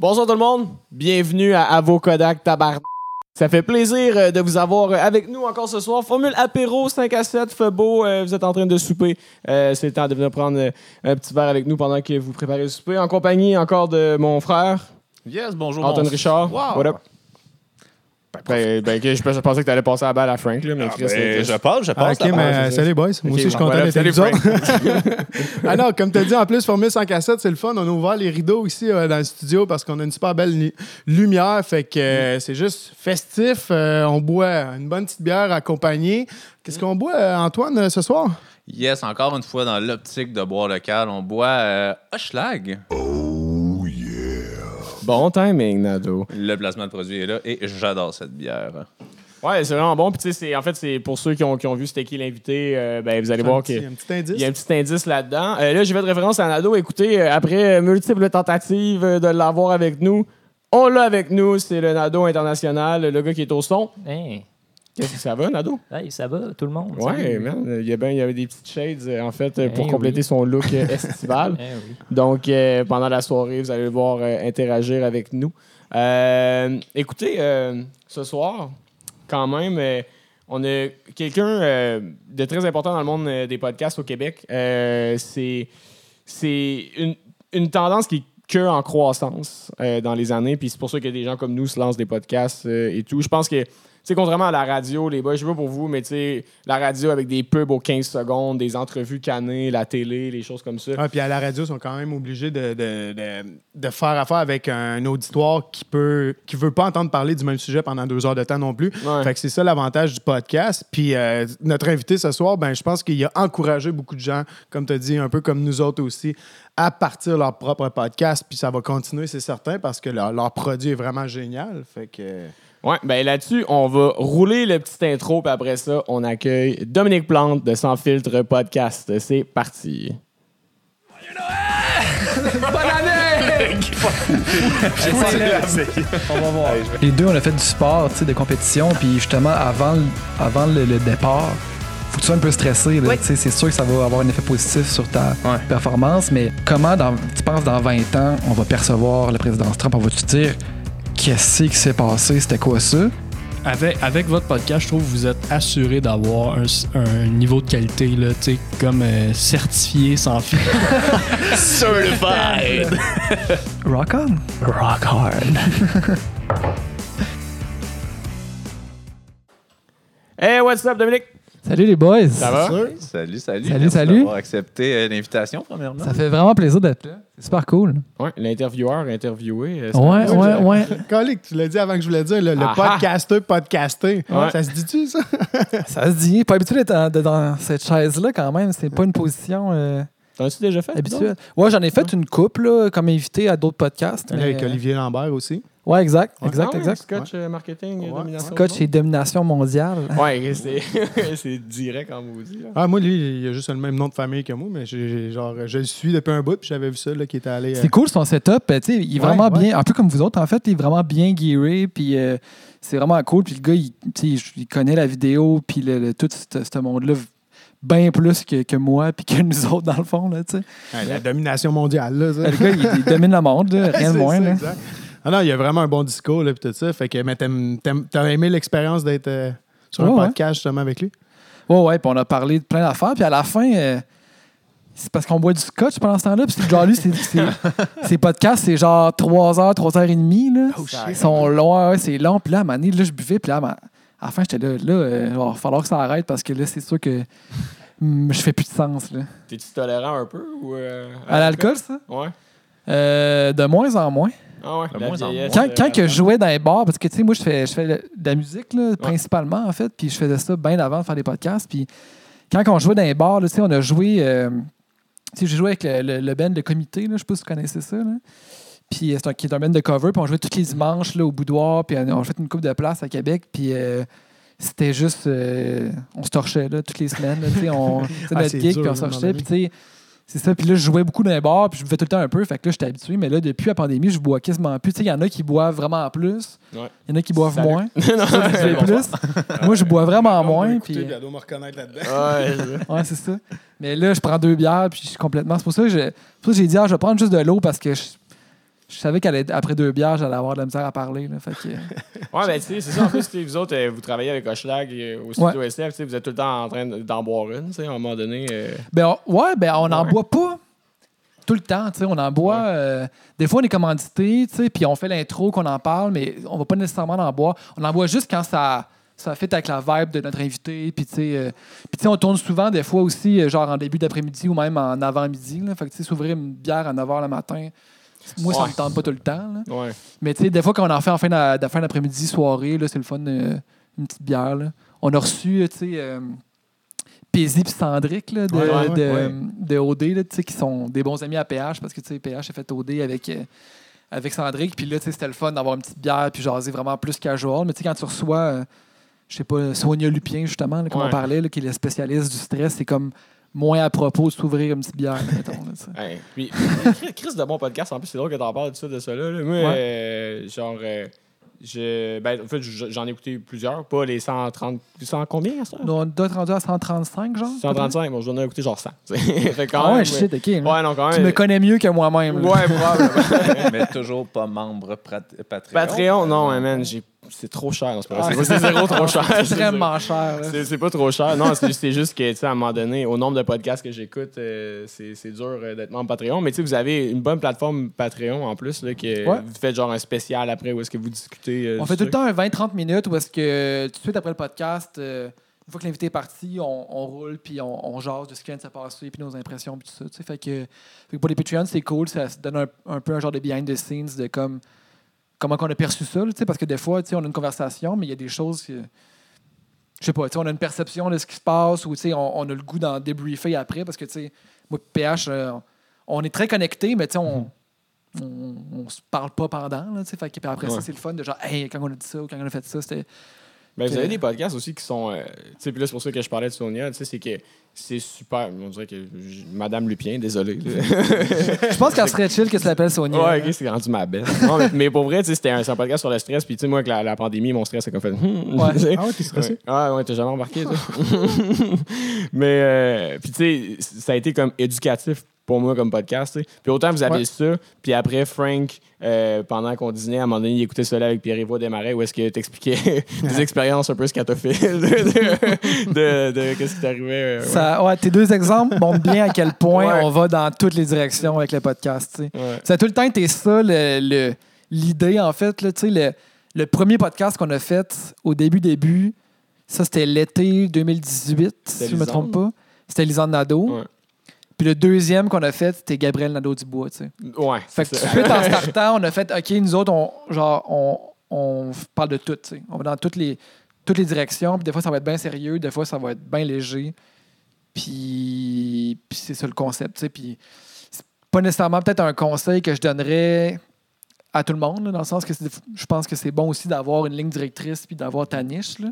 Bonjour tout le monde, bienvenue à Avo Kodak Tabard. Ça fait plaisir euh, de vous avoir euh, avec nous encore ce soir. Formule apéro 5 à 7, fait beau, euh, vous êtes en train de souper. C'est le temps de venir prendre un petit verre avec nous pendant que vous préparez le souper. En compagnie encore de mon frère, Yes, bonjour. Anton bon- Richard. Wow. What up? Ben, ben, je, pensais que tu allais passer la balle à Frank, là, mais Ah, Chris, ben, euh, je passe, je Ah, passe. ok, la mais c'est ça. salut boys. Moi Ok, aussi, je suis content d'être salut, avec vous autres. ah non, comme tu as dit, en plus, Formule 100 cassettes, c'est le fun. On a ouvert les rideaux ici euh, dans le studio parce qu'on a une super belle lu- lumière. Fait que euh, c'est juste festif. Euh, on boit une bonne petite bière accompagnée. Qu'est-ce qu'on boit, euh, Antoine, euh, ce soir? Yes, encore une fois, dans l'optique de boire local, on boit euh, Hochelag. Bon timing, Nado. Le placement de produit est là et j'adore cette bière. Ouais, c'est vraiment bon. Puis, tu sais, c'est- en fait, c'est pour ceux qui ont, qui ont vu c'était qui l'invité, euh, ben, vous allez Un voir petit, que. un petit indice. Il y a un petit indice là-dedans. Euh, là, j'ai fait de référence à Nado. Écoutez, euh, après euh, multiples tentatives de l'avoir avec nous, on l'a avec nous. C'est le Nado international, le gars qui est au son. Hey, Qu'est-ce que ça va, Nado? hey, ça va, tout le monde? Ouais, man. Il y, a ben- il y avait des petites shades, euh, en fait, euh, pour Eh compléter oui. son look euh, estival. Eh oui. Donc, euh, pendant la soirée, vous allez le voir euh, interagir avec nous. Euh, écoutez, ce soir, quand même, on a quelqu'un de très important dans le monde des podcasts au Québec. C'est c'est une, une tendance qui est que en croissance euh, dans les années. Puis c'est pour ça que des gens comme nous se lancent des podcasts euh, et tout. Je pense que, sais, contrairement à la radio, les boys, je sais pas pour vous, mais tu sais, la radio avec des pubs aux 15 secondes, des entrevues cannées, la télé, les choses comme ça. Ah, puis à la radio, ils sont quand même obligés de, de, de- de faire affaire avec un auditoire qui peut qui veut pas entendre parler du même sujet pendant deux heures de temps non plus. Ouais. Fait que c'est ça l'avantage du podcast. Puis euh, notre invité ce soir, ben, je pense qu'il a encouragé beaucoup de gens, comme tu as dit, un peu comme nous autres aussi, à partir leur propre podcast. Puis ça va continuer, c'est certain, parce que leur, leur produit est vraiment génial. Fait que. Ouais, ben là-dessus, on va rouler le petit intro, puis après ça, on accueille Dominique Plante de Sans Filtre Podcast. C'est parti. Les deux, on a fait du sport, tu sais, de compétition, puis justement, avant, le- avant le, le départ, faut que tu sois un peu stressé. là, tu sais, C'est sûr que ça va avoir un effet positif sur ta Ouais. performance, mais comment, dans, tu penses, dans 20 ans, on va percevoir la présidence Trump? On va-tu dire, qu'est-ce qui s'est passé? C'était quoi ça? Avec, avec votre podcast, je trouve que vous êtes assuré d'avoir un, un niveau de qualité là, comme euh, certifié sans fil. Certified! Rock on! Rock hard. Hey, what's up, Dominique? Salut les boys! Ça va? Salut, salut. Salut, Merci salut. d'avoir accepté euh, l'invitation, premièrement. Ça fait vraiment plaisir d'être là. C'est super cool. Ouais, l'intervieweur interviewé. euh, c'est Ouais, un- ouais, ouais. Colique, tu l'as dit avant que je voulais dire, le, le Ah ah. podcaster, podcaster. Ouais. Ça se dit-tu, ça? Ça se dit. Pas habitué d'être dans, de- dans cette chaise-là quand même. C'est pas une position euh, T'en as-tu déjà fait? habituelle. Ouais, j'en ai fait une couple là, comme invité à d'autres podcasts. mais- Avec Olivier Lambert aussi. Ouais, exact, Ouais. exact, Ah ouais, exact. Scotch euh, marketing, Ouais. domination. Scotch et domination mondiale. Ouais, c'est c'est direct en maudit. Ah, moi, lui, il a juste le même nom de famille que moi, mais genre, je le suis depuis un bout, puis j'avais vu ça, là, qui était allé. euh, C'est cool son setup. euh, tu sais, il est Ouais, vraiment ouais. bien, un peu comme vous autres en fait, il est vraiment bien gearé. Puis euh, c'est vraiment cool. Puis le gars, il, tu sais, il connaît la vidéo, puis le, le- tout ce monde-là bien plus que, que moi, puis que nous autres dans le fond. Là, tu sais. ouais, la domination mondiale, là. ça. le gars, il, il domine le monde, là, rien de moins. ça, là. Ah non, il a vraiment un bon discours, là, puis tout ça. Fait que, mais t'as aimé l'expérience d'être euh, sur un Ouais, podcast, justement, avec lui? Ouais, ouais, puis on a parlé de plein d'affaires. Puis à la fin, euh, c'est parce qu'on boit du scotch pendant ce temps-là. Puis genre, lui, ses podcasts, c'est genre 3 heures, 3 heures et demie. Là. Oh, shit. Ils sont longs, ouais, c'est long. Puis là, à un moment donné, là, je buvais. Puis là, à la fin, j'étais là, là, euh, il va falloir que ça arrête parce que là, c'est sûr que hum, je fais plus de sens. Là. T'es-tu tolérant un peu ou. euh, À l'alcool, ça? Ouais. Euh, de moins en moins. Ah ouais, De la moins en vieillesse, Quand, quand que je jouais dans les bars, parce que tu sais, moi, je fais, je fais le- de la musique, là, principalement, en fait, puis je faisais ça bien avant de faire des podcasts. Puis quand on jouait dans les bars, là, tu sais, on a joué. euh, tu sais, j'ai joué avec le, le, le band de comité, là, je sais pas si vous connaissez ça. Là. Puis euh, c'est un, qui est un band de cover, puis on jouait tous les dimanches là, au boudoir, puis on a fait une coupe de place à Québec, puis. euh, c'était juste. euh, on se torchait là, toutes les semaines. là, tu sais, on c'était Ah, notre c'est gig, dur, puis on à un se moment torchait. Puis, tu sais, c'est ça. Puis là, je jouais beaucoup dans les bars, puis je buvais tout le temps un peu. Fait que là, j'étais habitué. Mais là, depuis la pandémie, je bois quasiment plus. Tu sais, il y en a qui boivent vraiment plus. Il Ouais. y en a qui boivent Salut. moins. non, Ça, tu fais plus. Moi, je bois vraiment moins. Puis, elle doit me reconnaître là-dedans. Ouais, c'est- ouais, c'est ça. Mais là, je prends deux bières, puis je suis complètement. C'est pour ça que je- c'est pour ça que j'ai dit, ah, je vais prendre juste de l'eau parce que je, je savais qu'après deux bières, j'allais avoir de la misère à parler. Là, fait que, Ouais, ben, tu sais, c'est ça. En plus, vous autres, euh, vous travaillez avec Hochelag euh, au studio SF, tu sais, vous êtes tout le temps en train de- d'en boire une, tu sais, à un moment donné. euh, Ben, on- ouais, ben, on n'en Ouais. boit pas tout le temps, tu sais. On en boit. euh, des fois, on est commandité, tu sais, puis on fait l'intro qu'on en parle, mais on va pas nécessairement en boire. On en boit juste quand ça. Ça fit avec la vibe de notre invité. Puis, tu sais, euh, on tourne souvent, des fois aussi, genre en début d'après-midi ou même en avant-midi. Fait que, tu sais, s'ouvrir une bière à 9 h le matin, moi, ça me tente pas tout le temps. là. Ouais. Mais tu sais, des fois, quand on en fait en fin d'a- de fin d'après-midi, soirée, là, c'est le fun, euh, une petite bière. là. On a reçu, euh, tu sais, euh, Paisy et Cendric là, de, Ouais, ouais, de, ouais. de OD, là, tu sais, qui sont des bons amis à PH, parce que tu sais, PH a fait OD avec, euh, avec Cendric. Puis là, tu sais, c'était le fun d'avoir une petite bière, puis jaser vraiment plus casual. Mais tu sais, quand tu reçois, euh, je sais pas, Sonia Lupien, justement, là, comme on Ouais. parlait, là, qui est le spécialiste du stress, c'est comme moins à propos de s'ouvrir une petite bière, mettons. là, tu. Puis, Chris- de bon podcast, en plus, c'est drôle que t'en parles de ça, de ça là. là. Moi, Ouais. euh, genre, euh, je, ben, en fait, je- j'en ai écouté plusieurs, pas les 130. 100 combien, ça? On doit être rendu à 135, genre? 135, bon, j'en ai écouté genre 100. fait quand Ah ouais, même, shit, ok. Ouais, non, quand Tu même. me connais mieux que moi-même. Ouais, probablement. Mais toujours pas membre Patreon. Patreon, non, man, j'ai- c'est trop cher. C'est pas vrai. C'est- zéro trop cher. C'est extrêmement cher. C'est pas trop cher. Non, c'est juste que, tu sais, à un moment donné, au nombre de podcasts que j'écoute, euh, c'est dur euh, d'être membre Patreon. Mais tu sais, vous avez une bonne plateforme Patreon en plus, là, que Ouais. vous faites genre un spécial après où est-ce que vous discutez. euh, On fait tout le temps un 20-30 minutes où est-ce que tout de suite après le podcast, euh, une fois que l'invité est parti, on, on roule puis on, on jase de ce qui vient de se passer puis nos impressions puis tout ça. tu sais. Fait que, fait que pour les Patreons, c'est cool. Ça donne un, un peu un genre de behind the scenes de comme comment on a perçu ça. parce que des fois, on a une conversation, mais il y a des choses que. Je sais pas, on a une perception de ce qui se passe ou on, on a le goût d'en débriefer après parce que moi, PH, euh, on est très connectés, mais tu sais, on. On, on se parle pas pendant, là. Fait après ça, c'est le fun de genre, hey, quand on a dit ça ou quand on a fait ça, c'était. Ben, vous avez des podcasts aussi qui sont. euh, tu sais, puis là, c'est pour ça que je parlais de Sonia. Tu sais, c'est que c'est super. On dirait que. Madame Lupien, désolé. Je pense qu'elle serait chill que ça s'appelle Sonia. Ouais, ok, c'est rendu ma belle. Non, mais, mais pour vrai, tu sais, c'était un, podcast sur le stress. Puis, tu sais, moi, avec la, la pandémie, mon stress, c'est comme fait. hmm, Ouais. tu sais. Ah ouais, t'es stressé? Ouais. Ah ouais, t'as jamais embarqué, toi. Mais, euh, puis tu sais, ça a été comme éducatif pour moi comme podcast. Puis autant vous avez Ouais. ça, puis après, Frank, euh, pendant qu'on dînait, à un moment donné, il écoutait cela avec Pierre-Yves Desmarais, où est-ce que t'expliquais des expériences un peu scatophiles de, de, de, de qu'est-ce qui t'arrivait. euh, ouais. Ça, ouais, tes deux exemples montrent bien à quel point on va dans toutes les directions avec le podcast. Ça a tout le temps été ça, le- le- l'idée, en fait. Là, le, le premier podcast qu'on a fait au début, début, ça, c'était l'été 2018, si je ne me trompe pas. C'était Lisande Nadeau. Puis le deuxième qu'on a fait, c'était Gabriel Nadeau-Dubois. tu sais. Ouais, Fait que tout de suite, en startant, on a fait OK, nous autres, on, genre, on, on parle de tout. tu sais. On va dans toutes les, toutes les directions. Puis des fois, ça va être bien sérieux. Des fois, ça va être bien léger. Puis, puis c'est ça le concept. tu sais. Puis c'est pas nécessairement peut-être un conseil que je donnerais à tout le monde, là, dans le sens que je pense que c'est bon aussi d'avoir une ligne directrice puis d'avoir ta niche. là.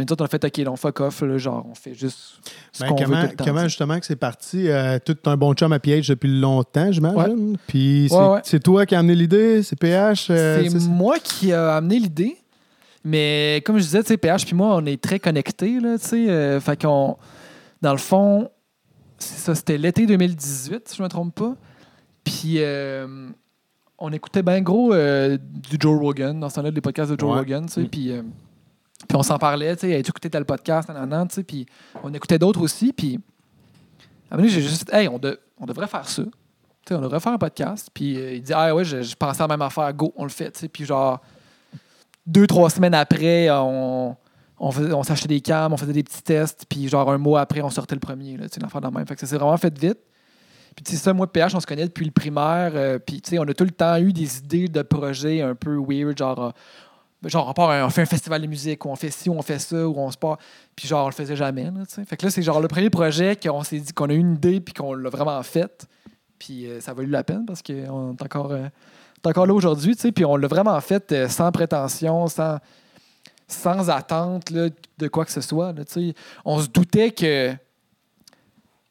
Mais nous autres, on a fait OK, là, on fuck off. là, genre, on fait juste ce Ben, qu'on veut comment, tout le temps. comment tu sais. justement que c'est parti? Euh, tout un bon chum à PH depuis longtemps, j'imagine. Puis c'est Ouais, ouais. c'est toi qui as amené l'idée, c'est PH. euh, c'est moi qui a amené l'idée. Mais comme je disais, tu PH puis moi, on est très connectés. Là, tu sais, euh, fait qu'on, dans le fond, c'est ça, c'était l'été 2018, si je me trompe pas. Puis on écoutait bien gros du Joe Rogan, dans ce temps-là, des podcasts de Joe. Rogan. tu sais, Mm. Puis, puis on s'en parlait, tu sais, as-tu écouté tel podcast, nanana, tu sais, puis on écoutait d'autres aussi. Puis à un moment j'ai juste dit, hey, on, de- on devrait faire ça. Tu sais, on devrait faire un podcast. Puis euh, il dit, ah ouais, je, pensais à la même affaire, go, on le fait. tu sais. Puis genre, deux, trois semaines après, on, on, s'achetait des cams, on faisait des petits tests. Puis genre, un mois après, on sortait le premier. Tu sais, l'affaire de la même. Fait que ça s'est vraiment fait vite. Puis tu sais, ça, moi, PH, on se connaît depuis le primaire. euh, puis tu sais, on a tout le temps eu des idées de projets un peu weird, genre. Euh, Genre, on, part, on fait un festival de musique, ou on fait ci, ou on fait ça, ou on se part. Puis genre, on le faisait jamais. Là, fait que là, c'est genre le premier projet qu'on s'est dit qu'on a eu une idée, puis qu'on l'a vraiment fait. Puis euh, ça a valu la peine parce qu'on est encore, euh, on est encore là aujourd'hui, tu sais. Puis on l'a vraiment fait euh, sans prétention, sans, sans attente là, de quoi que ce soit. là, on se doutait que,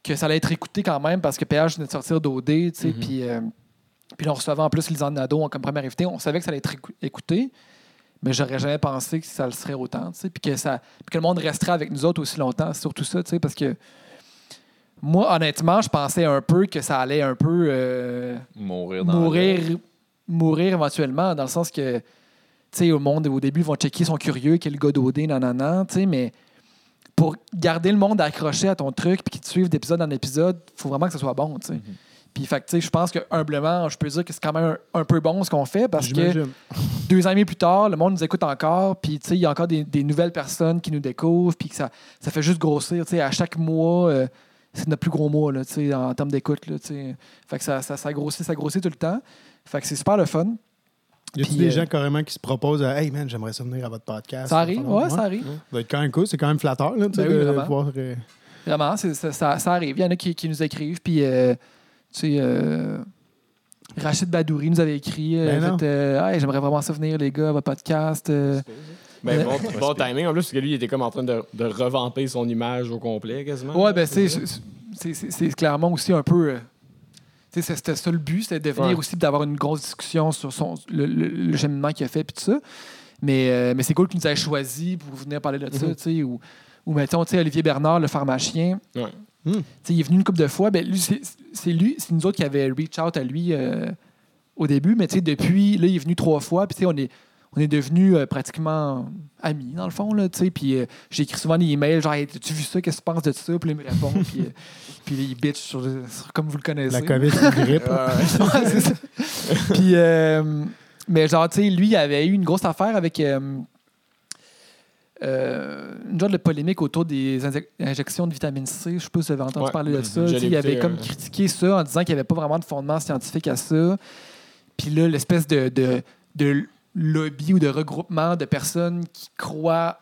que ça allait être écouté quand même parce que PH venait de sortir d'OD. tu sais, Mhm. Puis euh, puis là, on recevait en plus Lisanne Nadeau comme première invitée. On savait que ça allait être écou- écouté, mais j'aurais jamais pensé que ça le serait autant. tu sais, Puis que, ça, puis que le monde resterait avec nous autres aussi longtemps. C'est surtout ça, tu sais, parce que moi, honnêtement, je pensais un peu que ça allait un peu. euh, Mourir dans mourir, mourir éventuellement, dans le sens que, tu sais, au monde, au début, ils vont checker, ils sont curieux, quel gars d'OD, nanana, tu sais, mais pour garder le monde accroché à ton truc puis qu'ils te suivent d'épisode en épisode, il faut vraiment que ça soit bon, tu sais. Puis, fait tu sais, je pense que humblement, je peux dire que c'est quand même un, un peu bon ce qu'on fait parce que deux demi plus tard, le monde nous écoute encore, puis tu sais, il y a encore des, des nouvelles personnes qui nous découvrent, puis ça, ça fait juste grossir. tu sais, À chaque mois, euh, c'est notre plus gros mois là, tu sais, en termes d'écoute. là, tu sais. Fait que ça, ça, ça grossit, ça grossit tout le temps. Fait que c'est super le fun. Y a Puis, des euh, gens carrément qui se proposent à Hey man, j'aimerais ça venir à votre podcast. Ça arrive, ouais, ça arrive. Ça va être quand même cool, c'est quand même flatteur là, tu sais, Ben oui, de vraiment. voir. euh, Vraiment, ça, ça- ça arrive. Il y en a qui, qui nous écrivent, puis euh, tu sais. euh, Rachid Badouri nous avait écrit euh, Ben fait, euh, Hey, J'aimerais vraiment ça venir, les gars, à votre podcast. euh. Ben, bon, bon timing. En plus, parce que lui, il était comme en train de, de revamper son image au complet, quasiment. Ouais, ben, c'est, clairement aussi un peu. euh, tu sais, c'était ça le but, c'était de venir Ouais. aussi d'avoir une grosse discussion sur son, le, le- le cheminement qu'il a fait, puis tout ça. Mais, euh, mais c'est cool qu'il nous ait choisi pour venir parler de ça, Mhm. tu sais. Ou, ou mettons, tu sais, Olivier Bernard, le pharmacien, Ouais. Sais, il est venu une couple de fois. Ben, lui, c'est, c'est lui, c'est nous autres qui avait reach out à lui euh, au début, mais depuis, là, il est venu trois fois, puis on est. On est devenus euh, pratiquement amis, dans le fond. Là, puis euh, j'écris souvent des emails, genre, Hey, as-tu vu ça? Qu'est-ce que tu penses de ça? Puis là, il me répond, puis, euh, puis il bitch sur, sur- comme vous le connaissez. La COVID, c'est une grippe. Ouais, c'est ça. Puis, euh, mais genre, tu sais, lui, il avait eu une grosse affaire avec euh, une genre de polémique autour des injec- injections de vitamine C. Je sais pas si vous avez entendu Ouais. parler de Mhm. ça. Il avait comme euh. critiqué ça en disant qu'il n'y avait pas vraiment de fondement scientifique à ça. Puis là, l'espèce de, de, de lobby ou de regroupement de personnes qui croient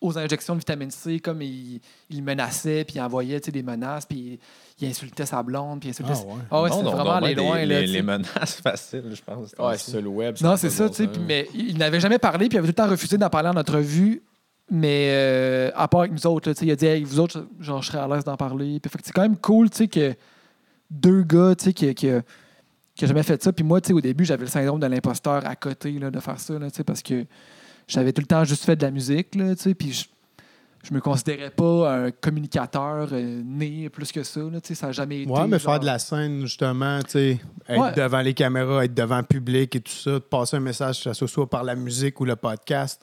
aux injections de vitamine C, comme il, il menaçait, puis il envoyait des menaces, puis il insultait sa blonde, puis il insultait... Ah ouais. Ah ouais, donc, vraiment aller loin. les, là, les- tu sais. les menaces faciles, je pense. Ouais, c'est ça, le web. Non, c'est ça, tu sais. puis- Mais il n'avait jamais parlé, puis il avait tout le temps refusé d'en parler en notre revue. Mais euh, à part avec nous autres, là, il a dit, hey, vous autres, genre, je serais à l'aise d'en parler. Puis, c'est quand même cool, tu sais, que deux gars, tu sais, qui, qui, jamais fait ça. Puis moi, tu sais, au début, j'avais le syndrome de l'imposteur à côté, là, de faire ça, là, tu sais, parce que j'avais tout le temps juste fait de la musique, là, tu sais, puis je, je me considérais pas un communicateur euh, né plus que ça, là, tu sais, ça n'a jamais été. Ouais, mais genre- faire de la scène, justement, tu sais, être Ouais. devant les caméras, être devant le public et tout ça, de passer un message, que ce soit par la musique ou le podcast.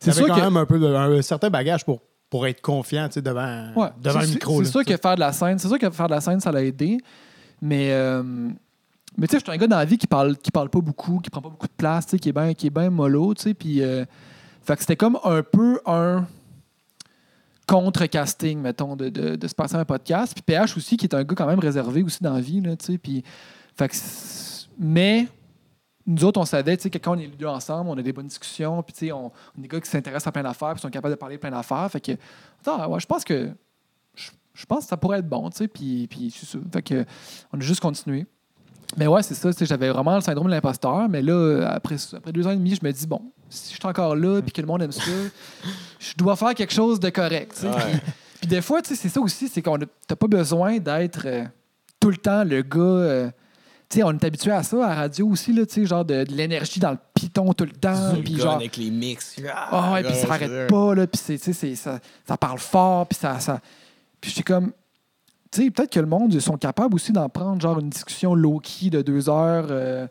C'est sûr quand que- même un peu de- un, certain bagage pour, pour être confiant, tu sais, devant, Ouais, devant le micro. C'est sûr que faire de la scène, c'est sûr que faire de la scène, ça l'a aidé. Mais, euh, mais tu sais, je suis un gars dans la vie qui parle, qui parle pas beaucoup, qui prend pas beaucoup de place, qui est bien, bien mollo, tu sais. Puis, euh, fait que c'était comme un peu un contre-casting, mettons, de, de, se passer un podcast. Puis PH aussi, qui est un gars quand même réservé aussi dans la vie, tu sais. Puis, fait que mais nous autres, on savait, que quand on est les deux ensemble, on a des bonnes discussions, puis on, est des gars qui s'intéressent à plein d'affaires, puis sont capables de parler de plein d'affaires. Fait que, ouais, je pense que je, pense que ça pourrait être bon, puis. Fait que on a juste continué. Mais ouais, c'est ça, tu sais, j'avais vraiment le syndrome de l'imposteur, mais là, après, après deux ans et demi, je me dis, bon, si je suis encore là, puis que le monde aime ça, je dois faire quelque chose de correct. Ouais. Puis, puis des fois, tu sais, c'est ça aussi, c'est qu'on n'a pas besoin d'être euh, tout le temps le gars. euh, on est habitué à ça à la radio aussi, là, genre de, de l'énergie dans le piton tout le temps. Puis genre, avec les mix. ah ouais, puis ça arrête pas, là, puis ça, ça parle fort, puis ça, ça... Puis j'étais comme... Tu sais, peut-être que le monde, ils sont capables aussi d'en prendre, genre, une discussion low-key de deux heures, euh,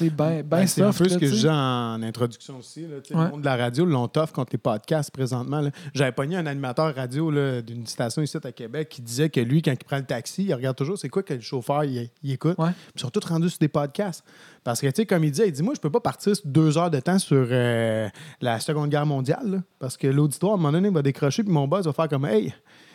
ben, ben Ben, c'est un peu ce que disais en introduction aussi. Là, Ouais. Le monde de la radio l'ont tough contre les podcasts présentement. J'avais pogné un animateur radio d'une station ici à Québec qui disait que lui, quand il prend le taxi, il regarde toujours c'est quoi que le chauffeur il, il écoute. Ouais. Ils sont tous rendus sur des podcasts. Parce que, tu sais, comme il dit, il dit Moi, je peux pas partir deux heures de temps sur euh, la Seconde Guerre mondiale. là, parce que l'auditoire, à un moment donné, va décrocher, puis mon boss va faire comme Hey,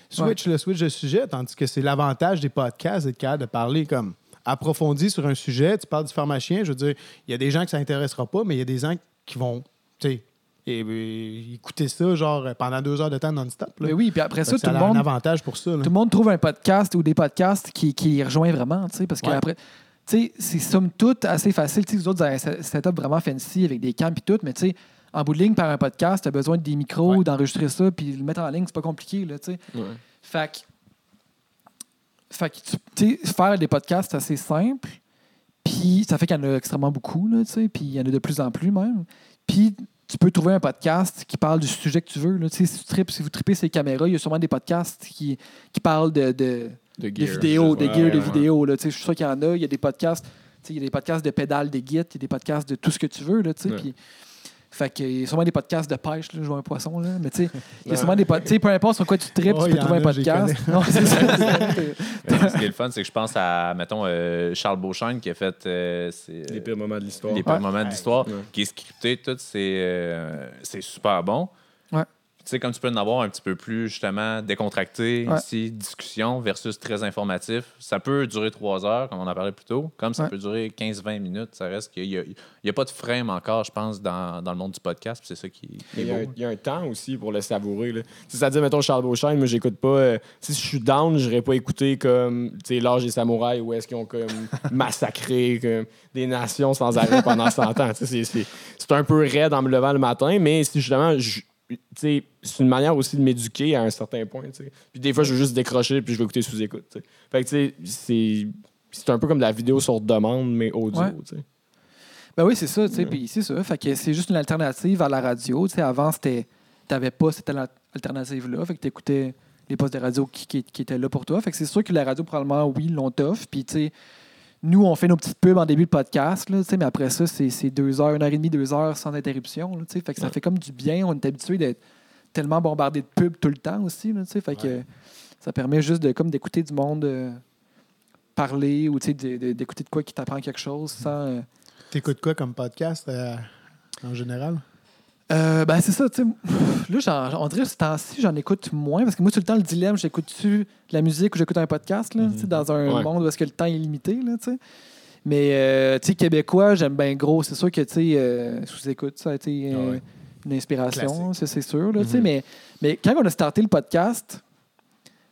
switch le switch de sujet. Tandis que c'est l'avantage des podcasts d'être capable de parler comme approfondi sur un sujet. Tu parles du pharmacien, je veux dire, il y a des gens que ça intéressera pas, mais il y a des gens qui vont, tu sais, et- et- écouter ça genre pendant deux heures de temps non-stop. Mais oui, puis après ça, tout le a un monde... avantage pour ça. là. Tout le monde trouve un podcast ou des podcasts qui, qui les rejoint vraiment, tu sais, parce que Ouais. après, tu sais, c'est somme toute assez facile. Tu sais, vous autres, vous avez un set- setup vraiment fancy avec des cams et tout, mais tu sais, en bout de ligne, par un podcast, tu as besoin des micros, Ouais. d'enregistrer ça, puis le mettre en ligne, c'est pas compliqué, là, tu sais. Ouais. Fait que, fait que faire des podcasts, c'est assez simple. Puis ça fait qu'il y en a extrêmement beaucoup, là, tu sais, puis il y en a de plus en plus même. Puis tu peux trouver un podcast qui parle du sujet que tu veux. Là. Tu sais, Si, tu tripes- si vous tripez ces caméras, il y a sûrement des podcasts qui, qui parlent de, de, De de vidéos, de Ouais, gear, de ouais. vidéos. Là. Tu sais, Je suis sûr qu'il y en a. Il y a des podcasts. tu sais, Il y a des podcasts de pédales, des guides, il y a des podcasts de tout ce que tu veux. Là, tu sais, Ouais. puis- fait que, il y a sûrement des podcasts de pêche, là, je vois un poisson. Là. Mais tu sais, il y a sûrement des podcasts. Peu importe sur quoi tu tripes, Oh, tu peux trouver un podcast. Non, c'est ça. Euh, ce qui est le fun, c'est que je pense à, mettons, euh, Charles Beauchamp qui a fait euh, Les pires moments de l'histoire. les pires Ouais. moments de l'histoire, Ouais. qui est scripté, tout, c'est, euh, c'est super bon. Ouais. Tu sais, comme tu peux en avoir un petit peu plus, justement, décontracté, Ouais. ici, discussion versus très informatif. Ça peut durer trois heures, comme on en parlait plus tôt, comme ça Ouais. peut durer 15-20 minutes. Ça reste qu'il n'y a, il y a pas de frame encore, je pense, dans, dans le monde du podcast. C'est ça qui, est y, a un, beau. il y a un temps aussi pour le savourer. C'est-à-dire, mettons, Charles Beauchamp, moi, j'écoute pas. euh, si je suis down, je pas écouter comme tu sais, L'Âge des Samouraïs où est-ce qu'ils ont comme massacré comme, des nations sans arrêt pendant 100 ans. C'est c'est- c'est un peu raide en me levant le matin, mais si justement, je- c'est une manière aussi de m'éduquer à un certain point. Puis des fois, je veux juste décrocher puis je vais écouter sous-écoute. tu sais. Fait que c'est. C'est un peu comme de la vidéo sur demande, mais audio. Ouais. Ben oui, c'est ça, Ouais. puis c'est ça. Fait que c'est juste une alternative à la radio. Avant, c'était, t'avais pas cette al- alternative-là. Fait que t'écoutais les postes de radio qui, qui- qui étaient là pour toi. Fait que c'est sûr que la radio, probablement, oui, l'ont tough. Puis, tu sais, nous, on fait nos petites pubs en début de podcast, là, tu sais, mais après ça, c'est, deux heures, une heure et demie, deux heures sans interruption. là, tu sais. fait que ça Ouais. fait comme du bien. On est habitué d'être tellement bombardé de pubs tout le temps aussi. Là, tu sais. fait que ça permet juste de, comme, d'écouter du monde euh, parler ou d'écouter de quoi qui t'apprend quelque chose sans. euh, T'écoutes quoi comme podcast euh, en général? Euh, ben, c'est ça, tu sais. Là, on dirait que ce temps-ci, j'en écoute moins parce que moi, tout le temps, le dilemme, j'écoute-tu de la musique ou j'écoute un podcast, là, tu sais, dans un Ouais. monde où est-ce que le temps est limité, là, tu sais. Mais, euh, tu sais, québécois, j'aime bien gros. C'est sûr que, tu sais, euh, sous-écoute, ça a été euh, ouais. une inspiration, c'est sûr, là, tu sais. Mhm. mais, mais quand on a starté le podcast,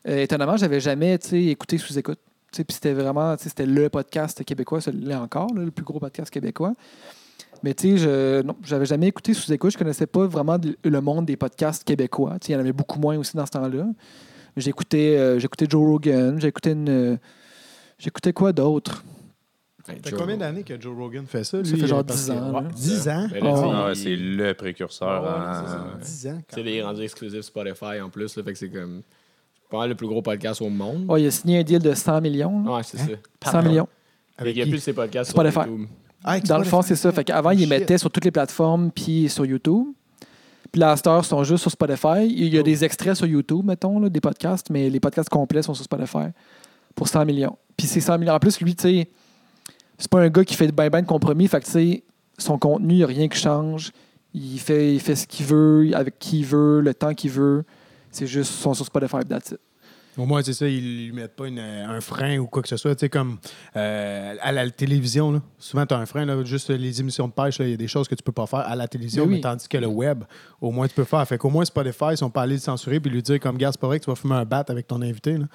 euh, étonnamment, j'avais jamais, tu sais, écouté sous-écoute. Puis c'était vraiment, tu sais, c'était le podcast québécois, celui-là encore, là, le plus gros podcast québécois. Mais tu sais, je non, j'avais jamais écouté sous écoute. Je connaissais pas vraiment le monde des podcasts québécois. Tu sais, il y en avait beaucoup moins aussi dans ce temps-là. J'écoutais, euh, j'écoutais Joe Rogan, j'écoutais une, euh, j'écoutais quoi d'autre? Ça fait combien d'années que Joe Rogan fait ça? Ça lui, fait genre euh, parce 10 que- ans, Ouais, là. 10 ans? Oh. sais, Ah ouais, il- c'est le précurseur. Ouais, en- c'est ça, 10 ans. quand Tu sais, même. les rendus exclusifs Spotify en plus, là, fait que c'est comme pas mal le plus gros podcast au monde. Oh, il a signé un deal de 100 millions. là. Ouais, c'est ça. 100 millions. Fait qu'il y a qui? plus de ces podcasts Spotify. sur YouTube. Ah, Dans le fond, c'est ça. Fait qu'avant, ils Shit. mettaient sur toutes les plateformes puis sur YouTube. Puis là, à sont juste sur Spotify. Il y a Oh. des extraits sur YouTube, mettons, là, des podcasts, mais les podcasts complets sont sur Spotify pour 100 millions. Puis c'est 100 millions. En plus, lui, tu sais, c'est pas un gars qui fait ben ben de compromis. Fait que, tu sais, son contenu, il n'y a rien qui change. Il fait, il fait ce qu'il veut, avec qui il veut, le temps qu'il veut. C'est juste, ils sont sur Spotify, that's it. Au moins, c'est ça, ils lui mettent pas une- un frein ou quoi que ce soit. Tu sais, comme euh, à la télévision, là, souvent, tu as un frein. Là, juste les émissions de pêche, il y a des choses que tu peux pas faire à la télévision, Mais oui. mais tandis que le web, au moins, tu peux faire. Fait qu'au moins, Spotify, ils sont pas allés le censurer puis lui dire, comme, gars, c'est pas vrai que tu vas fumer un bat avec ton invité. Là.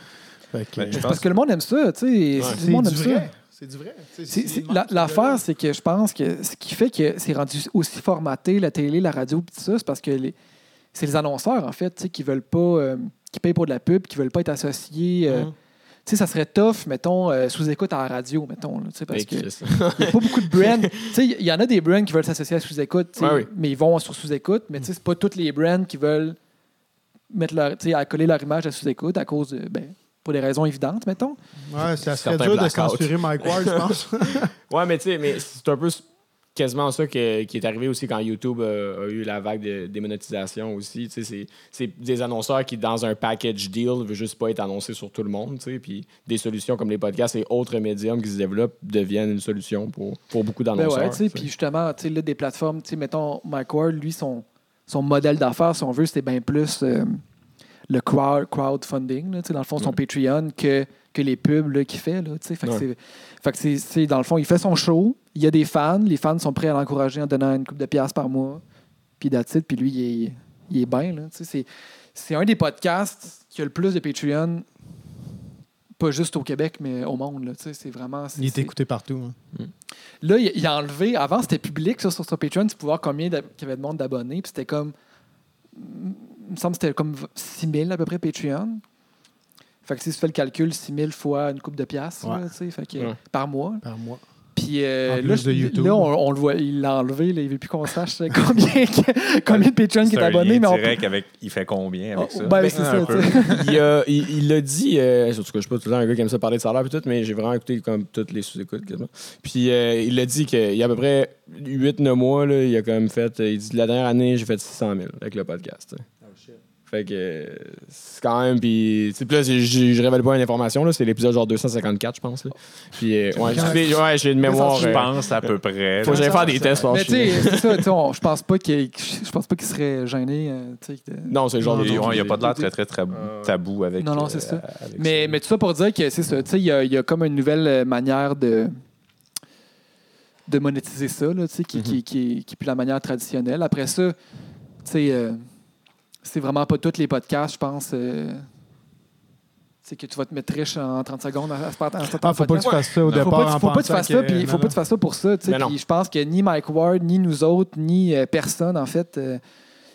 Fait que, Ben, euh, je C'est pense- parce que le monde aime ça, tu sais. Ouais. tout le monde aime du ça. vrai. C'est du vrai. C'est- c'est- L'affaire, c'est que je pense que ce qui fait que c'est rendu aussi formaté, la télé, la radio, pis tout ça, c'est parce que les- c'est les annonceurs, en fait, tu sais, qui veulent pas, euh, qui payent pour de la pub, qui veulent pas être associés. euh, Mhm. Tu sais, ça serait tough, mettons, euh, sous-écoute à la radio, mettons, là, tu sais, parce Mais que Chris. y a pas beaucoup de brands. Tu sais, il y en a des brands qui veulent s'associer à sous-écoute, tu sais, Ouais, oui. mais ils vont sur sous-écoute, mais tu sais, c'est pas tous les brands qui veulent mettre leur, tu sais, à coller leur image à sous-écoute à cause de, ben, pour des raisons évidentes, mettons. Ouais, ça serait dur de censurer Mike Ward, je pense. Ouais, mais tu sais, mais c'est un peu quasiment ça que- qui est arrivé aussi quand YouTube euh, a eu la vague de démonétisation aussi. C'est- des annonceurs qui, dans un package deal, ne veulent juste pas être annoncés sur tout le monde. Puis des solutions comme les podcasts et autres médiums qui se développent deviennent une solution pour, pour beaucoup Ben d'annonceurs. ouais, sais. puis justement, là, des plateformes, mettons, Mike Ward, lui, son, son modèle d'affaires, si on veut, c'était bien plus euh, le crowd, crowdfunding, là, dans le fond, son Ouais. Patreon que, que les pubs qu'il fait, là, Ouais. Fait que c'est, dans le fond, il fait son show, il y a des fans, les fans sont prêts à l'encourager en donnant une coupe de piastres par mois, puis it, puis lui, il est, il est bien, c'est, c'est un des podcasts qui a le plus de Patreon pas juste au Québec, mais au monde. C'est vraiment. Il est écouté partout. hein. Là, il, il a enlevé. Avant, c'était public ça, sur son Patreon. Tu pouvais voir combien qu'il y avait de monde d'abonnés. Puis c'était comme. Il me semble que c'était comme 6 000 à peu près Patreon. Fait que si tu fais le calcul, 6 000 fois une coupe de piastres, Ouais. là, tu sais, fait que, Ouais. par mois. Par mois. Puis euh, là, je- de YouTube. là, on, on le voit, il l'a enlevé. Là, il veut plus qu'on sache combien, que- combien de Patreon qui C'est est abonné. Mais on direct avec il fait combien avec Oh, ça? ben, c'est Un ça, il a- il dit, euh, surtout que je suis pas tout le temps un gars qui aime ça parler de salaire et tout, mais j'ai vraiment écouté comme toutes les sous-écoutes. quasiment. Puis euh, il a dit qu'il y a à peu près 8-9 mois, là, il a quand même fait, euh, il dit la dernière année, j'ai fait 600 000 avec le podcast. Fait que c'est quand même, puis tu sais, puis là, c'est- je je révèle pas une information, là, c'est l'épisode genre 254, je pense. là. Puis euh, ouais, j'ai- ouais, une mémoire. Je euh, pense à peu près. faut que j'aille faire des tests. Mais je tu sais, c'est ça. tu sais, on- Je pense pas qu'il je pense pas qu'il serait gêné. euh, Non, c'est le genre de Il n'y a qui- pas de l'air très, très tabou, tabou avec Non, non, euh, c'est ça. Mais, mais tout ça pour dire que c'est ça. Tu sais, il y a, il y a comme une nouvelle manière de de monétiser ça, là, tu sais, qui, qui, qui, qui est plus la manière traditionnelle. Après ça, tu sais, euh, c'est vraiment pas tous les podcasts, je pense. euh, c'est que tu vas te mettre riche en 30 secondes à, à, à, à Ah, faut pas que tu fasses ça au faut départ. pas, que- en faut pas que tu fasses ça, que- puis faut pas que tu fasses ça pour ça. je pense que ni Mike Ward, ni nous autres, ni euh, personne, en fait, euh,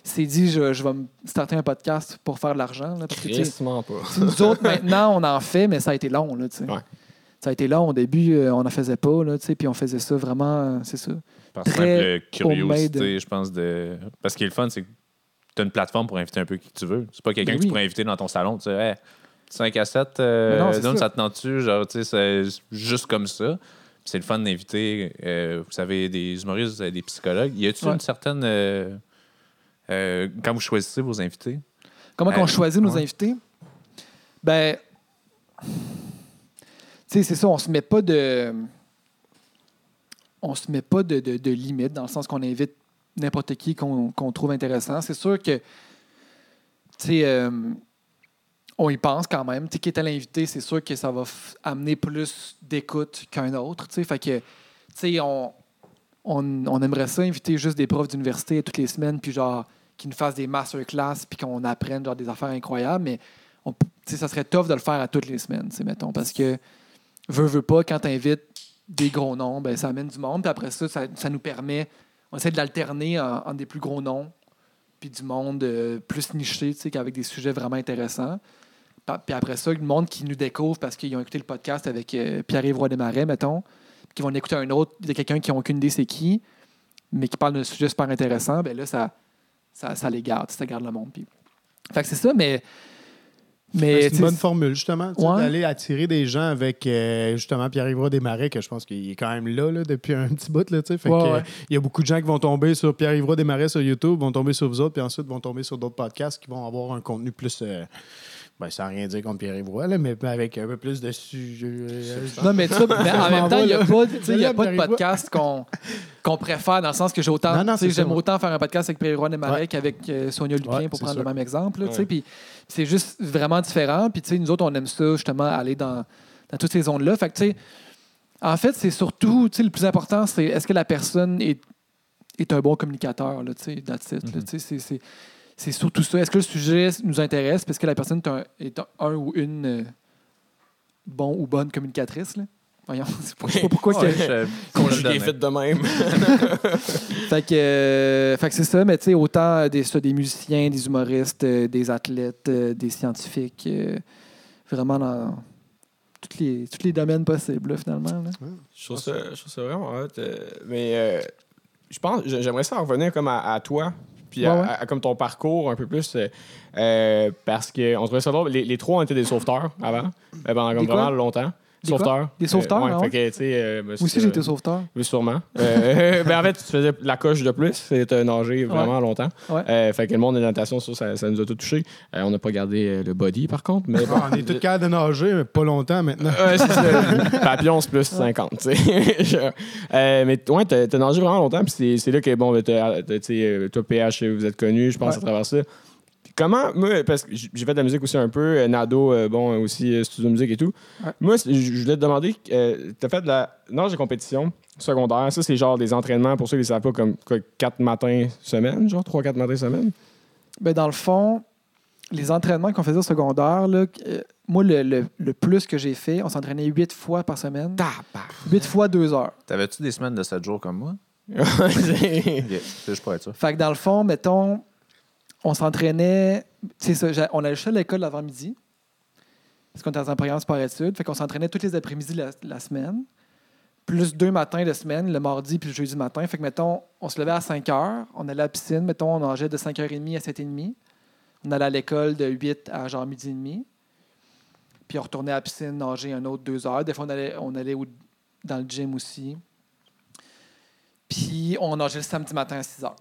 s'est dit je, je vais me starter un podcast pour faire de l'argent. là, Parce que, pas. nous autres, maintenant, on en fait, mais ça a été long. Là, tu sais. Ouais. Ça a été long. Au début, on n'en faisait pas, là, tu sais, puis on faisait ça vraiment, c'est ça. Par très simple curiosité, je pense. de Parce est le fun, c'est que tu as une plateforme pour inviter un peu qui tu veux. C'est pas quelqu'un Ben que tu pourrais inviter dans ton salon. Tu sais, hey, 5 à 7, euh, non, donne, ça. te tente-tu? Genre, tu sais, c'est juste comme ça. C'est le fun d'inviter, euh, vous savez, des humoristes, des psychologues. Y a-t-il Ouais. une certaine. euh, euh, quand vous choisissez vos invités? Comment qu'on choisit nos ouais. invités? Ben, tu sais, c'est ça, on se met pas de. On se met pas de, de, de limite dans le sens qu'on invite n'importe qui qu'on trouve intéressant. C'est sûr que, tu sais, euh, on y pense quand même. Tu sais, qui est à l'invité, c'est sûr que ça va amener plus d'écoute qu'un autre. Tu sais, fait que, tu sais, on, on, on aimerait ça inviter juste des profs d'université toutes les semaines, puis genre, qui nous fassent des masterclass, puis qu'on apprenne genre, des affaires incroyables, mais tu sais, ça serait tough de le faire à toutes les semaines, mettons, parce que, veux, veux pas, quand tu invites des gros noms, ben, ça amène du monde, puis après ça, ça nous permet, on essaie de l'alterner en, des plus gros noms, puis du monde euh, plus niché, tu sais, avec des sujets vraiment intéressants. Puis après ça, le monde qui nous découvre parce qu'ils ont écouté le podcast avec euh, Pierre-Yves Roy Desmarais, mettons, puis qui vont écouter un autre de quelqu'un qui n'a aucune idée c'est qui, mais qui parle d'un sujet super intéressant, ben là, ça, ça, ça les garde, ça garde le monde. Puis... Fait que c'est ça, mais. Mais C'est une bonne formule, justement, Ouais. d'aller attirer des gens avec, euh, justement, Pierre-Yves Desmarais, que je pense qu'il est quand même là, là, depuis un petit bout. Là, tu sais. fait Ouais, que, ouais. Il y a beaucoup de gens qui vont tomber sur Pierre-Yves Desmarais sur YouTube, vont tomber sur vous autres, puis ensuite vont tomber sur d'autres podcasts qui vont avoir un contenu plus. euh, ben, sans rien dire contre Pierre-Yves Roy, là, mais avec un peu plus de sujets. euh, Non, mais, tu sais, en même temps, il n'y a, pas, y a pas de podcast qu'on qu'on préfère, dans le sens que j'ai autant. J'aime autant faire un podcast avec Pierre-Roy Desmarais Ouais. qu'avec euh, Sonia Lupien, Ouais, pour prendre sûr. le même exemple. là, tu sais, Ouais. Puis c'est juste vraiment différent. Puis tu sais, nous autres, on aime ça, justement, aller dans, dans toutes ces zones-là. Fait que, tu sais, en fait, c'est surtout, tu sais, le plus important, c'est est-ce que la personne est, est un bon communicateur, là, tu sais, it, c'est- surtout ça. Est-ce que le sujet nous intéresse? Parce que la personne est un, est un, un ou une euh, bon ou bonne communicatrice, là. Voyons, c'est pas- je sais pas pourquoi. Ouais, que- Conjugué fait de même. fait que, euh, fait que c'est ça, mais tu sais, autant des, ça, des musiciens, des humoristes, euh, des athlètes, euh, des scientifiques, euh, vraiment dans tous les, tous les domaines possibles, là, finalement. là. Je trouve ça, je trouve ça vraiment hot. euh, mais euh, je pense, j'ai- j'aimerais ça en revenir comme à, à toi, puis à, Ouais, ouais. à- à comme ton parcours un peu plus, euh, euh, parce qu'on trouvait ça drôle. Les, les trois ont été des sauveteurs avant, euh, pendant comme vraiment longtemps. Des quoi? sauveteurs. Des sauveteurs, ouais, fait que, euh, ben, Moi aussi, j'ai été sauveteur. Oui, sûrement. Euh, ben, en fait, tu faisais la coche de plus. C'était nager vraiment longtemps. Ouais. Euh, fait que le monde de la natation, ça, ça, ça nous a tout touché. Euh, on n'a pas gardé euh, le body, par contre. Mais bon. on est tous capables de nager, mais pas longtemps maintenant. C'est. Papillon, c'est plus 50, tu sais. Genre, euh, mais ouais, t'as nagé vraiment longtemps, puis c'est- c'est là que, bon, ben, t'as- t'as- tu sais, euh, toi, PH, vous êtes connu, je pense, Ouais. à travers ça. Comment, moi, parce que j'ai fait de la musique aussi un peu, euh, Nado, euh, bon, aussi euh, studio de musique et tout. Ouais. Moi, je je voulais te demander, euh, t'as fait de la nage de compétition secondaire, ça, c'est genre des entraînements, pour ceux qui ne savent pas, comme quoi, 4 matins semaine, genre 3-4 matins semaine? Ben, dans le fond, les entraînements qu'on faisait au secondaire, là, euh, moi, le, le- le plus que j'ai fait, on s'entraînait huit fois par semaine. Huit fois deux heures. T'avais-tu des semaines de 7 jours comme moi? C'est- Ok, C'est juste pour être sûr. Fait que dans le fond, mettons, on s'entraînait. Sais, ça, on allait juste à l'école l'avant-midi. Parce qu'on était dans un programme sport-études. Fait qu'on s'entraînait tous les après-midi la, la semaine. Plus deux matins de semaine, le mardi puis le jeudi matin. Fait que, mettons, on se levait à 5 heures. On allait à la piscine. Mettons, on nageait de 5h30 à 7h30. On allait à l'école de 8 à genre midi et demi. Puis on retournait à la piscine nager un autre deux heures. Des fois, on allait, on allait dans le gym aussi. Puis on nageait le samedi matin à 6 heures.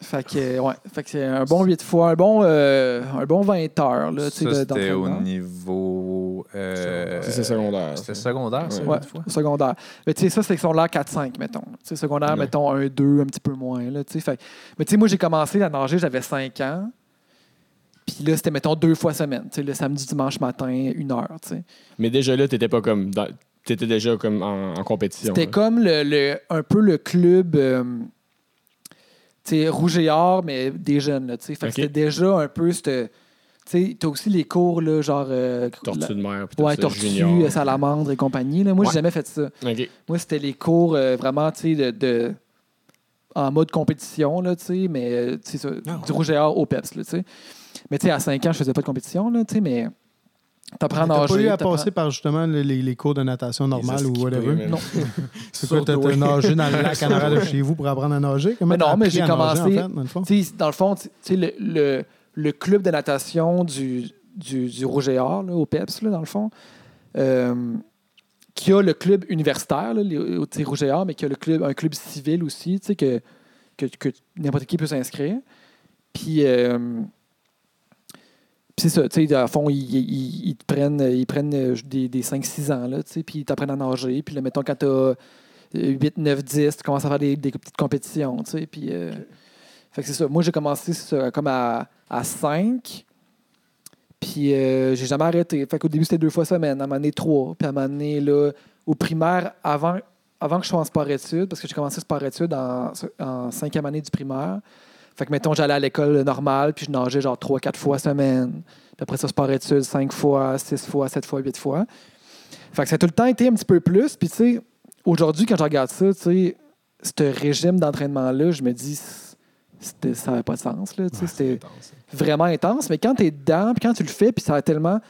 Fait que, ouais, fait que c'est un bon 8 fois, un bon, euh, un bon 20 heures. Là, tu sais, Ça, c'était au niveau. euh, C'est secondaire. C'était secondaire, ça, Ouais. Fois? secondaire. Mais tu sais, ça, c'est secondaire 4-5, mettons. Tu sais, secondaire, Ouais. mettons 1-2, un petit peu moins. Là, tu sais. fait, mais tu sais, moi, j'ai commencé à nager, j'avais 5 ans. Puis là, c'était, mettons, deux fois semaine. Tu sais, le samedi, dimanche matin, une heure. tu sais. Mais déjà là, t'étais pas comme. dans- T'étais déjà comme en, en compétition. C'était comme le, le- un peu le club euh, rouge et or, mais des jeunes. Là, que. C'était déjà un peu. cette- Tu as aussi les cours, là, genre. euh, Tortue la- de mer. puis Ouais, tortue, junior. euh, salamandre et compagnie. Là. Moi, Ouais. j'ai jamais fait ça. Moi, c'était les cours euh, vraiment, tu sais, de, de- en mode compétition, là, tu sais, mais euh, tu sais, ça, Ah, du rouge et or au PEPS, là, tu sais. Mais tu sais, à 5 ans, je faisais pas de compétition, là, tu sais, mais t'apprends à T'as nager. pas eu à passer par justement le- les, les cours de natation normale ou whatever? Non. C'est quoi, t'as nagé dans le lac en arrière de chez vous pour apprendre à nager? Comment Mais non, mais j'ai à nager, commencé- en fait, dans le fond? Tu sais, dans le fond, tu sais, le, le, le club de natation du, du, du Rouge et Or, là, au PEPS, là, dans le fond, euh, qui a le club universitaire, là, les- Rouge et Or, mais qui a le club, un club civil aussi, tu sais, que, que, que n'importe qui peut s'inscrire. Puis, euh, puis c'est ça, tu sais, à fond, ils, ils- ils te prennent, ils prennent euh, des, des 5-6 ans, là, tu sais, puis ils t'apprennent à nager. Puis là, mettons, quand t'as 8, 9, 10, tu commences à faire des, des petites compétitions, tu sais, puis... euh, fait que c'est ça. Moi, j'ai commencé ça, comme à, à 5. Puis euh, j'ai jamais arrêté. Fait qu'au début, c'était deux fois semaine. À un moment donné, trois. Puis à un moment donné, là, au primaire, avant, avant que je sois en sport-études, parce que j'ai commencé sport-études en, en cinquième année du primaire. Fait que, mettons, j'allais à l'école normale, puis je nageais genre trois, quatre fois semaine. Puis après ça, sport-études, cinq fois, six fois, sept fois, huit fois. Fait que ça a tout le temps été un petit peu plus. Puis, tu sais, aujourd'hui, quand je regarde ça, tu sais, ce régime d'entraînement-là, je me dis, ça n'avait pas de sens. Là, tu sais, c'était vraiment intense. Mais quand tu es dedans, puis quand tu le fais, puis ça a tellement,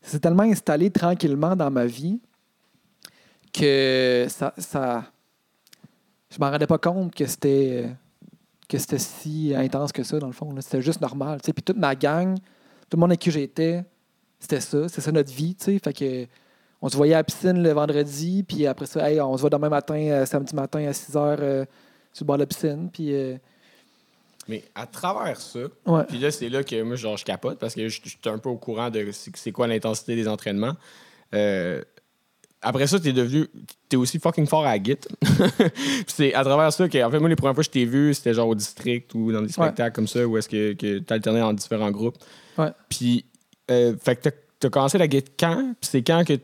c'est tellement installé tranquillement dans ma vie que ça, ça je m'en rendais pas compte que c'était que c'était si intense que ça dans le fond. C'était juste normal. Puis toute ma gang, tout le monde avec qui j'étais, c'était ça, c'était ça notre vie. Fait que on se voyait à la piscine le vendredi, puis après ça, hey, on se voit demain matin, euh, samedi matin à 6 h sur le bord de la piscine. Puis euh, Mais à travers ça, ouais. puis là, c'est là que moi, genre, je capote parce que je suis un peu au courant de c'est c'est quoi l'intensité des entraînements. Euh, après ça, t'es devenu. T'es aussi fucking fort à la git. C'est à travers ça que, en fait, moi, les premières fois que je t'ai vu, c'était genre au district ou dans des spectacles comme ça où est-ce que, que t'alternais en différents groupes. Ouais. Puis, euh, fait que t'as- t'as commencé la git quand? Puis c'est quand que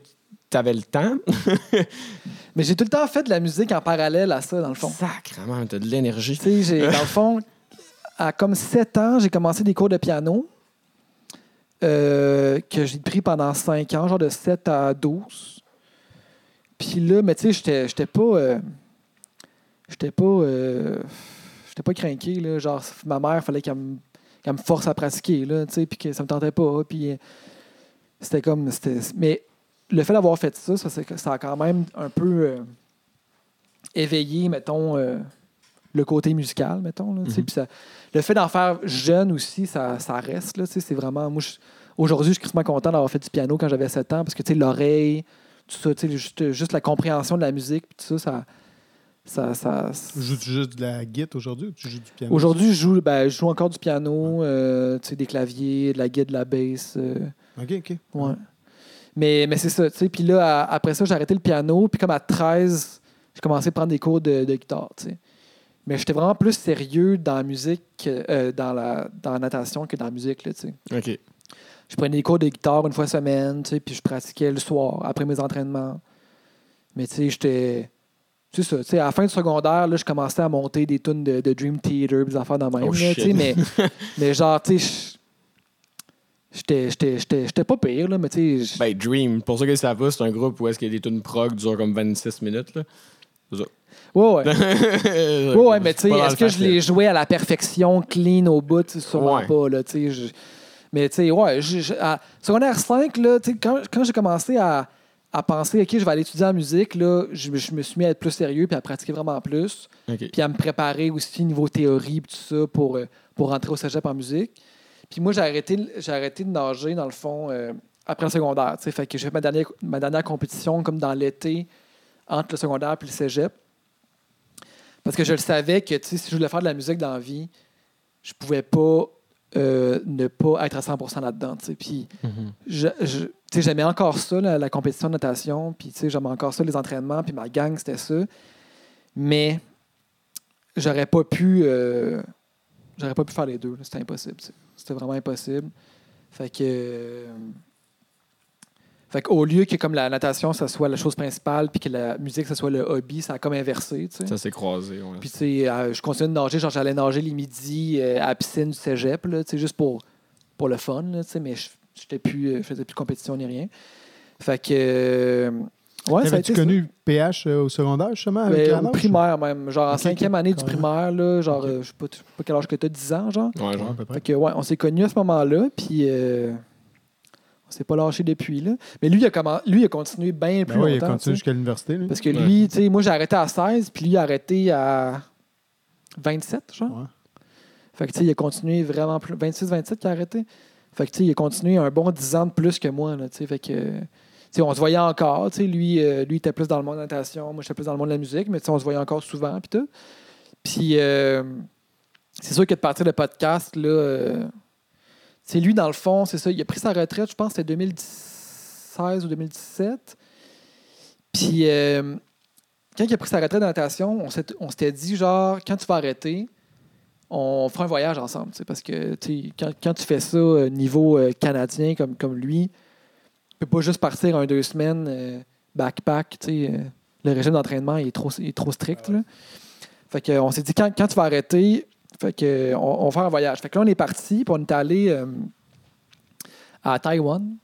t'avais le temps? Mais j'ai tout le temps fait de la musique en parallèle à ça, dans le fond. Sacrement, t'as de l'énergie. Tu sais, dans le fond, à comme 7 ans, j'ai commencé des cours de piano euh, que j'ai pris pendant 5 ans, genre de 7 à 12. Puis là, mais tu sais, j'étais- pas. euh, j'étais pas. euh, j'étais pas craqué, là. Genre, ma mère, fallait qu'elle me, me force à pratiquer, là, tu sais, puis que ça me tentait pas. Puis euh, c'était comme. Mais le fait d'avoir fait ça, ça, a quand même un peu euh, éveillé, mettons, euh, le côté musical, mettons. Là. Mhm. Puis ça- le fait d'en faire jeune aussi, ça, ça reste. Là, tu sais, c'est vraiment. Moi, aujourd'hui, je suis extrêmement content d'avoir fait du piano quand j'avais 7 ans parce que tu sais, l'oreille, tout ça, tu sais, juste, juste la compréhension de la musique, puis tout ça, ça. ça, ça Joues-tu juste de la guitare aujourd'hui ou tu joues du piano? Aujourd'hui, je joue, ben, je joue encore du piano, euh, tu sais, des claviers, de la guitare, de la bass. euh, OK, OK. Ouais. Mais, mais c'est ça, tu sais. Puis là, à- après ça, j'ai arrêté le piano. Puis comme à 13, j'ai commencé à prendre des cours de, de guitare, tu sais. Mais j'étais vraiment plus sérieux dans la musique, que- euh, dans, la, dans la natation que dans la musique, là, tu sais. OK. Je prenais des cours de guitare une fois semaine, tu sais, puis je pratiquais le soir, après mes entraînements. Mais tu sais, j'étais... C'est ça, tu sais, à la fin du secondaire, là, je commençais à monter des tunes de, de Dream Theater, des affaires dans même, Oh, tu sais, mais, mais genre, tu sais, j'étais- pas pire, là, mais tu sais. Ben, Dream, pour ceux qui savent pas, c'est un groupe où est-ce qu'il y a des tunes prog qui durent comme 26 minutes. Là. Ouais, ouais. ouais, Ouais, mais tu sais, est-ce que je les jouais à la perfection, clean au bout? Sûrement Ouais. pas, là, tu sais. Mais tu sais, ouais, je- je- à secondaire 5, là, tu sais, quand, quand j'ai commencé à, à penser, OK, je vais aller étudier en musique, là, je, me- je me suis mis à être plus sérieux puis à pratiquer vraiment plus. Puis à me préparer aussi niveau théorie puis tout ça pour, euh, pour rentrer au cégep en musique. Puis moi, j'ai arrêté, j'ai arrêté de nager, dans le fond, euh, après le secondaire. Fait que j'ai fait ma dernière, ma dernière compétition comme dans l'été entre le secondaire et le cégep. Parce que je le savais que tu sais, si je voulais faire de la musique dans la vie, je pouvais pas euh, ne pas être à 100% là-dedans. Puis sais, j'aimais encore ça, la, la compétition de natation, puis j'aimais encore ça, les entraînements, puis ma gang, c'était ça. Mais j'aurais pas pu euh, j'aurais pas pu faire les deux. C'était impossible. C'était vraiment impossible. Fait que. Fait qu'au lieu que comme la natation, ça soit la chose principale, puis que la musique, ça soit le hobby, ça a comme inversé. tu sais. Ça s'est croisé. Ouais. Puis, tu sais, euh, je continuais de nager. Genre, j'allais nager les midis euh, à la piscine du cégep, là, tu sais, juste pour, pour le fun, là, tu sais, mais je j'étais plus, euh, faisais plus de compétition ni rien. Fait que. euh, ouais, ça a été ça. connu PH au secondaire, justement, avec la au primaire, même. Genre, en cinquième année du primaire, là, genre, Ok. euh, je sais pas, je sais pas quel âge que t'as, 10 ans, genre. Ouais, Ouais, genre. à peu près. Fait que, ouais, on s'est connus à ce moment-là, puis euh, on s'est pas lâché depuis, là. Mais lui, il a, lui, il a continué bien plus Ben oui, il a longtemps. continué jusqu'à l'université. lui. Parce que lui, tu sais, moi, j'ai arrêté à 16, puis lui, il a arrêté à 27, genre. Ouais. Fait que, tu sais, il a continué vraiment plus. 26, 27 qu'il a arrêté. Fait que, tu sais, il a continué un bon 10 ans de plus que moi, là, tu sais. Fait que, tu sais, on se voyait encore, tu sais. Lui, euh, lui, il était plus dans le monde de la natation, moi, j'étais plus dans le monde de la musique, mais, on se voyait encore souvent, puis tout. Puis, euh, c'est sûr que de partir de podcast, là. euh, c'est lui, dans le fond, c'est ça. Il a pris sa retraite, je pense, c'était 2016 ou 2017. Puis, euh, quand il a pris sa retraite de natation, on s'était dit, genre, quand tu vas arrêter, on fera un voyage ensemble. Parce que quand, quand tu fais ça euh, niveau euh, canadien comme, comme lui, tu peux pas juste partir un deux semaines euh, backpack. tu sais, le régime d'entraînement est trop, il est trop strict. là. Fait que, on s'est dit, quand, quand tu vas arrêter, fait que, on, faire un voyage. Fait que là, on est parti, puis on est allé euh, à Taïwan,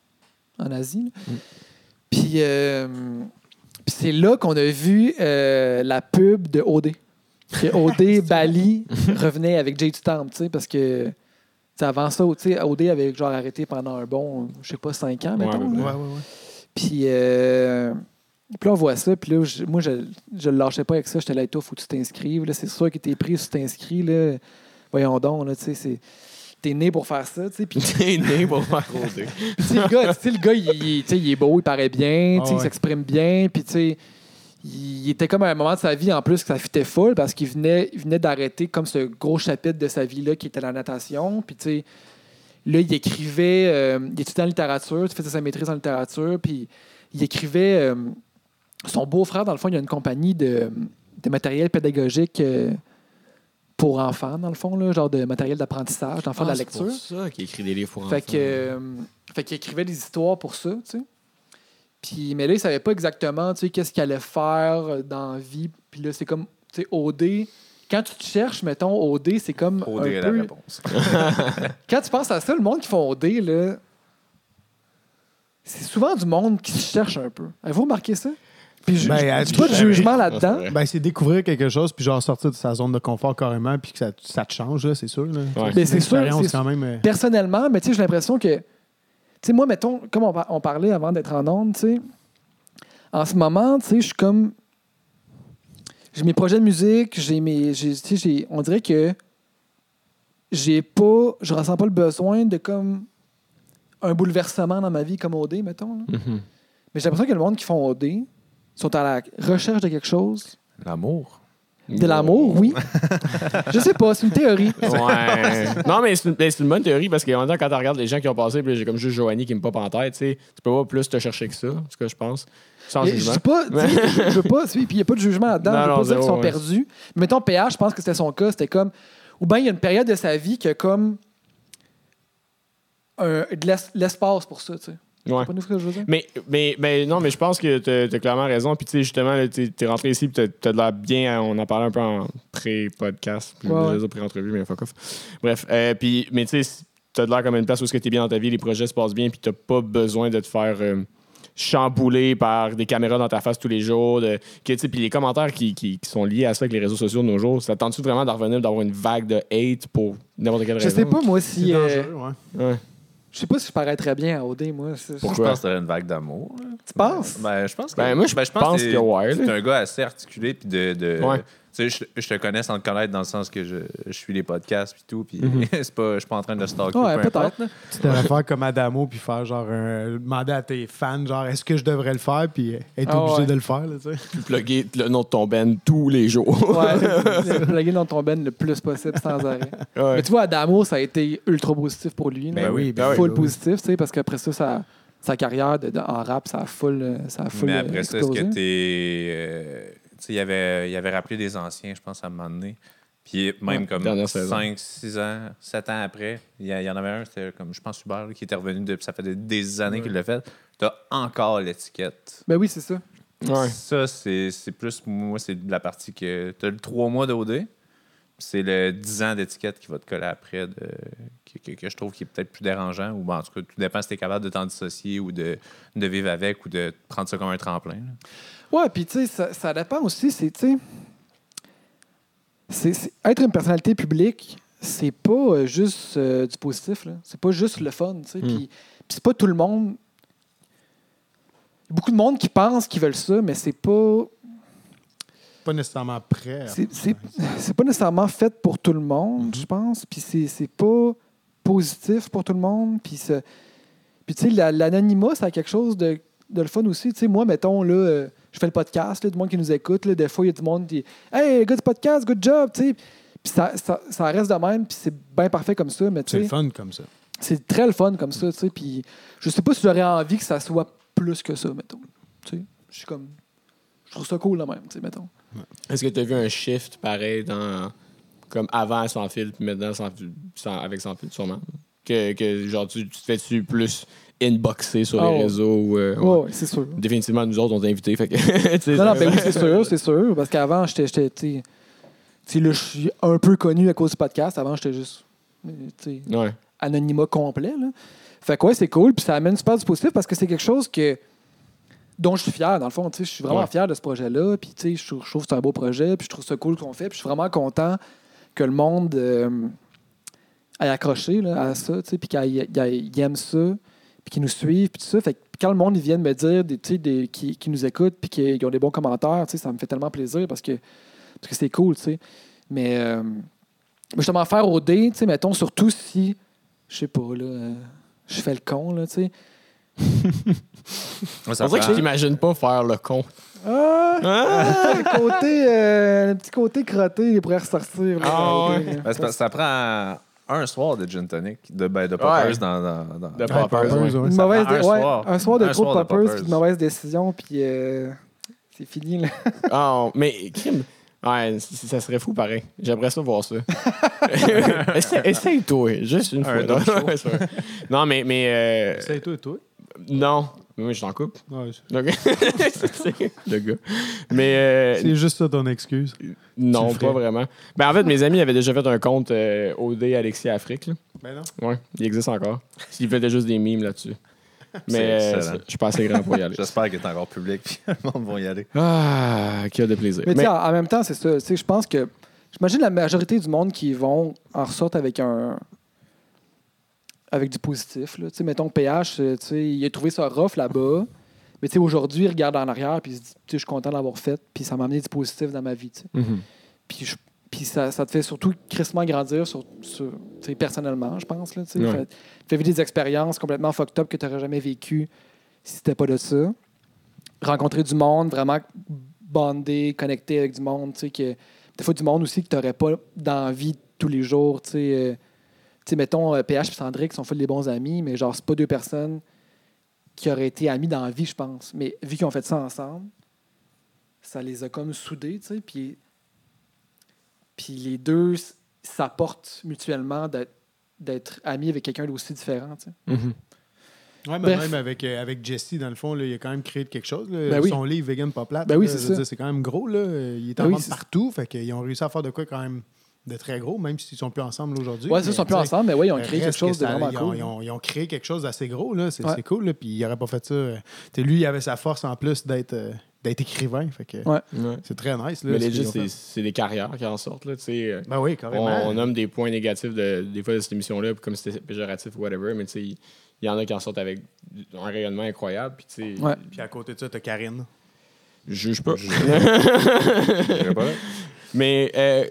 en Asie. là. Puis, euh, puis c'est là qu'on a vu euh, la pub de OD. Que OD Bali revenait avec Jay Stamp, tu sais, parce que avant ça, tu sais, OD avait genre arrêté pendant un bon, je sais pas, cinq ans, mettons. ouais. Ouais, ouais. Puis, euh, puis là, on voit ça. Puis là, je- moi, je ne le lâchais pas avec ça. J'étais là, toi, faut que tu t'inscrives. C'est sûr que t'es pris si tu t'inscris. Là. Voyons donc, là, tu sais, c'est... T'es né pour faire ça, tu sais. Puis, T'es né pour faire rôder. puis, tu le gars, le gars il, il- il est beau, il paraît bien, tu sais, Ah il ouais. s'exprime bien. Puis, tu sais, il était comme à un moment de sa vie, en plus, que ça fitait full parce qu'il venait, il venait d'arrêter comme ce gros chapitre de sa vie-là qui était la natation. Puis, tu sais, là, il écrivait, euh, il étudiait en littérature, il faisait sa maîtrise en littérature, puis il écrivait. euh, son beau-frère, dans le fond, il a une compagnie de, de matériel pédagogique euh, pour enfants, dans le fond, là, genre de matériel d'apprentissage, d'enfants de la lecture. C'est ça qu'il écrit des livres pour Fait enfants. que, euh, fait qu'il écrivait des histoires pour ça, tu sais. Puis, mais là, il savait pas exactement, tu sais, qu'est-ce qu'il allait faire dans la vie. Puis là, c'est comme, tu sais, OD. Quand tu te cherches, mettons, OD, c'est comme OD un est la réponse. Quand tu penses à ça, le monde qui font OD, là, c'est souvent du monde qui se cherche un peu. Avez-vous remarqué ça? Puis je, Ben, je- pas de jugement là-dedans? Ben, c'est découvrir quelque chose, puis genre sortir de sa zone de confort carrément, puis que ça, ça te change, là, c'est sûr. Là. Ouais. Mais c'est sûr, quand même. euh, personnellement, mais tu sais, j'ai l'impression que. Tu sais, moi, mettons, comme on, par- on parlait avant d'être en onde, tu sais, en ce moment, tu sais, je suis comme. J'ai mes projets de musique, j'ai mes. j'ai- Tu sais, j'ai- on dirait que. J'ai pas. Je ressens pas le besoin de comme. Un bouleversement dans ma vie comme OD, mettons. là. Mhm. Mais j'ai l'impression que le monde qui font OD sont à la recherche de quelque chose. L'amour. De l'amour, oui. je sais pas, c'est une théorie. Ouais. non, mais c'est une, bonne théorie parce qu'en même temps, quand tu regardes les gens qui ont passé, puis j'ai comme juste Joanie qui me pop en tête, tu sais, tu peux pas plus te chercher que ça, c'est ce que je pense. Sans Et Je jugement. dis pas, je je veux pas, puis il n'y a pas de jugement là-dedans. Je veux non, pas dire qu'ils sont ouais. perdus. Mais mettons, PH, je pense que c'était son cas. C'était comme. Ou bien il y a une période de sa vie qui a comme. un- de l'es- l'espace pour ça, tu sais. Ouais. Pas ce que je veux dire? Mais, mais, mais non, mais je pense que tu as, clairement raison. Puis, tu sais, justement, tu es rentré ici, puis tu as, de l'air bien. On en parlait un peu en pré-podcast. Puis, Ouais, je dire pré-entrevue, mais fuck off. Bref. euh, puis, mais tu sais, t'as l'air comme une place où tu es bien dans ta vie, les projets se passent bien, puis t'as pas besoin de te faire euh, chambouler par des caméras dans ta face tous les jours. De, que, tu sais, puis les commentaires qui, qui- qui sont liés à ça avec les réseaux sociaux de nos jours, ça tente-tu vraiment d'en revenir, d'avoir une vague de hate pour n'importe quelle Je raison? sais pas, moi, si. euh, dangereux, ouais. Ouais. Je sais pas si je paraîtrais bien à OD, moi. C'est- Je Pourquoi? pense que t'aurais une vague d'amour. Tu penses? Ben, je pense que. Ben, moi, je ben, pense c'est- que ouais, C'est un gars assez articulé, puis de. de Ouais. Tu sais, je, je te connais sans te connaître dans le sens que je, je suis les podcasts, puis tout, puis Mhm. c'est pas, je suis pas en train de stalker. Ouais, peu peut-être. Tu devrais faire comme Adamo puis faire genre un- demander à tes fans genre est-ce que je devrais le faire? Puis être Ah obligé ouais. de le faire là, tu sais. Puis plugger le nom de ton band tous les jours. Ouais, plugger dans ton ben le plus possible sans arrêt. Ouais. Mais tu vois, Adamo, ça a été ultra positif pour lui. Ben oui, ben full ben oui. positif, tu sais, parce qu'après ça, sa, sa carrière de- de- en rap, ça a full, euh, ça a full Mais euh, après ça, est-ce que t'es. Il avait, il avait rappelé des anciens, je pense, à un moment donné. Puis même Ouais, comme dernière saison. 5, 6 ans, 7 ans après, il y, en avait un, c'était comme, je pense, Hubert, qui était revenu depuis. Ça fait des, des années qu'il l'a fait. T'as encore l'étiquette. Ben oui, c'est ça. Ouais. Ça, c'est c'est plus, moi, c'est la partie que. T'as le 3 mois d'OD, c'est le 10 ans d'étiquette qui va te coller après, de, que, que- que je trouve qui est peut-être plus dérangeant. Ou ben, en tout cas, tout dépend si t'es capable de t'en dissocier ou de, de vivre avec ou de prendre ça comme un tremplin. là. Ouais, puis tu sais, ça, ça dépend aussi, c'est, tu sais, être une personnalité publique, c'est pas euh, juste euh, du positif, là. C'est pas juste le fun, tu sais. Puis puis c'est pas tout le monde. Il y a beaucoup de monde qui pense qu'ils veulent ça, mais c'est pas. Pas nécessairement prêt. à C'est, pas nécessairement fait pour tout le monde, je pense. Puis c'est, pas positif pour tout le monde. Puis, puis tu sais, la- l'anonymat, ça a quelque chose de, de le fun aussi. Tu sais, moi, mettons, là, euh, je fais le podcast, là, du monde qui nous écoute. Là, des fois, il y a du monde qui dit Hey, du podcast, good job. Tu sais, puis ça, ça, ça reste de même, puis c'est bien parfait comme ça. C'est le fun comme ça. c'est très le fun comme ça. Tu sais, puis je sais pas si j'aurais envie que ça soit plus que ça, mettons. Tu sais, je suis comme. Je trouve ça cool, là même, tu sais, mettons. Est-ce que tu as vu un shift pareil dans comme avant sans fil puis maintenant sans, sans- avec sans fil sûrement? Que, que genre tu, tu te fais-tu plus inboxer sur les ouais. réseaux euh, ouais. c'est sûr. définitivement nous autres on t'a invité fait que Non, non, ben oui, c'est sûr, c'est sûr. Parce qu'avant, j'étais. je suis un peu connu à cause du podcast. Avant, j'étais juste. euh, ouais anonymat complet. Là. Fait que ouais, c'est cool. Puis ça amène super du positif parce que c'est quelque chose que dont je suis fier, dans le fond. Tu sais, Je suis vraiment Ouais. fier de ce projet-là. Puis tu sais, je trouve, que c'est un beau projet. Puis je trouve ça cool qu'on fait. Puis je suis vraiment content que le monde euh, ait accroché là, à ça. Puis qu'il il aime ça. Puis qu'ils nous suivent. Puis tout ça. Fait que quand le monde ils viennent me dire des, tu sais, des, qui, qui nous écoutent. Puis qu'ils ont des bons commentaires, tu sais, ça me fait tellement plaisir parce que parce que c'est cool. tu sais. Mais euh, justement, faire au dé, tu sais, mettons, surtout si je sais pas, là, euh, je fais le con, là, tu sais. On dirait que je t'imagine pas faire le con Ah! le, côté, euh, le petit côté crotté, il pourrait ressortir. là, Ah, ouais. Ben, ça prend un soir de gin tonic, de, ben, de poppers Ouais. dans, dans, dans- de poppers, Poppers, ouais. ouais. Une ça mauvaise prend un soir. un soir de Un trop de soir de poppers, poppers. puis une mauvaise décision, puis euh, c'est fini. Là. Ah, mais crime. Ouais, ça serait fou pareil. J'aimerais ça voir ça. Essaye- Essaye-toi, juste une Un fois. double Non, mais. mais euh, C'est toi et toi. non. Mais moi, je t'en coupe. Ouais, Donc, c'est le gars. Mais. euh, c'est juste ça ton excuse. non, le ferais. pas vraiment. Ben, en fait, mes amis avaient déjà fait un compte euh, OD Alexis Afrique. Là. Ben non. Ouais, il existe encore. Ils faisaient juste des mimes là-dessus. Mais euh, je suis pas assez grand pour y aller. J'espère qu'il est encore public, puis le monde va y aller. Ah, qu'il y a de plaisir. Mais, tu Mais- sais, en en même temps, c'est ça. Tu sais, Je pense que. J'imagine la majorité du monde qui vont en ressortent avec un. Avec du positif. Là. Mettons, PH, euh, il a trouvé ça rough là-bas. Mais aujourd'hui, il regarde en arrière puis il se dit Je suis content de l'avoir fait, puis ça m'a amené du positif dans ma vie. Mhm. Puis, je- puis ça, ça te fait surtout crissement grandir sur, sur- personnellement, je pense. Là. Ouais. Fait- tu fais vivre des expériences complètement fucked up que tu n'aurais jamais vécues si c'était pas de ça. Rencontrer du monde, vraiment bonder, connecter avec du monde. des fois, du monde aussi que tu n'aurais pas d'envie tous les jours. sais, euh, sais, mettons, euh, PH et Sandrick sont full des bons amis, mais genre, c'est pas deux personnes qui auraient été amis dans la vie, je pense. Mais vu qu'ils ont fait ça ensemble, ça les a comme soudés, tu sais, puis puis les deux s'apportent mutuellement d'être d'être amis avec quelqu'un d'aussi différent. tu sais. Mhm. Ouais, mais Bref. même avec, euh, avec Jesse, dans le fond, là, il a quand même créé quelque chose. là. Ben oui. Son livre Vegan pas plate. Ben oui, c'est quand même gros. Là. Il est en Ben oui, vente partout. Fait qu'ils ont réussi à faire de quoi quand même de très gros, même s'ils sont plus ensemble aujourd'hui. Ouais, ça, ils sont plus ensemble, mais oui, ils ont euh, créé quelque chose que de vraiment ils ont, cool. ils ont- ils ont créé quelque chose d'assez gros, là. C'est Ouais. cool, là. Puis il n'aurait pas fait ça. euh, tu sais, lui, il avait sa force en plus d'être euh, d'être écrivain. Fait que Ouais. C'est très nice, là. Mais ce c'est des carrières qui en sortent. Là, tu sais, Ben oui, on, carrément. on nomme des points négatifs de, des fois de cette émission-là, puis comme c'était péjoratif ou whatever, mais tu sais, il y en a qui en sortent avec un rayonnement incroyable. Puis tu sais, Ouais. Puis à côté de ça, t'as Karine. je juge pas. J'irai pas là. Mais euh,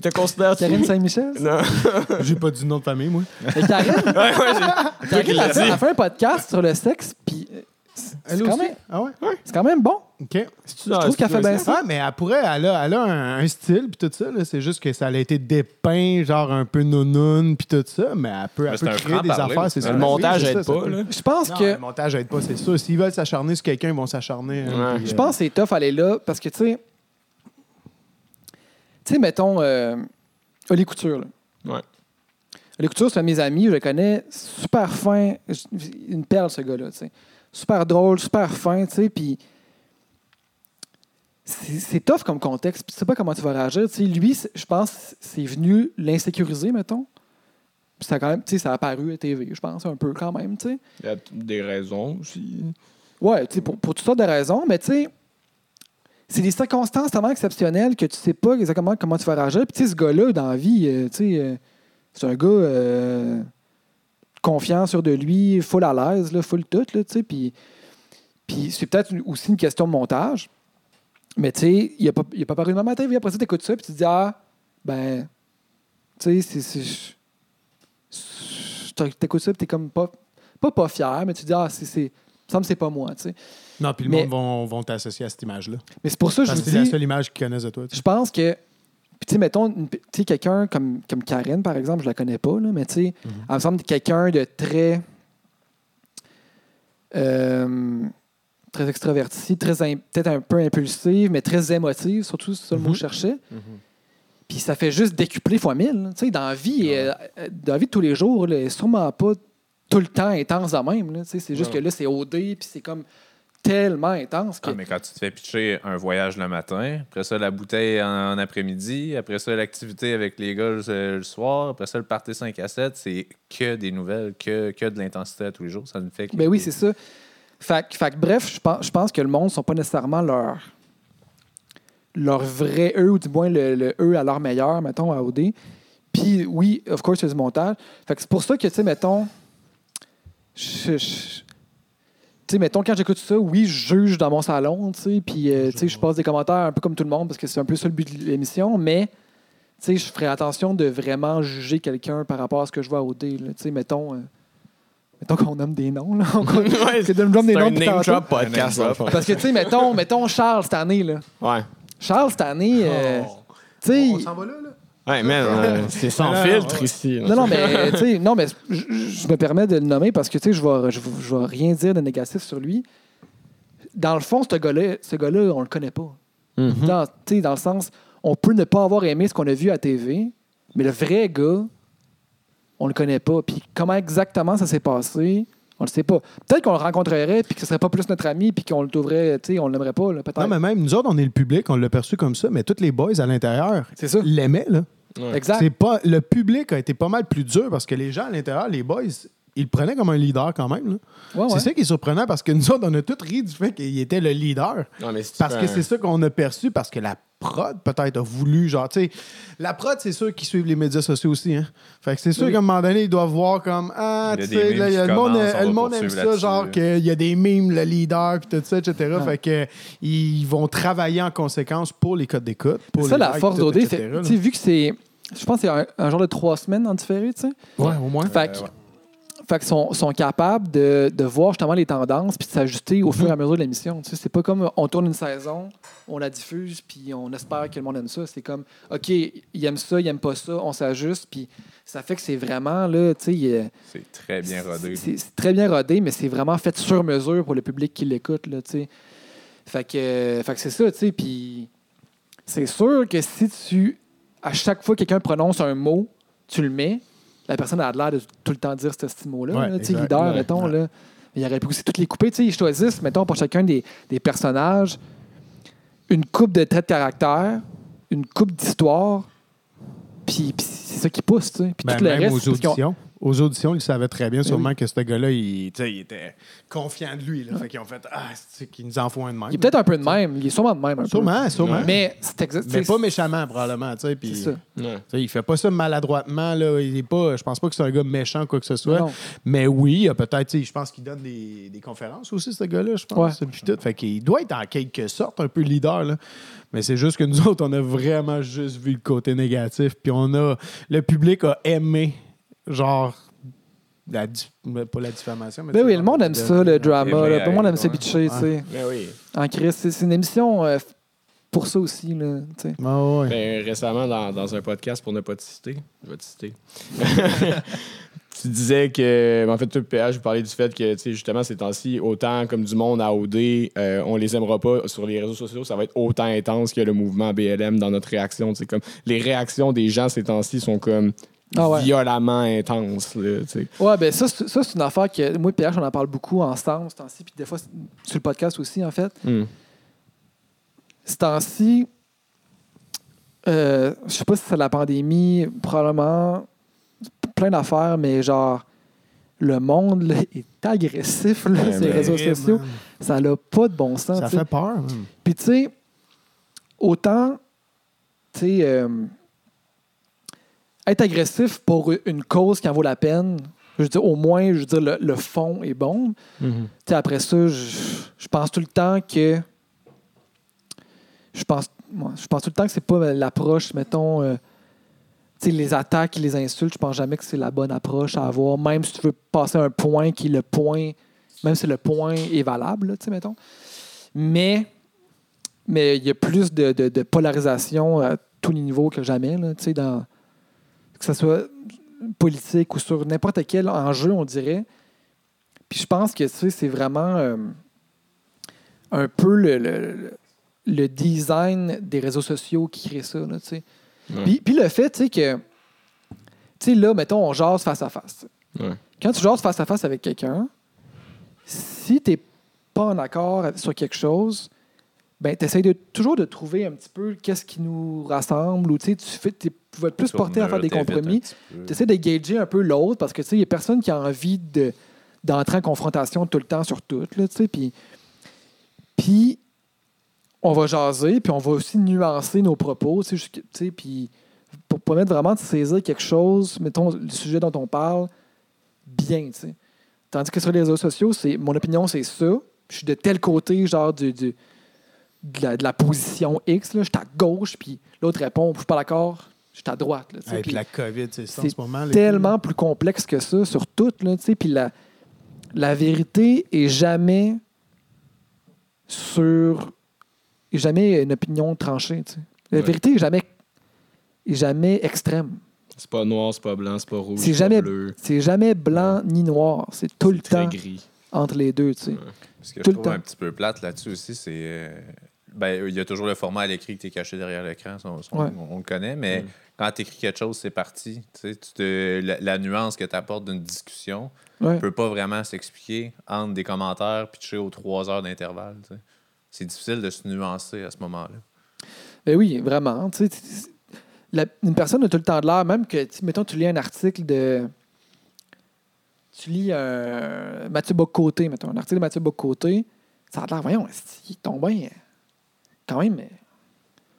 te considères-tu. Karine Saint-Michel? Non. J'ai pas du nom de famille, moi. Mais Karine, ouais, ouais, j'ai- qui l'as fait, dit. a fait un podcast sur le sexe, puis euh, c'est Elle c'est aussi? quand, même- Ah ouais? c'est quand même bon. OK. Je trouve qu'elle fait bien ça. Ah, mais elle pourrait, elle a, elle a un, un style, puis tout ça. là. C'est juste que ça a été dépeint, genre un peu nounoun, puis tout ça. Mais elle peut, elle Mais c'est peut un créer des franc-parler affaires, c'est Le ça. Le Oui, montage c'est aide ça pas. Là. Je pense Non, que le montage aide pas, c'est sûr. S'ils veulent s'acharner sur quelqu'un, ils vont s'acharner. hein, Ouais. puis, Je euh, pense que c'est tough aller là parce que, tu sais, tu sais, mettons, euh, Oli Couture. Là. Ouais. Oli Couture, c'est un de mes amis, je le connais, super fin, une perle, ce gars-là, tu sais. Super drôle, super fin, tu sais, puis c'est tough comme contexte, tu sais pas comment tu vas réagir. Tu sais, lui, je pense, c'est venu l'insécuriser, mettons. Puis ça a quand même, tu sais, ça a apparu à TV, je pense, un peu quand même, tu sais. Il y a des raisons aussi. Ouais, tu sais, pour, pour toutes sortes de raisons, mais tu sais, c'est des circonstances tellement exceptionnelles que tu sais pas exactement comment tu vas réagir. Puis tu sais, ce gars-là, dans la vie, euh, tu sais, euh, c'est un gars euh, confiant sur de lui, full à l'aise, full tout, tu sais. Puis, puis c'est peut-être aussi une question de montage. Mais tu sais, il n'a pas, il a pas paru de matin, après ça, tu écoutes ça, puis tu te dis, ah, ben, tu sais, c'est- c'est- T'écoutes ça, puis t'es comme pas, pas, pas fier, mais tu te dis, ah, c'est. il me semble c'est pas moi, tu sais. Non, puis le Mais- monde vont, vont t'associer à cette image-là. Mais c'est pour ça que je vous que c'est la dis, seule image qu'ils connaissent de toi. je pense que, puis tu sais, mettons, tu sais, quelqu'un comme, comme Karen, par exemple, je la connais pas, là, mais tu sais, elle me semble quelqu'un de très, euh, très extraverti, très peut-être un peu impulsive, mais très émotive, surtout, c'est ça le mot que je cherchais. Puis ça fait juste décupler fois mille. Tu sais, dans la vie, euh, euh, dans la vie de tous les jours, là, elle est sûrement pas tout le temps intense de même. là. Tu sais, C'est juste Ouais. que là, c'est OD, puis c'est comme tellement intense que... Ah, mais quand tu te fais pitcher un voyage le matin, après ça, la bouteille en, en après-midi, après ça, l'activité avec les gars le, le soir, après ça, le party 5 à 7, c'est que des nouvelles, que, que de l'intensité à tous les jours. Ça ne fait que. Ben oui, c'est ça. Fait, fait bref, je pense, je pense que le monde ne sont pas nécessairement leur, leur vrai eux, ou du moins le, le eux à leur meilleur, mettons, à OD. Puis oui, of course, il y a du montage. Fait que c'est pour ça que, tu sais, mettons, je- je- tu sais, mettons, quand j'écoute ça, oui, je juge dans mon salon, tu sais, puis, euh, tu sais, je passe des commentaires un peu comme tout le monde parce que c'est un peu ça le but de l'émission, mais, tu sais, je ferai attention de vraiment juger quelqu'un par rapport à ce que je vois à OD, là. Tu sais, mettons, euh, mettons qu'on nomme des noms, là. Ouais, c'est de me des noms un name drop podcast. Parce que, tu sais, mettons, mettons Charles cette année, là. Ouais. Charles cette année, euh, Oh. tu sais... On s'en va là, là? Ouais, man, euh, c'est sans Non, filtre ouais. ici. Non, non, mais, tu sais, non, mais je, je me permets de le nommer parce que, tu sais, je vais, je, vais- je vais rien dire de négatif sur lui. Dans le fond, ce gars-là, ce gars-là, on le connaît pas. Mhm. Dans, tu sais, dans le sens, on peut ne pas avoir aimé ce qu'on a vu à TV, mais le vrai gars, on le connaît pas. Puis comment exactement ça s'est passé, on le sait pas. Peut-être qu'on le rencontrerait, puis que ce serait pas plus notre ami, puis qu'on le trouverait, tu sais, on l'aimerait pas, peut-être. Non, mais même nous autres, on est le public, on l'a perçu comme ça, mais tous les boys à l'intérieur C'est ça. l'aimaient, là. Ouais. Exact. C'est pas, le public a été pas mal plus dur parce que les gens à l'intérieur, les boys, ils le prenaient comme un leader quand même. Ouais, C'est ouais. ça qui est surprenant parce que nous autres, on a tous ri du fait qu'il était le leader. Non, mais si tu Parce que un- c'est ça qu'on a perçu, parce que la prod, peut-être, a voulu, genre, tu sais, la prod, c'est sûr qu'ils suivent les médias sociaux aussi, hein. Fait que c'est sûr Oui. qu'à un moment donné, ils doivent voir comme, ah, Il tu sais, il le monde, le monde aime ça, genre, qu'il y a des mimes, le leader, puis tout ça, etc. Ouais. Fait que, ils vont travailler en conséquence pour les codes d'écoute. C'est ça les la likes, force tout, d'OD. etc., c'est- là. tu sais, Vu que c'est. Je pense que c'est un, un genre de trois semaines en différé, tu sais. Ouais, au moins. Fait que- ouais. Fait qu'ils sont, sont capables de, de voir justement les tendances puis de s'ajuster au fur et à mesure de l'émission. Tu sais, c'est pas comme on tourne une saison, on la diffuse puis on espère que le monde aime ça. C'est comme, OK, il aime ça, il aime pas ça, on s'ajuste puis ça fait que c'est vraiment, là, tu sais, C'est très bien rodé. c'est c'est très bien rodé, mais c'est vraiment fait sur mesure pour le public qui l'écoute, là, tu sais. Fait que, euh, fait que c'est ça, tu sais, puis c'est sûr que si tu, à chaque fois que quelqu'un prononce un mot, tu le mets, la personne a l'air de tout le temps dire ce petit mot-là, Ouais, là, exact. leader, Ouais, mettons, ouais. là. Mais il aurait pu aussi toutes les couper, ils choisissent, mettons, pour chacun des, des personnages, une coupe de traits de caractère, une coupe d'histoire, Puis, c'est ça qui pousse. Puis Ben, tout le même reste, aux auditions. Aux auditions, ils savaient très bien Ben sûrement que ce gars-là, il, tu sais, il était confiant de lui. Là. Fait qu'ils ont fait Ah, c'est qu'ils nous en font un de même. il est peut-être un peu de même. Il est sûrement de même. Un peu. Sûrement, sûrement. Mais, Mais c'est exact. pas méchamment, probablement. tu sais, puis- C'est ça. Il fait pas ça maladroitement. Là. Il est pas, je pense pas que c'est un gars méchant ou quoi que ce soit. Non. Mais oui, il y a peut-être, tu sais, je pense qu'il donne des, des conférences aussi, ce gars-là, je pense. Ouais. Puis tout. Fait qu'il doit être en quelque sorte un peu leader. Là. Mais c'est juste que nous autres, on a vraiment juste vu le côté négatif. Puis on a. Le public a aimé, genre. La, pas la diffamation, mais. Ben oui, le monde aime de- ça, le drama. Là. Tout le monde aime se bitcher, tu sais. Ben oui. En crise, c'est une émission euh, pour ça aussi, là, tu sais. Ah ouais. Ben, récemment, dans, dans un podcast, pour ne pas te citer, je vais te citer. tu disais que, en fait, tout le PH, vous parlez du fait que, tu sais, justement, ces temps-ci, autant comme du monde à OD, euh, on les aimera pas sur les réseaux sociaux, ça va être autant intense que le mouvement BLM dans notre réaction. Tu sais, comme les réactions des gens ces temps-ci sont comme Ah ouais. violemment. Là, sais. Ouais, ben ça, c'est ça, c'est une affaire que moi et PH, on en parle beaucoup ensemble, ce temps-ci, puis des fois sur le podcast aussi, en fait. Hmm. Ce temps-ci, euh, je sais pas si c'est la pandémie, probablement plein d'affaires, mais genre, le monde là, est agressif là, Ouais, sur les ben, réseaux sociaux. man. Ça n'a pas de bon sens. Ça fait peur. Puis, tu sais, autant, tu sais, euh, être agressif pour une cause qui en vaut la peine, je veux dire, au moins, je veux dire, le, le fond est bon. Tu sais, après ça, je, je pense tout le temps que. Je pense, moi, je pense tout le temps que c'est pas l'approche, mettons. euh, les attaques et les insultes, je pense jamais que c'est la bonne approche à avoir, même si tu veux passer un point qui est le point, même si le point est valable, là, tu sais, mettons. Mais mais il y a plus de, de- de polarisation à tous les niveaux que jamais, tu sais, dans, que ce soit politique ou sur n'importe quel enjeu, on dirait. Puis je pense que c'est vraiment euh, un peu le, le- le design des réseaux sociaux qui crée ça. Là. Ouais. puis, puis le fait tu sais, que, tu sais, là, mettons, on jase face à face. Ouais. Quand tu jases face à face avec quelqu'un, si tu n'es pas en accord sur quelque chose, ben, tu essaies de, toujours de trouver un petit peu qu'est-ce qui nous rassemble ou tu fais, t'es- tu vas être plus porté à faire des compromis. Tu essaies de gager un peu l'autre parce que tu sais, il n'y a personne qui a envie de, d'entrer en confrontation tout le temps sur tout. Là, tu sais, puis, puis on va jaser, puis on va aussi nuancer nos propos, puis pour permettre vraiment de saisir quelque chose, mettons le sujet dont on parle, bien, tu sais. Tandis que sur les réseaux sociaux, c'est mon opinion, c'est ça. Je suis de tel côté, genre du, du- de, la, de la position X, là. je suis à gauche, puis l'autre répond, je suis pas d'accord, je suis à droite. Là. Avec Puis la COVID, c'est ça en c'est ce moment. les tellement plus complexe que ça sur tout. Là, tu sais. Puis la, la vérité est jamais sur. est jamais une opinion tranchée. tu sais. La Ouais. vérité est jamais, est jamais extrême. C'est pas noir, c'est pas blanc, c'est pas rouge, C'est c'est jamais, bleu. c'est jamais blanc ni noir. C'est tout le C'est très temps gris. entre les deux. tu sais. Ce que Tout je le trouve temps. un petit peu plate là-dessus aussi, c'est. euh, ben, il y a toujours le format à l'écrit que tu es caché derrière l'écran, on, Ouais. on- on le connaît, mais Mm. quand tu écris quelque chose, c'est parti. Tu te- la, la nuance que tu apportes d'une discussion Ouais. ne peut pas vraiment s'expliquer entre des commentaires pitchés aux trois heures d'intervalle. C'est difficile de se nuancer à ce moment-là. Ben oui, vraiment. la- une personne a tout le temps de l'air, même que, mettons, tu lis un article de. Tu lis un Mathieu Bocoté, mettons, un article de Mathieu Bocoté, ça a l'air, voyons, il tombe bien? Quand même, euh,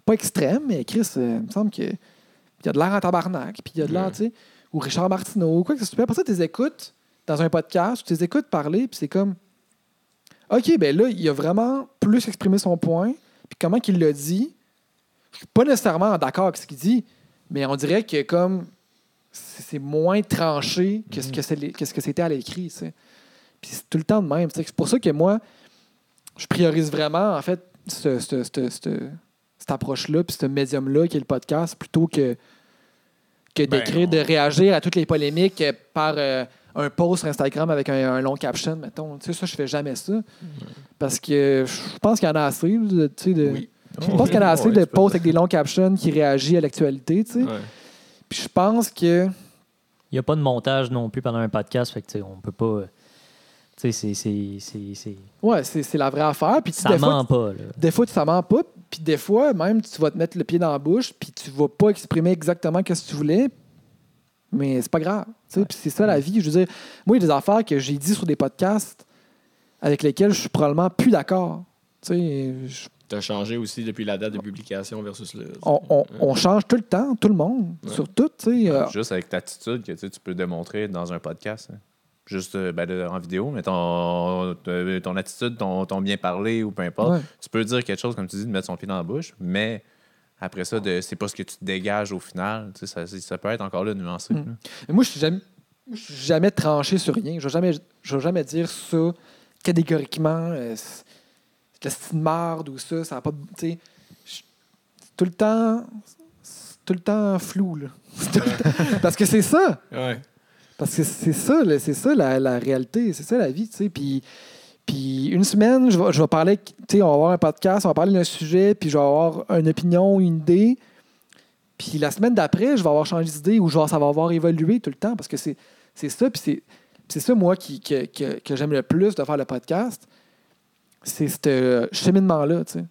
pas extrême, mais Chris, euh, il me semble qu'il y a de l'air en tabarnak, puis il y a de l'air, tu sais, ou Richard Martineau, ou quoi que ce soit. Après ça, tu les écoutes dans un podcast, tu les écoutes parler, puis c'est comme. OK, ben là, il a vraiment plus exprimé son point, puis comment qu'il l'a dit, je suis pas nécessairement d'accord avec ce qu'il dit, mais on dirait que comme c'est moins tranché que ce que ce que c'était à l'écrit. Puis c'est tout le temps de même. C'est pour ça que moi, je priorise vraiment en fait ce- ce- ce- ce- cette approche-là, puis ce médium-là qui est le podcast, plutôt que, que Ben, d'écrire, de réagir à toutes les polémiques euh, par euh, un post sur Instagram avec un, un long caption, mettons. Tu sais, ça, je fais jamais ça. Parce que je pense qu'il y en a assez. de- tu sais, de, Oui. je pense qu'il y en a assez Ouais, de posts avec des longs captions qui réagissent à l'actualité. tu sais. Ouais. Puis je pense que. Il n'y a pas de montage non plus pendant un podcast, fait que tu sais, on peut pas. Tu sais, c'est- c'est- Ouais, c'est c'est la vraie affaire. Puis Ça des fois, ment pas, là. des fois, tu- ça ment pas. Puis des fois, même, tu vas te mettre le pied dans la bouche, puis tu vas pas exprimer exactement ce que tu voulais, mais c'est pas grave. tu sais. Puis c'est ça la vie. Je veux dire, moi, il y a des affaires que j'ai dit sur des podcasts avec lesquels je suis probablement plus d'accord. Tu sais, Tu as changé aussi depuis la date de publication versus le. on, on- on change tout le temps, tout le monde, Ouais. sur tout. tu sais. Euh, Juste avec l'attitude que tu peux démontrer dans un podcast. hein. Juste euh, ben, en vidéo, mais ton, ton attitude, ton, ton bien parler ou peu importe. ouais. Tu peux dire quelque chose, comme tu dis, de mettre son pied dans la bouche, mais après ça, de, c'est pas ce que tu te dégages au final. Tu sais, Ça, ça peut être encore là nuancé. Mm. là. Moi, je suis jamais, jamais tranché sur rien. Je vais jamais, je vais jamais dire ça catégoriquement. euh, c'est de marde ou ça, ça a pas de. tout le temps. c'est tout le temps flou, là. C'est tout le temps- Parce que c'est ça. Ouais. Parce que c'est ça, c'est ça la, la réalité, c'est ça la vie, tu sais. Puis, puis une semaine, je vais, je vais parler, tu sais, on va avoir un podcast, on va parler d'un sujet, puis je vais avoir une opinion, une idée. Puis la semaine d'après, je vais avoir changé d'idée ou genre, ça va avoir évolué tout le temps parce que c'est, c'est ça, puis c'est, c'est ça, moi, qui, que, que- que j'aime le plus de faire le podcast. C'est ce euh, cheminement-là, tu sais.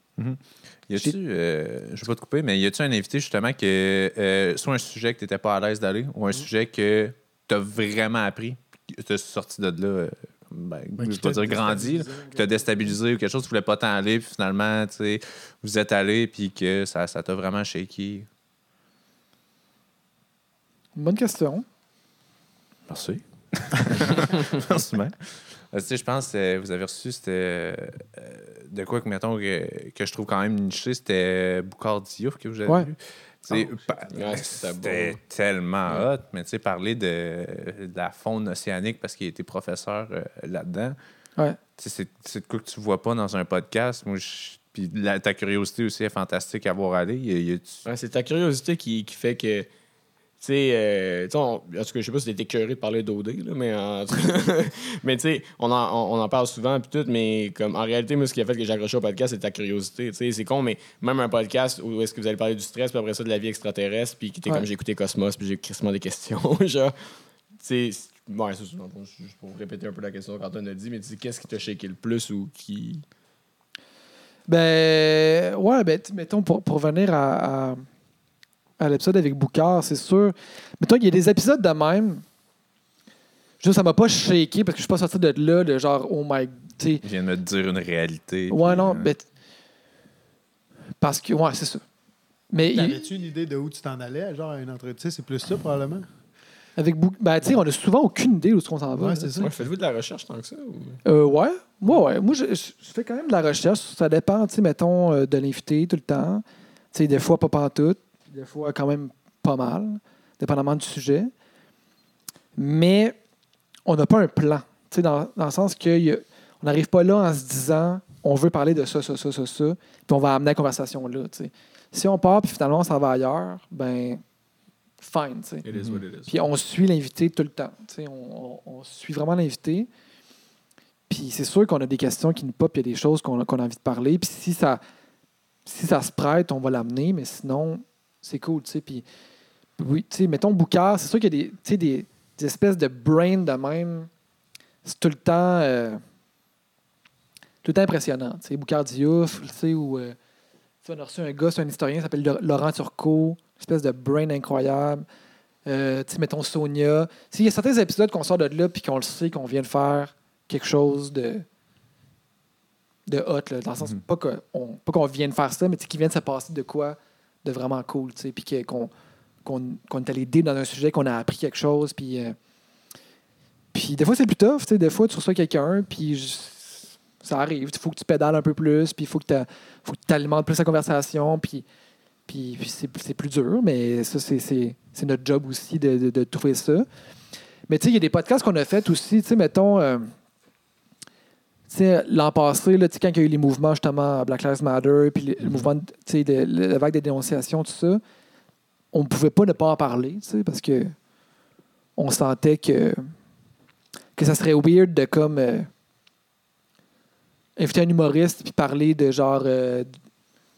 Y a-tu, euh, je vais pas te couper, mais y a-tu un invité justement que euh, soit un sujet que tu n'étais pas à l'aise d'aller ou un sujet que tu as vraiment appris, que tu es sorti de là, euh, ben, Ben, je vais dire grandi, là, déstabilisé, qui t'a déstabilisé ou quelque chose, tu voulais pas t'en aller, puis finalement, tu sais, vous êtes allé, puis que ça ça t'a vraiment shaké. Bonne question. Merci. Merci, bien. Euh, tu sais, je pense que vous avez reçu, c'était. euh, de quoi que, mettons, que, que je trouve quand même niché, c'était Boucard Diouf que vous avez Ouais. vu. Oh, ouais, c'était tellement hot, mais tu sais, parler de, de la faune océanique parce qu'il était professeur euh, là-dedans, Ouais. c'est de quoi que tu vois pas dans un podcast. Moi, Puis ta curiosité aussi est fantastique à voir aller. Ouais, c'est ta curiosité qui, qui fait que. Tu sais, euh, on- en tout cas, je sais pas si t'étais curieux de parler d'OD, là, mais en mais tu sais, on en, on, on en parle souvent, puis tout, mais comme en réalité, moi, ce qui a fait que j'ai accroché au podcast, c'est ta curiosité. Tu sais, c'est con, mais même un podcast où est-ce que vous allez parler du stress, puis après ça, de la vie extraterrestre, puis qui était Ouais. comme j'ai écouté Cosmos, puis j'ai crissement des questions, genre. Tu sais, ouais, c'est pour répéter un peu la question qu'Antoine a dit, mais tu sais, qu'est-ce qui t'a shaké le plus ou qui? Ben, ouais, ben, mettons, pour, pour revenir à, à, à l'épisode avec Boucard, c'est sûr. Mettons, il y a des épisodes de même. Juste, ça m'a pas shaké parce que je suis pas sorti de là, de genre, oh my. Je viens de me dire une réalité. ouais, puis, non, euh, t- Parce que, ouais, c'est ça. Mais il- T'avais-tu une idée de où tu t'en allais, genre à une entretien? Tu sais, C'est plus ça, probablement? avec Bou- ben, tu sais, on a souvent aucune idée où qu'on s'en va. Ouais, c'est ça. Ouais, faites-vous de la recherche tant que ça? Ou... Euh, ouais. Moi, ouais. Moi, je, je- je fais quand même de la recherche. Ça dépend, tu sais, mettons, euh, de l'invité tout le temps. Tu sais, des fois, pas pantoute. Des fois, quand même pas mal, dépendamment du sujet. Mais on n'a pas un plan. Tu sais, dans, dans le sens qu'on n'arrive pas là en se disant on veut parler de ça, ça, ça, ça, ça, puis on va amener la conversation là. tu sais. Si on part, puis finalement, on s'en va ailleurs, ben, fine. tu sais. It is what it is. Puis on suit l'invité tout le temps. Tu sais, On, on- on suit vraiment l'invité. Puis c'est sûr qu'on a des questions qui nous pop, il y a des choses qu'on a, qu'on a envie de parler. Puis si ça, si ça se prête, on va l'amener, mais sinon, c'est cool. tu sais. Puis oui, tu sais, mettons Boucard, c'est sûr qu'il y a des, tu sais, des, des espèces de brain de même. C'est tout le temps. euh, tout le temps impressionnant. Tu sais, Boucard Diouf, tu sais, ou. euh, on a reçu un gars, c'est un historien, il s'appelle Laurent Turcot, une espèce de brain incroyable. Euh, tu sais, mettons Sonia. Il y a certains épisodes qu'on sort de là puis qu'on le sait qu'on vient de faire quelque chose de de hot, là, dans le sens pas qu'on pas qu'on vient de faire ça, mais vient de se passer de quoi de vraiment cool, tu sais, puis qu'on qu'on qu'on est allé dans un sujet, qu'on a appris quelque chose, puis euh, puis des fois c'est plus tough, tu sais, des fois tu reçois quelqu'un, puis ça arrive, il faut que tu pédales un peu plus, puis il faut que tu alimentes plus la conversation, puis puis, c'est plus dur, mais ça, c'est- notre job aussi de, de, trouver ça. Mais tu sais, il y a des podcasts qu'on a fait aussi, tu sais, mettons, euh, l'an passé, là, quand il y a eu les mouvements justement Black Lives Matter, puis le, le mouvement, de- tu sais, de- la vague des dénonciations, tout ça, on ne pouvait pas ne pas en parler, tu sais, parce que on sentait que, que ça serait weird de comme euh, inviter un humoriste puis parler de genre euh,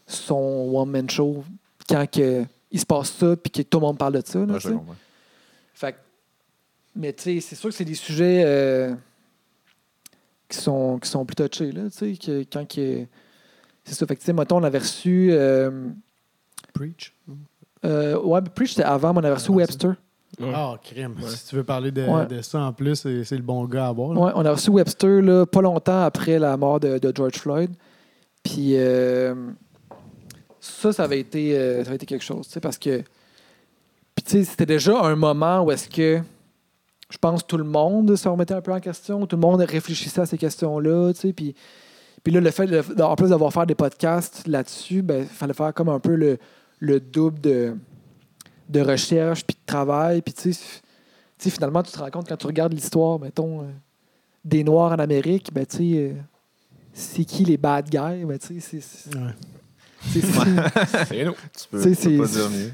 son one-man show quand que, il se passe ça puis que tout le monde parle de ça. là, ouais. Fait mais tu sais, c'est sûr que c'est des sujets euh, qui, sont, qui sont plus touchés, là, tu sais, que quand que- c'est ça. Fait que, tu sais, mettons, on avait reçu. euh, Preach? euh, ouais, Preach, c'était avant, mais on avait reçu ça. Webster. Ah, crème. Si tu veux parler de, Ouais. de ça en plus, c'est le bon gars à avoir. là. Ouais, on a reçu Webster là, pas longtemps après la mort de, de George Floyd. Puis euh, ça, ça avait été, euh, ça avait été quelque chose, tu sais, parce que puis tu sais, c'était déjà un moment où est-ce que je pense tout le monde se remettait un peu en question, tout le monde réfléchissait à ces questions-là, tu sais, puis puis là, le fait, de- en plus d'avoir fait des podcasts là-dessus, ben, il fallait faire comme un peu le, le double de, de recherche puis de travail. Puis, tu sais, tu sais, finalement, tu te rends compte quand tu regardes l'histoire, mettons, euh, des Noirs en Amérique, ben, tu sais, euh, c'est qui les bad guys? Ben, tu sais, c'est- Ouais. nous. Tu peux, Tu sais, tu peux pas c'est- dire mieux.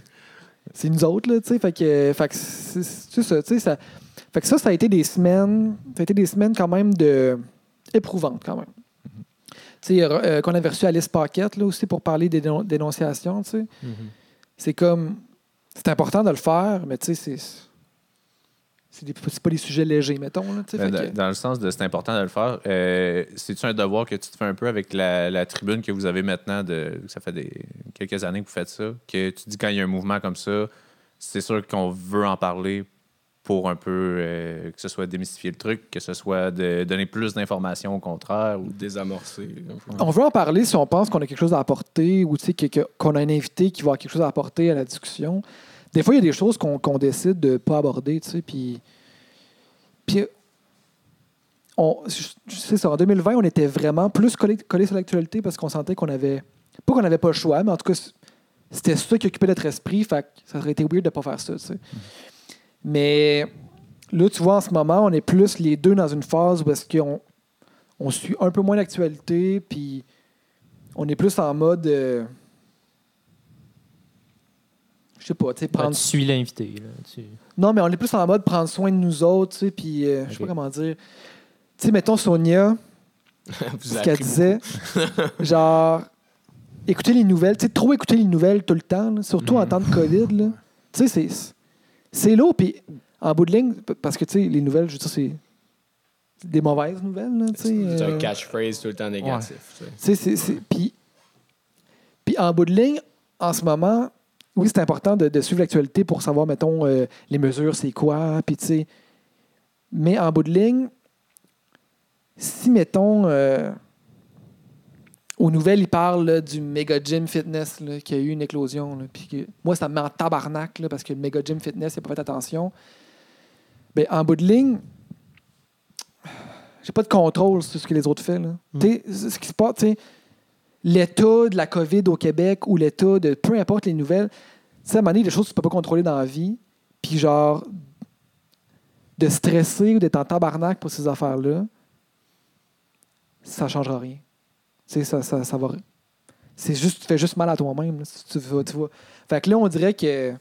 c'est nous autres, là, tu sais. Fait que, fait que c'est c'est ça, tu sais. Ça, fait que ça, ça a été des semaines, ça a été des semaines quand même de éprouvantes, quand même. Tu sais, euh, qu'on avait reçu Alice Paquette, là, aussi, pour parler des dénon- dénonciations, tu sais. C'est comme, c'est important de le faire, mais tu sais, c'est... C'est pas des sujets légers, mettons. Là, Ben, que- dans le sens de c'est important de le faire, euh, c'est-tu un devoir que tu te fais un peu avec la, la tribune que vous avez maintenant, de, ça fait des, quelques années que vous faites ça, que tu dis quand il y a un mouvement comme ça, c'est sûr qu'on veut en parler pour un peu euh, que ce soit démystifier le truc, que ce soit de donner plus d'informations au contraire. Ou... Peu. On veut en parler si on pense qu'on a quelque chose à apporter ou qu'on a un invité qui va avoir quelque chose à apporter à la discussion. Des fois, il y a des choses qu'on décide de ne pas aborder, tu sais, puis... Puis, on- je- ça, en 2020, on était vraiment plus collé, collé sur l'actualité parce qu'on sentait qu'on avait... Pas qu'on n'avait pas le choix, mais en tout cas, c'était ça qui occupait notre esprit, fait que ça aurait été weird de ne pas faire ça, tu sais. Mais là, tu vois, en ce moment, on est plus les deux dans une phase où est-ce qu'on on suit un peu moins l'actualité, puis on est plus en mode. euh, je sais pas, tu sais, prendre. tu suis l'invité. là, tu- Non, mais on est plus en mode prendre soin de nous autres, tu sais, puis euh, je sais pas comment dire. Tu sais, mettons Sonia, Vous ce qu'elle disait, genre, écouter les nouvelles, tu sais, trop écouter les nouvelles tout le temps, là, surtout en Mhm. temps de COVID, là. Tu sais, c'est- c'est lourd, puis en bout de ligne, parce que, tu sais, les nouvelles, je veux dire, c'est des mauvaises nouvelles. C'est un euh, catchphrase tout le temps négatif. Puis, en bout de ligne, en ce moment, oui, c'est important de, de suivre l'actualité pour savoir, mettons, euh, les mesures, c'est quoi, puis tu sais. Mais en bout de ligne, si, mettons, euh, aux nouvelles, ils parlent là, du Mega Gym Fitness, là, qui a eu une éclosion, là, puis que, moi, ça me met en tabarnak, parce que le Mega Gym Fitness, il n'a pas fait attention. Ben, en bout de ligne, j'ai pas de contrôle sur ce que les autres font. Mm. Ce qui se passe, tu sais, l'état de la COVID au Québec ou l'état de peu importe les nouvelles, à un moment donné, des choses que tu peux pas contrôler dans la vie, puis genre, de stresser ou d'être en tabarnak pour ces affaires-là, ça changera rien. Tu sais, ça, ça, ça va. C'est juste, tu fais juste mal à toi-même. Tu, tu vois. Fait que là, on dirait que.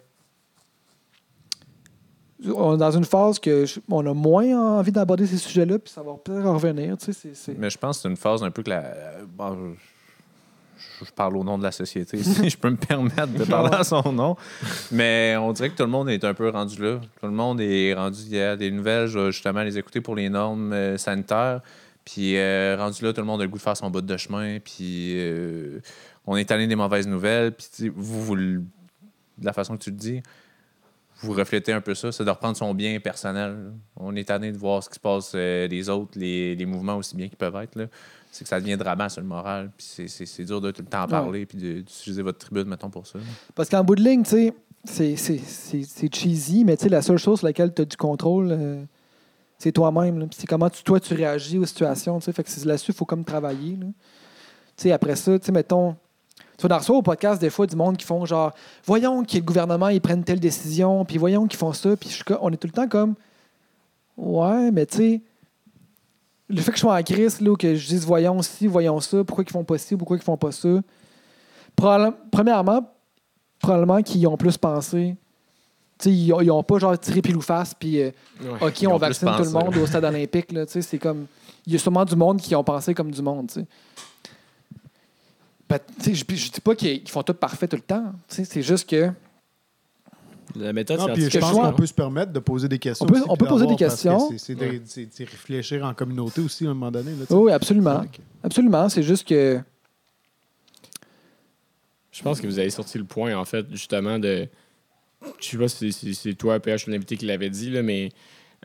On est dans une phase que je- on a moins envie d'aborder ces sujets-là, puis ça va peut-être revenir. Tu sais, c'est- c'est- Mais je pense que c'est une phase un peu que la. euh, bon, je, je parle au nom de la société, si je peux me permettre de parler à son nom. Mais on dirait que tout le monde est un peu rendu là. Tout le monde est rendu. Il y a des nouvelles, justement les écouter pour les normes euh, sanitaires. Puis euh, rendu là, tout le monde a le goût de faire son bout de chemin. Puis euh, on est allé des mauvaises nouvelles. Puis tu sais, vous, vous de la façon que tu le dis, vous reflétez un peu ça, c'est de reprendre son bien personnel. On est tanné de voir ce qui se passe euh, des autres, les, les mouvements aussi bien qu'ils peuvent être. C'est que ça devient drama sur le moral. Puis c'est- dur de tout le temps en parler puis d'utiliser votre tribune, mettons, pour ça. Parce qu'en bout de ligne, tu sais, c'est- c'est- c'est c'est cheesy, mais tu sais, la seule chose sur laquelle tu as du contrôle, euh, c'est toi-même. C'est comment toi tu réagis aux situations. Fait que là-dessus, il faut comme travailler. là. Tu sais, après ça, tu sais, mettons. Tu vas dans ça au podcast des fois du monde qui font genre voyons que le gouvernement ils prennent telle décision, puis voyons qu'ils font ça, puis on est tout le temps comme ouais, mais tu sais le fait que je sois en crise là, ou que je dise voyons ci, voyons ça, pourquoi ils font pas ci, pourquoi ils font pas ça. Premièrement, probablement qu'ils ont plus pensé. Ils, ont- ils ont pas genre tiré pile ou face, puis euh, Ouais. OK, on vaccine tout le monde au stade olympique. C'est comme. Il y a sûrement du monde qui ont pensé comme du monde. Ben, je, je dis pas qu'ils font tout parfait tout le temps. C'est juste que. La méthode Non, puis je pense qu'on peut se permettre de poser des questions. On peut- aussi, on peut poser des questions. C'est c'est de, Ouais. c'est- c'est réfléchir en communauté aussi à un moment donné. là. Oui, absolument. Absolument. C'est juste que. Je pense que vous avez sorti le point, en fait, justement, de. Je sais pas si c'est toi, PH, ou l'invité qui l'avait dit, là, mais.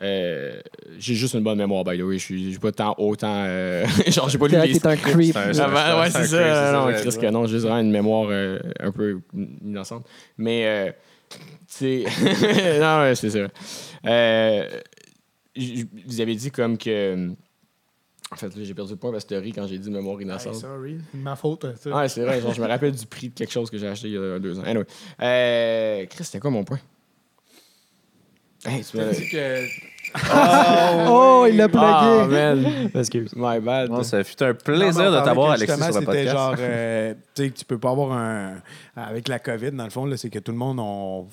euh, j'ai juste une bonne mémoire, by the way. Je suis j'ai pas tant autant. euh, genre, j'ai pas lu les t'es un creep. C'est un- ouais, c'est ça. Non, c'est Chris, que non, j'ai vraiment une mémoire euh, un peu innocente. Mais, euh, tu sais. non, ouais, c'est ça. Euh, vous avez dit comme que. En fait, là, j'ai perdu le point parce que t'as ri quand j'ai dit mémoire Hey, innocente. sorry, c'est ma faute. Ouais, c'est vrai. Genre, je me rappelle du prix de quelque chose que j'ai acheté il y a deux ans. Anyway. Euh, Chris, c'était quoi mon point? Hey, tu m'as- dit que Oh, il l'a. Ah, man. Excuse. My bad. Bon, ça fut un plaisir de t'avoir, Alexis, sur le podcast. genre, euh, tu sais, que tu peux pas avoir un. Avec la COVID, dans le fond, là, c'est que tout le monde, on.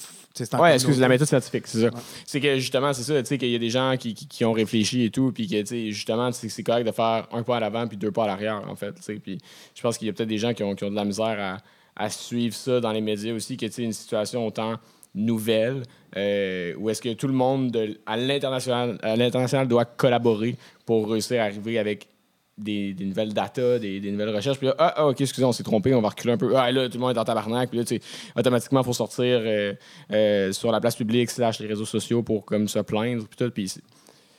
Ouais, excuse, la méthode scientifique, c'est ça. Ouais. C'est que justement, c'est ça, tu sais, qu'il y a des gens qui, qui, qui ont réfléchi et tout, puis que, tu sais, justement, c'est c'est correct de faire un pas à l'avant puis deux pas à l'arrière, en fait, tu sais. Puis je pense qu'il y a peut-être des gens qui ont, qui ont de la misère à, à suivre ça dans les médias aussi, que, tu sais, une situation autant nouvelle, euh, où est-ce que tout le monde de- à l'international à l'international doit collaborer pour réussir à arriver avec des, des nouvelles data, des, des nouvelles recherches. Puis là, ah, ah, OK, excusez, on s'est trompé, on va reculer un peu. Ah, là, tout le monde est en tabarnak. Puis là, tu sais, automatiquement, il faut sortir euh, euh, sur la place publique, slash les réseaux sociaux pour comme se plaindre. Puis tout. Puis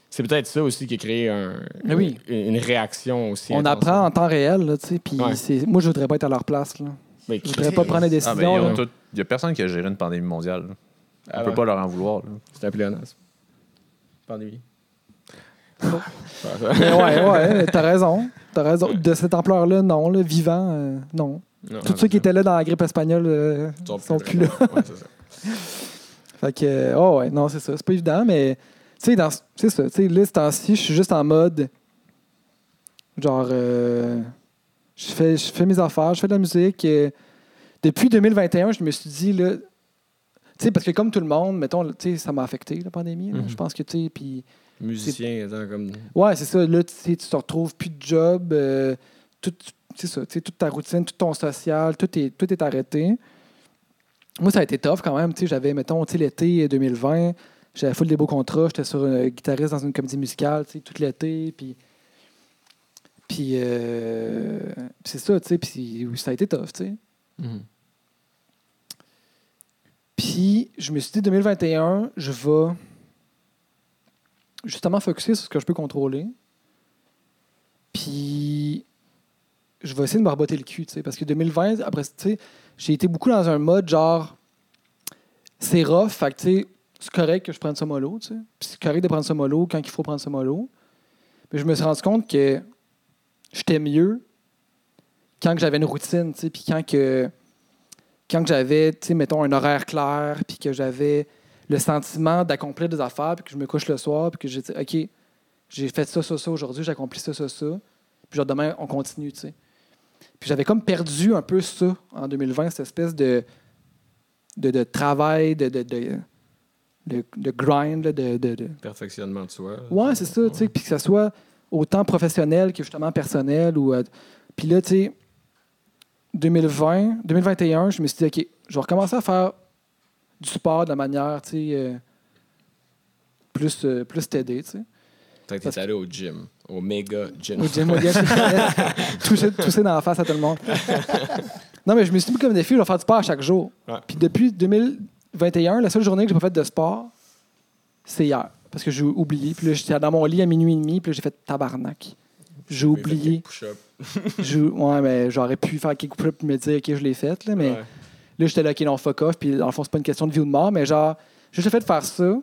c'est- peut-être ça aussi qui a créé un, oui. une, une réaction aussi. On intense. apprend en temps réel, tu sais, puis Ouais. moi, je voudrais pas être à leur place, là. Mais Je voudrais pas prendre des Ah, ben, décisions, là. Il n'y a personne qui a géré une pandémie mondiale. là. On Ah peut pas leur en vouloir. là. C'est un pléonasme. Pandémie. Mais ouais, ouais, t'as raison. T'as raison. De cette ampleur-là, non, là, vivant, euh, non. Non, Tous ceux qui étaient là dans la grippe espagnole euh, sont plus là. Ouais, c'est ça. Fait que, euh, oh ouais, non, c'est ça. C'est pas évident, mais, tu sais, dans- c'est ça. Tu sais, là, ce temps-ci, je suis juste en mode, genre, euh, je fais, je fais mes affaires, je fais de la musique. euh, depuis 2021, je me suis dit, là, tu sais, parce que comme tout le monde, mettons, tu sais, ça m'a affecté, la pandémie. là. Mhm. Je pense que, tu sais, puis, Musicien, étant comme. ouais, c'est ça. Là, tu sais, tu te retrouves plus de job, euh, tout, c'est ça, tu sais, toute ta routine, tout ton social, tout est, tout est arrêté. Moi, ça a été tough quand même. tu sais, J'avais, mettons, l'été 2020, j'avais full des beaux contrats. J'étais sur un guitariste dans une comédie musicale tu sais, tout l'été. Puis, puis euh, c'est ça, tu sais. Puis ça a été tough, tu sais. Mhm. Puis je me suis dit, 2021, je vais justement focuser sur ce que je peux contrôler. Puis je vais essayer de me raboter le cul, tu sais. Parce que 2020, après, tu sais, j'ai été beaucoup dans un mode genre, c'est rough, fait que, tu sais, c'est correct que je prenne ça mollo, tu sais. Puis c'est correct de prendre ça mollo quand il faut prendre ça mollo. Mais je me suis rendu compte que j'étais mieux quand j'avais une routine, puis quand que quand j'avais, mettons, un horaire clair, puis que j'avais le sentiment d'accomplir des affaires, puis que je me couche le soir, puis que j'ai dit, OK, j'ai fait ça, ça, ça aujourd'hui, j'ai accompli ça, ça, ça. Puis genre, demain, on continue, tu sais. Puis j'avais comme perdu un peu ça en 2020, cette espèce de, de, de travail, de, de, de, de, grind, là, de, de, de- Perfectionnement de soi. Ouais, c'est ça, tu sais, puis que ça soit autant professionnel que justement personnel. Ou, euh, puis là, tu sais, 2020, 2021, je me suis dit, OK, je vais recommencer à faire du sport de la manière, tu sais, euh, plus, euh, plus t'aider, tu sais. T'es allé au gym, au méga gym. Au gym, au gym, toucher, tousser dans la face à tout le monde. non, mais je me suis mis comme défi, je vais faire du sport à chaque jour. Ouais. Puis depuis 2021, la seule journée que j'ai pas fait de sport, c'est hier. Parce que j'ai oublié. Puis là, j'étais dans mon lit à minuit et demi, puis là, j'ai fait tabarnak. J'ai oublié. Je- ouais, mais j'aurais pu faire quelques push puis me dire, OK, je l'ai fait, là, mais Ouais. là, j'étais là, OK, non, fuck off. Puis dans le fond, c'est pas une question de vie ou de mort, mais genre, juste le fait de faire ça,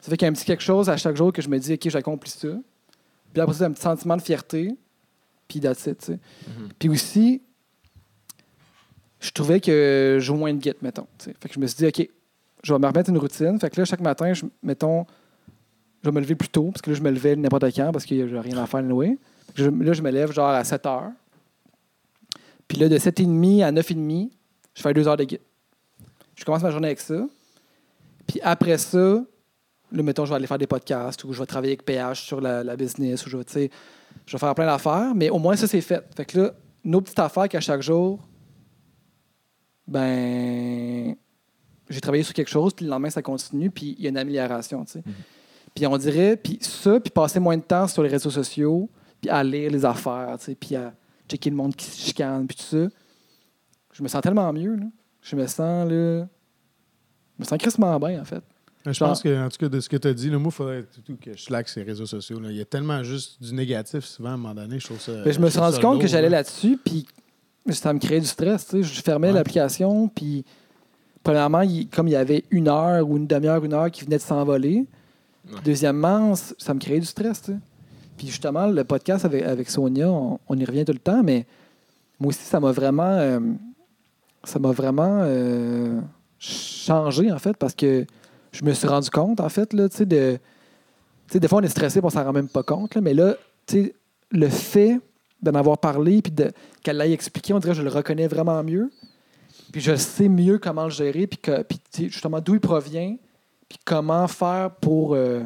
ça fait qu'il y a un petit quelque chose à chaque jour que je me dis, OK, j'ai accompli ça. Puis après ça, un petit sentiment de fierté. Puis that's it, tu sais. Puis aussi, je trouvais que jouais moins de guette, mettons. Fait que je me suis dit, OK, je vais me remettre une routine. Fait que là, chaque matin, je, mettons, je vais me lever plus tôt, parce que là, je me levais n'importe quand, parce que j'ai rien à faire anyway. Je- là, je me lève genre à 7 heures. Puis là, de 7h30 à 9h30, je fais deux heures de guide. Je commence ma journée avec ça. Puis après ça, là, mettons, je vais aller faire des podcasts ou je vais travailler avec PH sur la, business ou je vais, je vais faire plein d'affaires, mais au moins ça, c'est fait. Fait que là, nos petites affaires qu'à chaque jour, ben, j'ai travaillé sur quelque chose, puis le lendemain, ça continue, puis il y a une amélioration, tu sais. Puis on dirait, puis ça, puis passer moins de temps sur les réseaux sociaux, puis à lire les affaires, puis à checker le monde qui se chicane, puis tout ça. je me sens tellement mieux. Là. Je me sens, là. Je me sens crissement bien, en fait. Je Genre- pense que, en tout cas, de ce que tu as dit, là, moi, il faudrait tout que je slack ces réseaux sociaux. là. Il y a tellement juste du négatif souvent à un moment donné. Je trouve ça. Ben, je me suis rendu compte que j'allais là. là-dessus, puis ça me créait du stress. tu sais. Je fermais Ouais. l'application, puis premièrement, il- comme il y avait une heure ou une demi-heure, une heure qui venait de s'envoler, Deuxièmement, ça me créait du stress. Puis justement, le podcast avec, Sonia, on, y revient tout le temps, mais moi aussi, ça m'a vraiment, euh, ça m'a vraiment euh, changé, en fait, parce que je me suis rendu compte, en fait, là, de. Des fois, on est stressé, on s'en rend même pas compte, mais là, tu le fait d'en avoir parlé, puis de, qu'elle l'ait expliqué, on dirait que je le reconnais vraiment mieux. Puis je sais mieux comment le gérer, puis, justement d'où il provient, puis comment faire pour euh,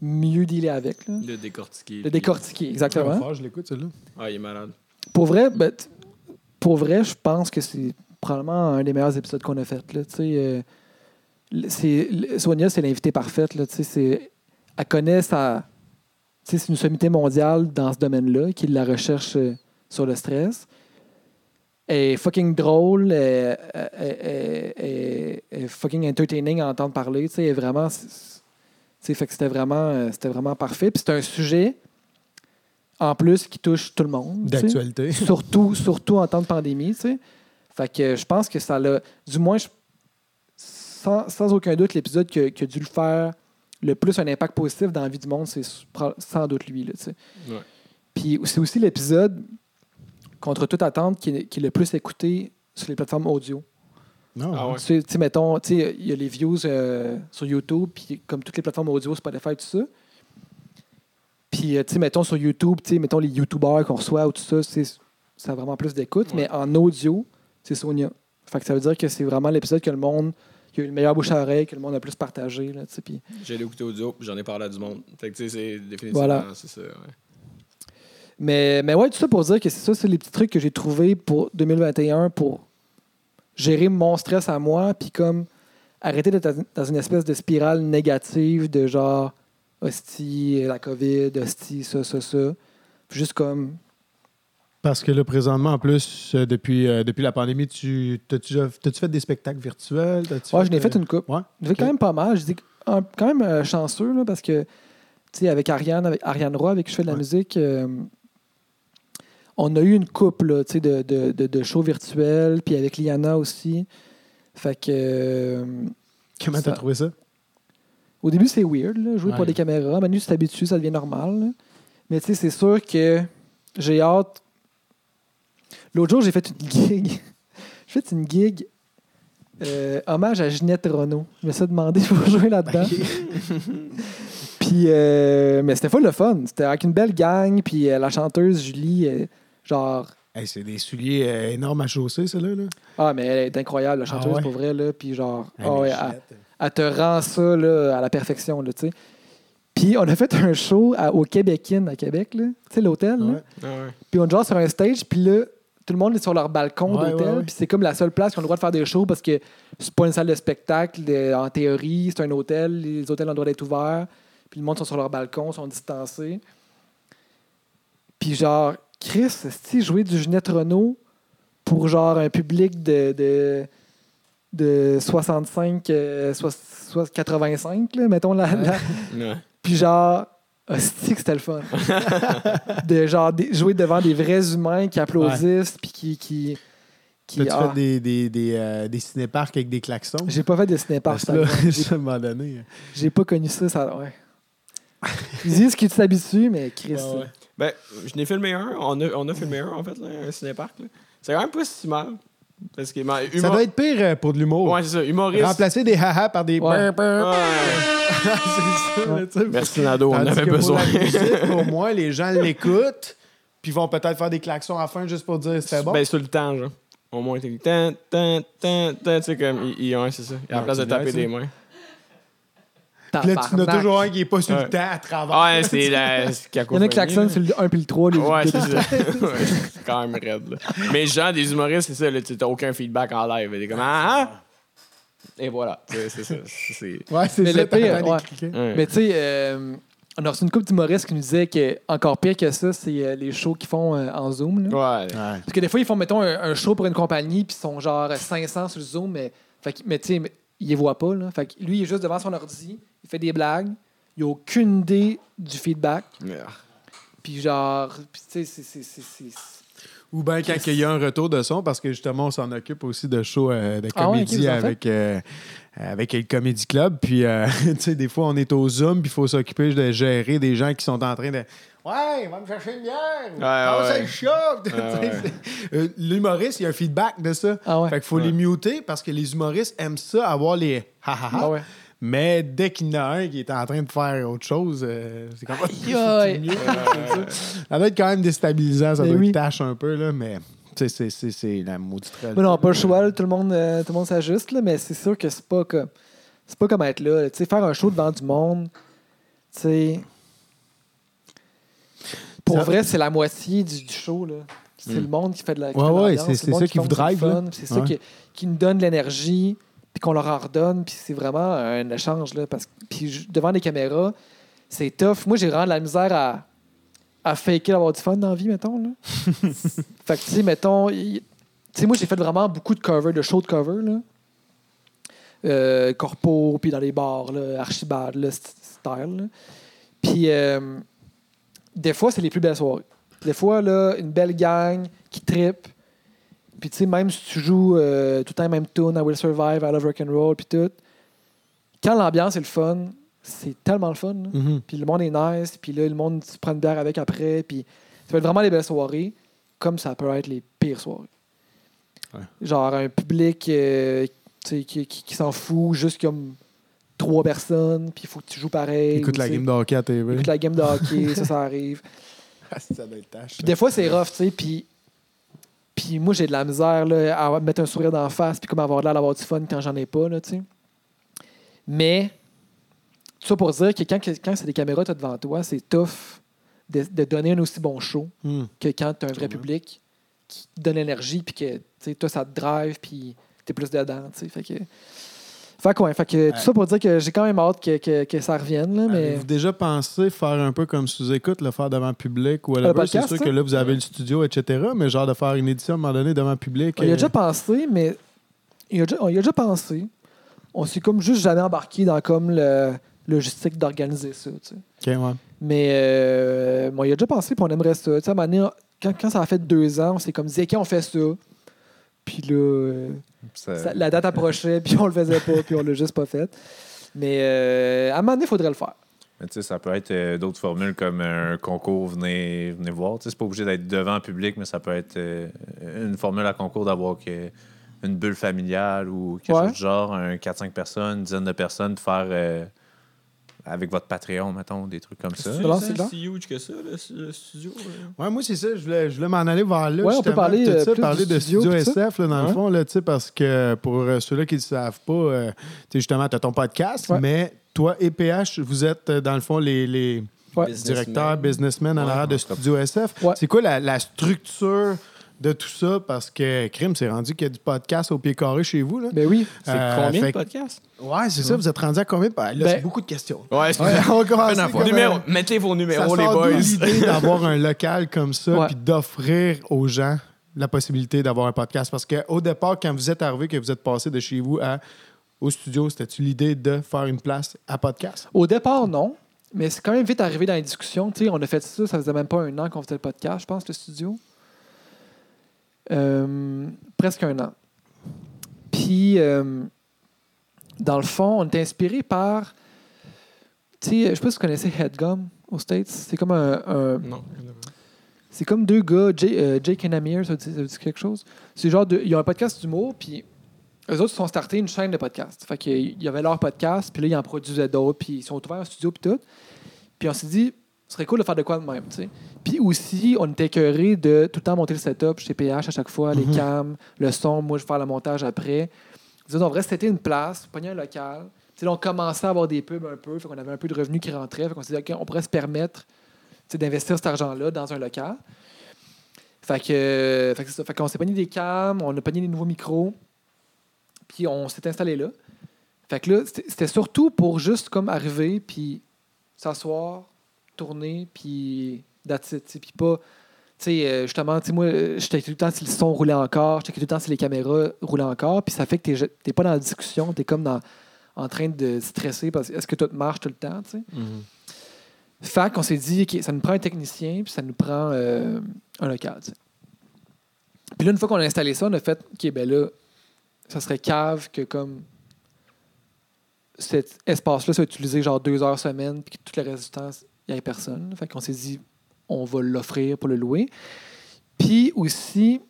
mieux dealer avec. là? Le décortiquer. Le décortiquer, exactement. Ah, fort, je l'écoute, celle-là. Ah, il est malade. Pour vrai, ben, t- pour vrai, je pense que c'est probablement un des meilleurs épisodes qu'on a fait. Là, tu sais, euh, c'est- Sonia, c'est l'invitée parfaite. Là, tu sais, c'est- elle connaît sa. tu sais, C'est une sommité mondiale dans ce domaine-là, qui est de la recherche euh, sur le stress. Est fucking drôle, est fucking entertaining à entendre parler. tu sais, vraiment. fait que c'était vraiment, euh, c'était vraiment parfait. Puis c'est un sujet, en plus, qui touche tout le monde. D'actualité. surtout, surtout en temps de pandémie, tu sais. Fait que je pense que ça l'a. Du moins, je- sans, sans aucun doute, l'épisode qui, a- qui a dû le faire le plus un impact positif dans la vie du monde, c'est sans doute lui, là, tu sais. Ouais. Puis c'est aussi l'épisode, contre toute attente, qui est, qui est le plus écouté sur les plateformes audio. Non, Ah ouais. Tu sais, mettons, tu sais, il y a les views euh, sur YouTube, puis comme toutes les plateformes audio, Spotify, tout ça. Puis, euh, tu sais, mettons sur YouTube, tu sais, mettons les YouTubers qu'on reçoit ou tout ça, c'est- ça a vraiment plus d'écoute, mais en audio, c'est Sonia. Fait que ça veut dire que c'est vraiment l'épisode que le monde, qui a eu le meilleur bouche à oreille, que le monde a plus partagé, là, tu sais, puis J'ai écouté audio, puis j'en ai parlé à du monde. Fait que, tu sais, c'est définitivement, Voilà. c'est ça. ouais. Mais, mais ouais, tout ça pour dire que c'est ça, c'est les petits trucs que j'ai trouvés pour 2021 pour gérer mon stress à moi, puis comme arrêter d'être dans une espèce de spirale négative de genre, hostie, la COVID, hostie, ça, ça, ça. Puis juste comme, Parce que là, présentement, en plus, euh, depuis, euh, depuis la pandémie, tu t'as-tu t'as-tu fait des spectacles virtuels? T'as-tu ouais, je n'ai fait une coupe. Ouais. J'ai fait quand même pas mal. Je dis quand même euh, chanceux, là, parce que, tu sais, avec Ariane, avec Ariane Roy, avec qui je fais de la Ouais. musique, euh, on a eu une là, sais, de, de, de, de shows virtuels, puis avec Liana aussi. Fait que... euh, Comment Ça- t'as trouvé ça? Au début, c'est weird, là, jouer pour des caméras. Manu, tu t'habitues, ça devient normal. là. Mais tu sais, c'est sûr que j'ai hâte. L'autre jour, j'ai fait une gig. j'ai fait une gig euh, hommage à Ginette Renault. Je me suis demandé pour jouer là-dedans. puis, euh, mais c'était full le fun. C'était avec une belle gang. Puis euh, la chanteuse Julie, euh, genre. Hey, c'est des souliers euh, énormes à chausser, ceux-là. Là. Ah, mais elle est incroyable, la chanteuse, Ah ouais? pour vrai. Là, puis genre. Ah ouais, Ginette, elle- elle te rend ça là, à la perfection, là, tu sais. Puis on a fait un show à- au Québékin à Québec, là. Tu sais, l'hôtel. Ouais. Ah ouais. Puis on joue sur un stage, puis là, tout le monde est sur leur balcon Ouais, d'hôtel, ouais, ouais. puis c'est comme la seule place qu'on a le droit de faire des shows parce que c'est pas une salle de spectacle, euh, en théorie, c'est un hôtel, les hôtels ont le droit d'être ouverts, puis le monde sont sur leur balcon, sont distancés. Puis genre, Chris, si jouer du Ginette Renault pour genre un public de, de, de 65, euh, soix- soix- 85, là, mettons la- la, Ouais. puis genre, hostie que c'était le fun. de genre des- jouer devant des vrais humains qui applaudissent puis qui. qui, qui T'as-tu ah, fait des, des, des, euh, des cinéparcs avec des klaxons? J'ai pas fait de cinépark, Parce par que là, exemple. J'ai- à un moment donné. J'ai pas connu ça, ça. Ouais. Ils disent que tu t'habitues, mais Chris. Ouais, ouais. Ben, je n'ai filmé un. On a, on a filmé un, en fait, là, un cinépark. là. C'est quand même pas si mal. Parce que, ben, Ça doit être pire euh, pour de l'humour. Ouais, c'est ça. Humoriste. Remplacer des haha par des. Ouais. c'est ça. Merci, Nado, on avait pour besoin. la musique, au moins, les gens l'écoutent, puis vont peut-être faire des klaxons à la fin juste pour dire c'était bon. Ben, sur le temps, genre. Au moins, t'es. Tan, tan, tan, tan, tu sais, comme. Il, il- ouais, c'est ça. À la Ouais, place de taper des mains. Puis là, tu en as Tabarnak. toujours un qui est pas sur le temps à travers. Ouais, c'est la. Il y en a qui klaxonnent sur le 1 puis le 3. Les Ouais, c'est ça. C'est quand même raide, là. Mais genre, des humoristes, c'est ça, là. Tu n'as aucun feedback en live. T'es comme. Ah, ah! Et voilà. C'est c'est ça. C'est. Ouais, c'est Mais ça. le pire, ouais. Mais tu sais, euh, on a reçu une couple d'humoristes qui nous disaient que encore pire que ça, c'est euh, les shows qu'ils font euh, en Zoom. là. Ouais. Parce que des fois, ils font, mettons, un, un show pour une compagnie, puis ils sont genre 500 sur le Zoom, mais, fait que- mais tu sais, ils les voient pas. Là. Fait que lui, il est juste devant son ordi, il fait des blagues, il a aucune idée du feedback, puis genre, tu sais, c'est- c'est- c'est- c'est. Ou bien quand il y a un retour de son, parce que justement, on s'en occupe aussi de shows euh, de Ah ouais, comédie avec, euh, avec le Comedy Club. Puis, euh, tu sais, des fois, on est au Zoom, puis il faut s'occuper de gérer des gens qui sont en train de. Ouais, va me chercher une bière. Ouais. Tu sais, ouais. euh, L'humoriste, il y a un feedback de ça. Ah ouais. Fait qu'il faut les muter parce que les humoristes aiment ça, avoir les ha ha ha. Ah ouais. Mais dès qu'il y en a un qui est en train de faire autre chose, euh, c'est comme Aïe, aïe. mieux. Ça doit être quand même déstabilisant, ça Mais doit oui. être tâche un peu, là, mais c'est- c'est c'est la maudite réalité. Mais non, pas le choix, là, tout le monde, euh, tout le monde s'ajuste, là, mais c'est sûr que c'est pas comme. C'est pas comme être là. Tu sais, faire un show devant du monde, tu sais. Pour vrai, c'est la moitié du, du show, là. C'est Mm. le monde qui fait de la. Ouais, ouais, c'est- c'est c'est le monde ça qui vous drive, C'est ça qui, qui nous donne de l'énergie, puis qu'on leur en redonne, puis c'est vraiment un échange, là. Parce que puis devant les caméras, c'est tough. Moi, j'ai vraiment de la misère à, à faker d'avoir du fun dans la vie, mettons, là. fait que, tu sais, mettons. Tu sais, moi, j'ai fait vraiment beaucoup de covers, de shows de cover, là. Euh, corpo, puis dans les bars, là, archibald, là, st- style. là. Puis, euh, des fois, c'est les plus belles soirées. Des fois, là, une belle gang qui trippe. Puis, tu sais, même si tu joues euh, tout le temps même tune, I Will Survive, I Love Rock and Roll, puis tout, quand l'ambiance est le fun, c'est tellement le fun. Mhm. Puis le monde est nice, puis là, le monde se prend une bière avec après, puis ça peut être vraiment les belles soirées, comme ça peut être les pires soirées. Ouais. Genre un public euh, qui- qui s'en fout, juste comme trois personnes, puis il faut que tu joues pareil. Écoute ou, la game de hockey à TV. écoute la game de hockey, ça, ça arrive. Ah, ça doit être tâche. Puis des fois, c'est rough, tu sais, puis... Puis moi, j'ai de la misère là, à mettre un sourire d'en face, puis comme avoir l'air d'avoir du fun quand j'en ai pas, là, tu sais. Mais, tout ça pour dire que quand, quand c'est des caméras t'as devant toi, c'est tough de, de donner un aussi bon show Hmm. que quand tu as un vrai public qui te donne l'énergie, puis que, tu sais, toi, ça te drive, puis t'es plus dedans, tu sais. Fait que... Fait que, ouais, fait que tout ça pour dire que j'ai quand même hâte que, que, que ça revienne, là, mais... Avez-vous déjà pensé faire un peu comme sous-écoute, le faire devant public ou Le whatever? C'est sûr ça? que là, vous avez le studio, etc., mais genre de faire une édition à un moment donné devant public. Y a euh, déjà pensé, mais il a déjà- on y a déjà pensé. On s'est comme juste jamais embarqué dans comme le logistique d'organiser ça. tu sais. OK, ouais. Mais euh, bon, il a déjà pensé, puis on aimerait ça. Tu sais, à un moment donné, quand, quand ça a fait deux ans, on s'est comme dit, OK, on fait ça. Puis là, Ça- ça- la date approchait, puis on le faisait pas, puis on l'a juste pas fait. Mais euh, à un moment donné, il faudrait le faire. Mais tu sais, ça peut être euh, d'autres formules comme un concours, venez, venez voir. Tu sais, c'est pas obligé d'être devant le public, mais ça peut être euh, une formule à concours d'avoir une bulle familiale ou quelque Ouais. chose du genre, un 4-5 personnes, une dizaine de personnes, de faire euh, avec votre Patreon, mettons, des trucs comme ça. C'est si huge que ça, le, studio. là? Ouais, moi, c'est ça. Je voulais, je voulais m'en aller vers là. Ouais, on peut parler, tout euh, ça, plus parler du de studio. SF, là, dans le fond, là, tu sais, parce que pour euh, ceux-là qui ne le savent pas, euh, tu sais, justement, tu as ton podcast, Ouais. mais toi et PH, vous êtes, euh, dans le fond, les, les Ouais. Businessman. directeurs, businessmen en Ouais, arrière de Studio SF. Ouais. C'est quoi la, la structure de tout ça? Parce que Crime, c'est rendu qu'il y a du podcast au pied carré chez vous. Là. Ben oui. C'est Euh, combien fait de podcasts? Ouais, c'est ça. Vous êtes rendu à combien? Ben, là, Ben- c'est beaucoup de questions. Ouais, c'est on va commencer Une fois. comme, Numéro, mettez vos ça numéros, les boys. l'idée d'avoir un local comme ça Ouais. puis d'offrir aux gens la possibilité d'avoir un podcast? Parce qu'au départ, quand vous êtes arrivé, que vous êtes passé de chez vous à, au studio, c'était-tu l'idée de faire une place à podcast? Au départ, non. Mais c'est quand même vite arrivé dans les discussions. Tu sais, on a fait ça, ça faisait même pas un an qu'on faisait le podcast, je pense, le studio. Euh, presque un an. Puis, euh, dans le fond, on était inspiré par. Tu sais, je sais pas si vous connaissez Headgum aux States. C'est comme un- un, Non. c'est comme deux gars, Jay- euh, Jake et Amir, ça ça vous dit quelque chose? C'est genre, de, ils ont un podcast d'humour, puis eux autres, ils se sont startés une chaîne de podcasts. Fait qu'il y avait leur podcast, puis là, ils en produisaient d'autres, puis ils sont ouverts un studio, puis tout. Puis on s'est dit, ce serait cool de faire de quoi de même, tu sais. Puis aussi, on était écœurés de tout le temps monter le setup chez PH à chaque fois, les Mhm. cams, le son, moi, je vais faire le montage après. Disons, on devrait c'était une place, pogner un local. Tu sais, là, on commençait à avoir des pubs un peu, fait qu'on avait un peu de revenus qui rentraient, fait qu'on s'est dit, OK, on pourrait se permettre d'investir cet argent-là dans un local. Fait que, fait que c'est ça. Fait qu'on s'est pogné des cams, on a pogné des nouveaux micros, puis on s'est installé là. Fait que là, c'était c'était surtout pour juste comme arriver, puis s'asseoir, tourner, puis that's it, puis pas... Tu sais, euh, justement, tu sais, moi, je checkais tout le temps si le son roulait encore, je checkais tout le temps si les caméras roulaient encore, puis ça fait que tu n'es pas dans la discussion, tu es comme dans, en train de stresser parce que est-ce que tout marche tout le temps, tu sais? Fait qu'on s'est dit, OK, ça nous prend un technicien, puis ça nous prend euh, un local. Puis là, une fois qu'on a installé ça, on a fait, OK, ben là, ça serait cave que comme cet espace-là soit utilisé genre deux heures semaine, puis que tout le reste du temps, il n'y ait personne. Fait qu'on s'est dit, on va l'offrir pour le louer. Puis aussi,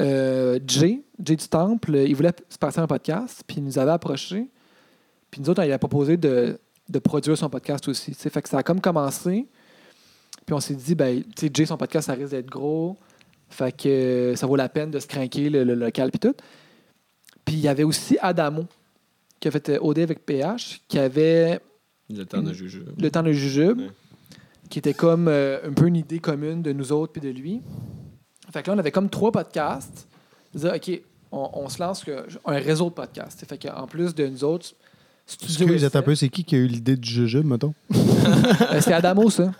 euh, Jay, Jay du Temple, il voulait se passer un podcast, puis il nous avait approché. Puis nous autres, lui a proposé de, de produire son podcast aussi. Fait que ça a comme commencé. Puis on s'est dit, ben, tu sais, Jay, son podcast, ça risque d'être gros. Fait que euh, ça vaut la peine de se craquer le, le local puis tout. Puis il y avait aussi Adamo, qui a fait euh, OD avec PH, qui avait Le temps de juger. le temps de jujube, Ouais. Qui était comme euh, un peu une idée commune de nous autres puis de lui. Fait que là, on avait comme trois podcasts. On disait, OK, on, on se lance que- un réseau de podcasts. Fait qu'en plus de nous autres, Studio un peu, c'est qui qui a eu l'idée du jujube, mettons? euh, c'est Adamo, ça.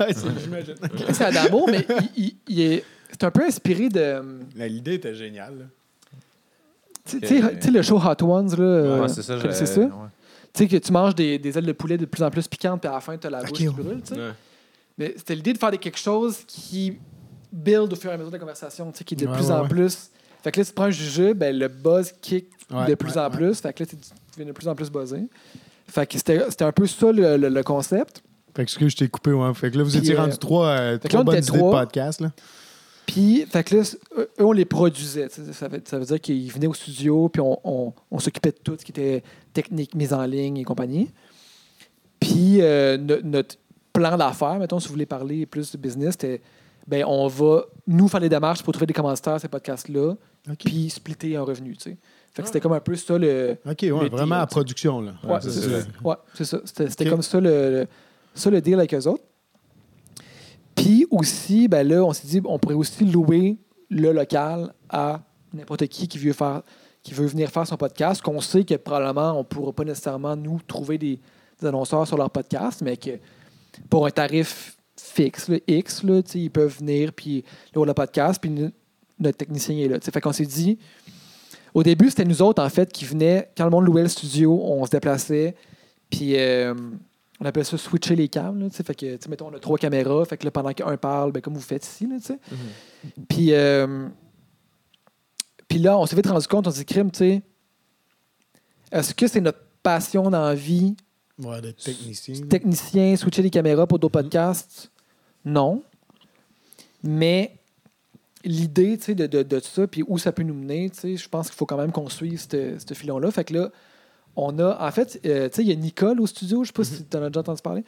J'imagine. C'est Adamo, mais il, il- il est, c'est un peu inspiré de. euh, L'idée était géniale. là. Tu sais- le show Hot Ones, là. euh, Ouais, c'est ça? ouais. Tu sais, que tu manges des, des ailes de poulet de plus en plus piquantes, puis à la fin, tu as la bouche qui ouais. brûle, tu sais. Mais c'était l'idée de faire quelque chose qui build au fur et à mesure de la conversation, tu sais, qui est de Ouais, plus ouais, en ouais. plus. Fait que là, si tu prends un jujube, ben, le buzz kick de plus en plus. Fait que là, tu deviens de plus en plus buzzé. Fait que c'était un peu ça le, le- le concept. Fait que excuse, je t'ai coupé, ouais. Fait que là, vous Puis, étiez euh, rendu trois, euh, trois là, on bonnes idées de podcast, là. Puis, fait que là, eux, on les produisait. Ça veut, ça veut dire qu'ils venaient au studio, puis on, on- on s'occupait de tout ce qui était technique, mise en ligne et compagnie. Puis, euh, no- notre plan d'affaires, mettons, si vous voulez parler plus de business, c'était ben, on va nous faire les démarches pour trouver des commanditaires à ces podcasts-là, puis splitter un revenu. tu sais. Fait que Ah. c'était comme un peu ça le. OK, ouais, vraiment à production, là. Ouais, c'est c'est ça. Ouais. C'était comme ça le, le- ça le deal avec eux autres. Puis aussi, ben là, on s'est dit, on pourrait aussi louer le local à n'importe qui qui veut faire qui veut venir faire son podcast, qu'on sait que probablement on ne pourra pas nécessairement nous trouver des, des annonceurs sur leur podcast, mais que pour un tarif fixe, là, X, là, ils peuvent venir puis louer le podcast, puis no- notre technicien est là. tu sais. Fait qu'on s'est dit, au début, c'était nous autres, en fait, qui venaient, quand le monde louait le studio, on se déplaçait, puis euh, on appelle ça switcher les cams. Là, fait que, mettons, on a trois caméras, fait que là, pendant qu'un parle, ben, comme vous faites ici, là, sais. Puis, euh, puis là, on s'est vite rendu compte, on s'est dit, crime, tu sais, est-ce que c'est notre passion dans la vie, Ouais, d'être technicien. technicien, switcher les caméras pour d'autres podcasts? Non. Mais l'idée, tu sais, de, de, de ça, puis où ça peut nous mener, tu sais, je pense qu'il faut quand même qu'on suive ce ce filon-là. Fait que là, on a, en fait, euh, tu sais, il y a Nicole au studio, je sais pas si tu en as déjà entendu parler.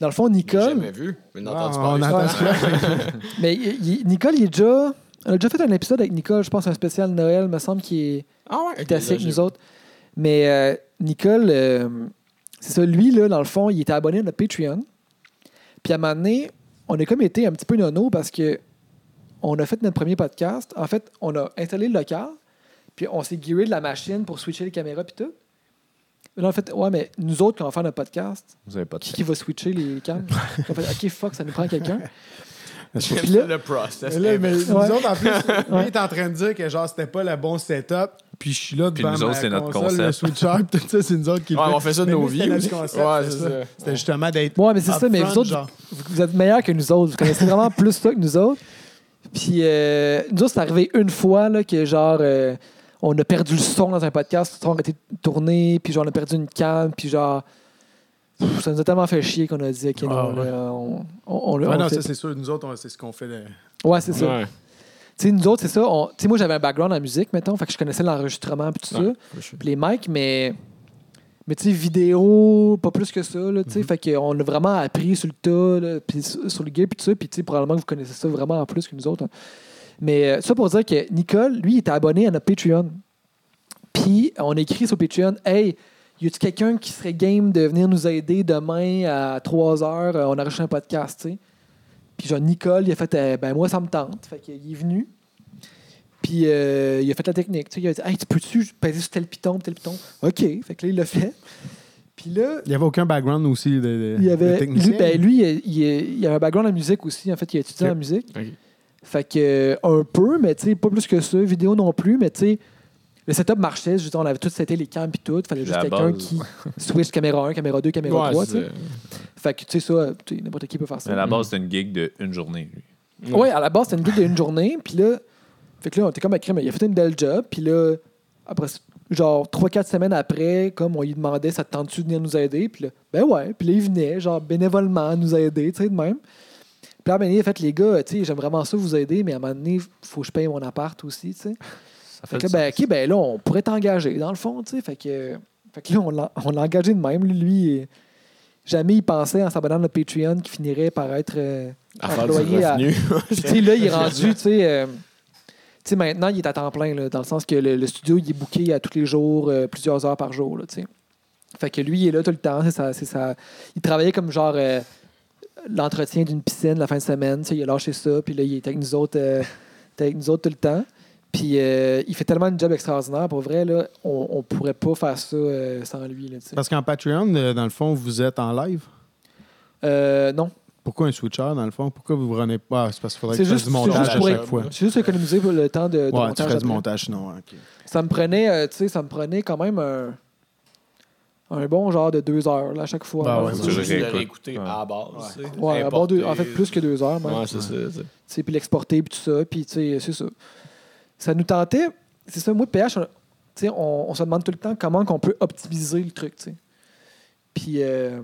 Dans le fond, Nicole, Jamais vu. Mais Ah, entendu on parler. entend mais il- il- Nicole, il est déjà, on a déjà fait un épisode avec Nicole, je pense un spécial Noël, me semble, qui est, Ah ouais. qui est assis avec nous autres. Mais euh, Nicole, euh, c'est ça, lui, là, dans le fond, il était abonné à notre Patreon. Puis à un moment donné, on a comme été un petit peu nono parce que on a fait notre premier podcast. En fait, on a installé le local, puis on s'est gearé de la machine pour switcher les caméras puis tout. Là, en fait, ouais, mais nous autres, quand on va faire notre podcast, Vous avez pas de qui, va switcher les cams? on fait, OK, fuck, ça nous prend quelqu'un. J'aime le process. Mais là, mais nous Ouais. autres, en plus, lui est en train de dire que genre c'était pas le bon setup, puis je suis là Puis devant nous ma autres, c'est notre console, concept. le switcher, puis tout ça, c'est nous autres qui le Ouais, fait. on fait ça de Mais nos nous, vies c'était aussi. notre concept, Ouais, c'est ça. C'était justement d'être Ouais, mais c'est ça, mais vous upfront, autres, genre. vous, vous êtes meilleurs que nous autres. Vous connaissez vraiment plus ça que nous autres. Puis, euh, nous autres, c'est arrivé une fois là, que, genre, euh, on a perdu le son dans un podcast, le son a de tourner, puis, genre, on a perdu une canne, puis, genre, pff, ça nous a tellement fait chier qu'on a dit, OK, non, Ah, ouais. là, on, on, on- Ouais, on non, fait- ça c'est sûr, nous autres, on- c'est ce qu'on fait. de- Ouais, c'est ça. Ouais. Tu sais, nous autres, c'est ça. on- Tu sais, moi, j'avais un background en musique, mettons, fait que je connaissais l'enregistrement, puis tout Ouais. ça. Puis les mics, mais. Mais tu sais, vidéo, pas plus que ça, là, tu sais. Fait qu'on a vraiment appris sur le tas, puis sur le gear, puis tout ça. Puis tu sais, probablement que vous connaissez ça vraiment en plus que nous autres. hein. Mais euh, ça pour dire que Nicole, lui, il était abonné à notre Patreon. Puis on écrit sur Patreon Hey, y a-tu quelqu'un qui serait game de venir nous aider demain à 3 heures euh, On a reçu un podcast, tu sais. Puis genre, Nicole, il a fait euh, Ben, moi, ça me tente. Fait qu'il est venu. Puis euh, il a fait la technique. Tu sais, il a dit Hey, tu peux-tu peser sur tel piton, tel piton? OK. Fait que là, il l'a fait. Puis là, Il n'y avait aucun background aussi de, de- il y avait, lui, ben, lui, il, il, il a un background en musique aussi. En fait, il a étudié en musique. Fait que, euh, un peu, mais tu sais, pas plus que ça. Vidéo non plus, mais tu sais, le setup marchait. Dire, on avait tous seté les cams et tout. Fallait juste quelqu'un qui switch caméra 1, caméra 2, caméra Ouais, 3. c'est tu sais. Fait que, tu sais, ça, n'importe qui peut faire ça. Mais à la base, c'est une gig de une journée, lui. Ouais, à la base, c'était une gig d'une journée. Puis là, fait que là, on était comme à crème. Il a fait une belle job. Puis là, après, genre, 3-4 semaines après, comme on lui demandait, ça te tente-tu de venir nous aider? Puis là, ben ouais. Puis là, il venait, genre, bénévolement nous aider, tu sais, de même. Puis là, ben, il a fait, les gars, tu sais, j'aime vraiment ça vous aider, mais à un moment donné, il faut que je paye mon appart aussi, tu sais. Fait fait que ben, OK, ben là, on pourrait t'engager, dans le fond, tu sais. Fait que, fait que là, on l'a, on l'a engagé de même. Lui, jamais il pensait, en s'abonnant à notre Patreon, qu'il finirait par être euh, employé à, sais, là, il est rendu, tu sais. euh, tu sais, maintenant, il est à temps plein, là, dans le sens que le, le studio, il est booké à tous les jours, euh, plusieurs heures par jour, là, tu sais. Fait que lui, il est là tout le temps. C'est ça, c'est ça. Il travaillait comme genre euh, l'entretien d'une piscine la fin de semaine. Tu sais, il a lâché ça, puis là, il est avec nous autres, euh, est avec nous autres tout le temps. Puis euh, il fait tellement un job extraordinaire. Pour vrai, là, on, on pourrait pas faire ça euh, sans lui, là, tu. Parce qu'en Patreon, euh, dans le fond, vous êtes en live? Euh, non. Pourquoi un switcher, dans le fond? Pourquoi vous ne prenez pas? Ah, c'est parce qu'il faudrait C'est que tu juste- du c'est montage juste à chaque fois. J'ai juste économisé pour le temps de, de Ouais, tu montage. ferais du montage sinon. ouais, ok. Ça me prenait, euh, tu sais, ça me prenait quand même un, un bon genre de deux heures là, à chaque fois. Bah Ouais, C'est juste je de réécoute. réécouter Ouais. à la base. tu. Ouais, un bon deux- en fait, plus que deux heures. même. Ouais, c'est ça. tu. Tu Puis l'exporter, puis tout ça. Puis, tu sais, c'est ça. Ça nous tentait. C'est ça, moi, PH, on, tu sais, on, on se demande tout le temps comment on peut optimiser le truc, tu sais. Puis, euh,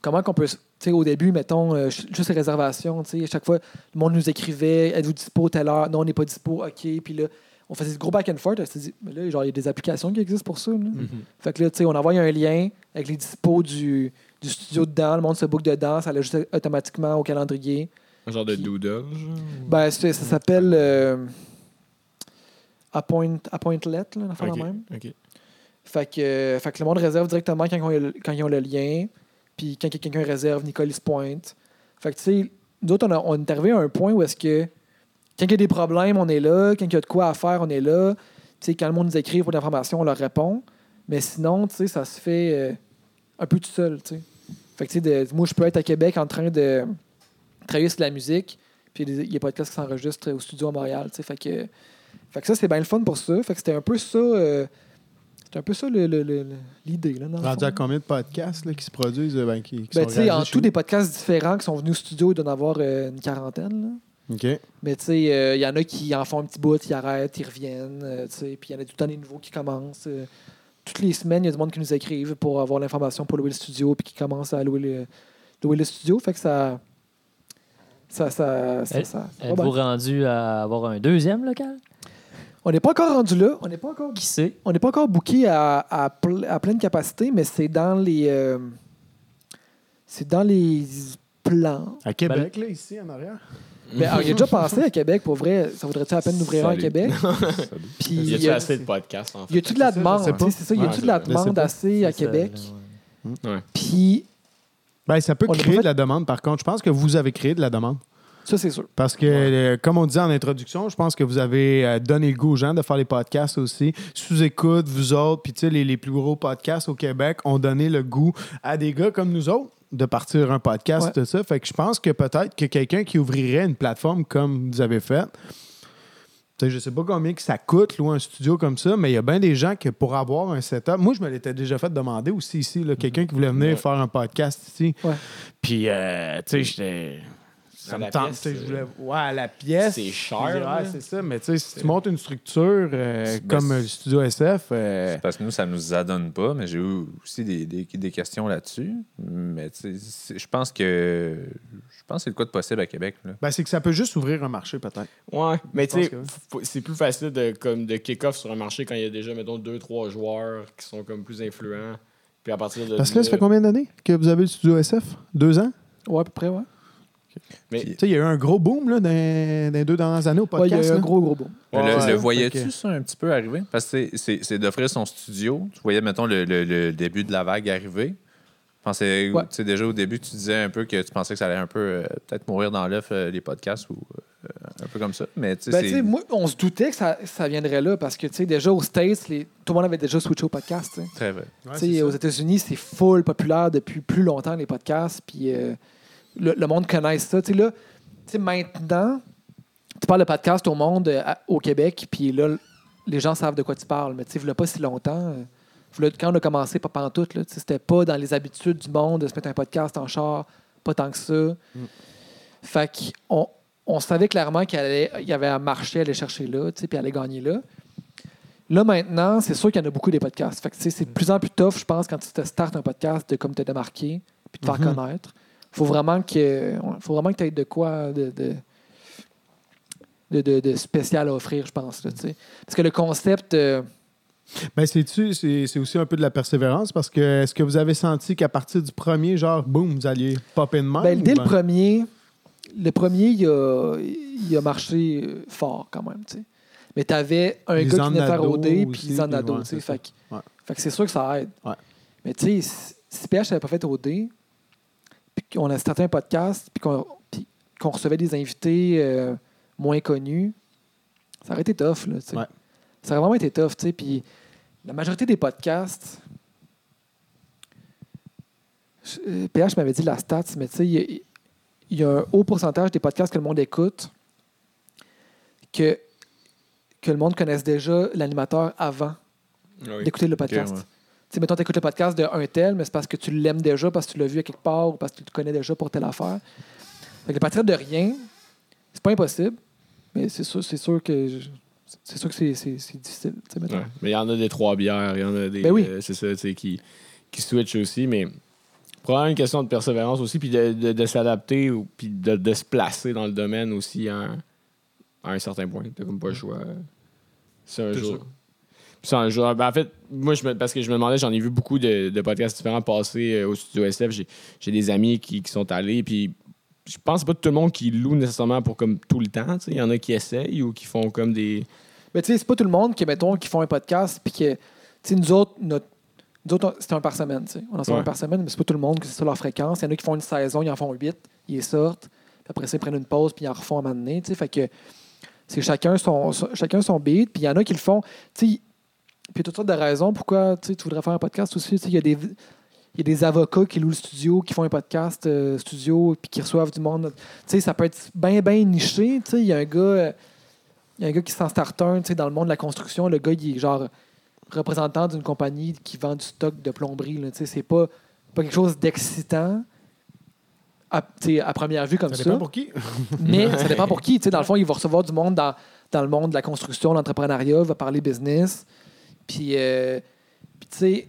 comment qu'on peut. Au début, mettons, euh, ju- juste les réservations, chaque fois, le monde nous écrivait Êtes-vous dispo telle heure? Non, on n'est pas dispo, OK. Puis là, on faisait ce gros back and forth. On s'est dit Mais là, genre, il y a des applications qui existent pour ça. là. Mhm. Fait que là, tu sais, on envoie un lien avec les dispos du, du studio dedans, le monde se book dedans, ça l'ajoute automatiquement au calendrier. Un genre de doodle. genre. Ben, ça s'appelle euh, Appoint, Appointlet, là, l'affaire Ok, de même. Fait que, euh, fait que le monde réserve directement quand ils ont, le- quand ils ont le lien. Puis quand quelqu'un réserve, Nicolas pointe. Fait que, tu sais, nous autres, on, a- on est arrivé à un point où est-ce que quand il y a des problèmes, on est là. Quand il y a de quoi à faire, on est là. Tu sais, quand le monde nous écrit pour l'information, on leur répond. Mais sinon, tu sais, ça se fait euh, un peu tout seul, tu sais. Fait que, tu sais, de- moi, je peux être à Québec en train de travailler sur la musique. Puis il y a des- de qui s'enregistrent au studio à Montréal, tu sais. Fait que, fait que ça, c'est bien le fun pour ça. Fait que c'était un peu ça... euh, c'était un peu ça le- le- le- le- l'idée. Le Rendu à combien de podcasts là, qui se produisent, euh, ben, qui, qui Ben, sont tu sais, en tous des podcasts différents qui sont venus au studio, il doit en avoir euh, une quarantaine. là. vous? OK. Mais tu sais, euh, il y en a qui en font un petit bout, ils arrêtent, ils reviennent. euh, tu sais, puis il y en a tout le temps des nouveaux qui commencent. euh. toutes les semaines, il y a du monde qui nous écrivent pour avoir l'information pour louer le studio, puis qui commencent à louer le, louer le studio. Fait que ça. Ça, ça, ça, ça- Êtes-vous rendu à avoir un deuxième local? On n'est pas encore rendu là. On n'est pas encore Qui sait? On n'est pas encore booké à, à, ple- à pleine capacité, mais c'est dans les. euh, c'est dans les plans. À Québec, là, ici, en arrière. Ben, alors, il a déjà pensé à Québec, pour vrai. Ça vaudrait-tu la peine d'ouvrir un à. Québec? Puis, Y il a-tu y a, assez de podcasts, en fait? y a-tu de la C'est ça, je demande? C'est ça, y a-tu Ouais, de la demande assez à Québec? Puis, Ben, ça peut a créer de la demande, par contre. Je pense que vous avez créé de la demande. Ça, c'est sûr. Parce que, euh, comme on disait en introduction, je pense que vous avez euh, donné le goût aux gens de faire les podcasts aussi. Sous-écoute, vous autres, puis tu sais, les, les plus gros podcasts au Québec ont donné le goût à des gars comme nous autres de partir un podcast, Ouais. tout ça. Fait que je pense que peut-être que quelqu'un qui ouvrirait une plateforme comme vous avez fait, je sais pas combien que ça coûte, louer un studio comme ça, mais il y a bien des gens que pour avoir un setup, moi, je me l'étais déjà fait demander aussi ici, quelqu'un qui voulait venir Ouais. faire un podcast ici. Ouais. Puis, euh, tu sais, j'étais. Ça me tente, pièce, tu sais, je euh, voulais. Ouais, à la pièce. c'est cher. Ouais, c'est ça. Mais tu sais, si tu montes une structure euh, C'est- comme ben, euh, le studio SF, euh, C'est parce que nous, ça nous adonne pas, mais j'ai eu aussi des, des- des questions là-dessus. Mais tu sais, c'est- je pense que je pense que c'est le quoi de possible à Québec. Là. ben, c'est que ça peut juste ouvrir un marché, peut-être. Ouais, mais tu sais, que c'est plus facile de, comme, de kick-off sur un marché quand il y a déjà, mettons, deux, trois joueurs qui sont comme plus influents. Puis à partir de Parce que là, ça fait combien d'années que vous avez le studio SF Deux ans? Ouais, à peu près, ouais. Mais Tu sais, il y a eu un gros boom là, dans, dans les deux dernières années au Ouais, il y podcast. a eu un gros, gros boom. Le, voyais-tu ça un petit peu arriver? Parce que c'est- c'est c'est d'offrir son studio. Tu voyais, mettons, le, le- le début de la vague arriver. Je pensais, Ouais. tu sais, déjà au début, tu disais un peu que tu pensais que ça allait un peu euh, peut-être mourir dans l'œuf, euh, les podcasts ou euh, un peu comme ça. Mais tu sais, Ben, tu sais, moi, on se doutait que ça, ça viendrait là parce que, tu sais, déjà aux States, les- tout le monde avait déjà switché au podcast. très vrai. Ouais, aux États-Unis, c'est full populaire depuis plus longtemps, les podcasts. Puis euh, le, le monde connaît ça. Tu sais, là, tu sais, maintenant, tu parles de podcast au monde euh, à- au Québec, puis là, les gens savent de quoi tu parles. Mais tu sais, il pas si longtemps. euh, v'là- quand on a commencé, pas pantoute, là, tu sais, c'était pas dans les habitudes du monde de se mettre un podcast en char, pas tant que ça. Fait qu'on on savait clairement qu'il allait- il y avait un marché à aller chercher là, tu sais, puis aller gagner là. Là, maintenant, c'est sûr qu'il y en a beaucoup des podcasts. Fait que, tu sais, c'est de plus en plus tough, je pense, quand tu te startes un podcast, de comme te démarquer puis de te faire Mhm. connaître. Faut vraiment que faut vraiment que tu aies de quoi de, de, de, spécial à offrir, je pense. Là. Parce que le concept... euh, Ben, c'est-tu, c'est, c'est aussi un peu de la persévérance parce que est-ce que vous avez senti qu'à partir du premier, genre, boum, vous alliez popper de même? Ben, dès ben- le premier, le premier, il a, il a marché fort quand même. tu sais. Mais tu avais un Les gars qui venait faire OD puis aussi, Zanado. puis ouais, fait, Ouais. fait que c'est sûr que ça aide. Ouais. Mais tu sais, si- si PH n'avait pas fait OD, qu'on a starté un podcast, puis qu'on, recevait des invités euh, moins connus, ça aurait été tough. Là. Ouais. Ça aurait vraiment été tough. tu sais. Puis la majorité des podcasts, je- euh, PH m'avait dit la stats, mais tu sais, il y a- il y, a un haut pourcentage des podcasts que le monde écoute que, que le monde connaisse déjà l'animateur avant d'écouter le podcast. ouais. Sais, mettons, tu écoutes le podcast de un tel, mais c'est parce que tu l'aimes déjà, parce que tu l'as vu à quelque part ou parce que tu le connais déjà pour telle affaire. Fait que partir de rien, c'est pas impossible, mais c'est sûr, c'est sûr que je- c'est sûr que c'est, c'est- c'est difficile. Ouais. Mais il y en a des trois bières, il y en a des. Ben oui. euh, c'est ça, tu sais, qui, qui switchent aussi. Mais probablement une question de persévérance aussi, puis de, de- de s'adapter, ou- puis de, de se placer dans le domaine aussi à, un- à un certain point. T'as comme pas le choix. C'est un jour. C'est un. Ben, en fait, moi, je me- parce que je me demandais, j'en ai vu beaucoup de, de podcasts différents passer euh, au studio SF. J'ai, des amis qui, qui sont allés, puis je pense que c'est pas tout le monde qui loue nécessairement pour comme tout le temps. Il y en a qui essayent ou qui font comme des. Mais tu sais, c'est pas tout le monde qui, mettons, qui font un podcast, puis que, tu sais, nous autres, notre, nous autres, on- c'est un par semaine, tu sais. On en sort Ouais. un par semaine, mais c'est pas tout le monde que c'est ça leur fréquence. Il y en a qui font une saison, ils en font huit, ils les sortent, puis après ça, ils prennent une pause, puis ils en refont un moment donné, tu sais. Fait que c'est chacun son, son- chacun son beat, puis il y en a qui le font, tu sais, puis il y a toutes sortes de raisons pourquoi, tu voudrais faire un podcast aussi, il y a des... Il y a des avocats qui louent le studio, qui font un podcast euh, studio, puis qui reçoivent du monde. Tu sais, ça peut être bien, bien niché. Tu sais, il y a un gars, euh, il y a un gars qui s'en start un, tu sais, dans le monde de la construction. Le gars, il est genre représentant d'une compagnie qui vend du stock de plomberie. Tu sais, C'est pas, pas quelque chose d'excitant à, à première vue comme Ça ça. dépend pour qui? Mais ça dépend pour qui. Dans le fond, il va recevoir du monde dans, dans le monde de la construction, l'entrepreneuriat, il va parler business. Puis, euh, puis, tu sais,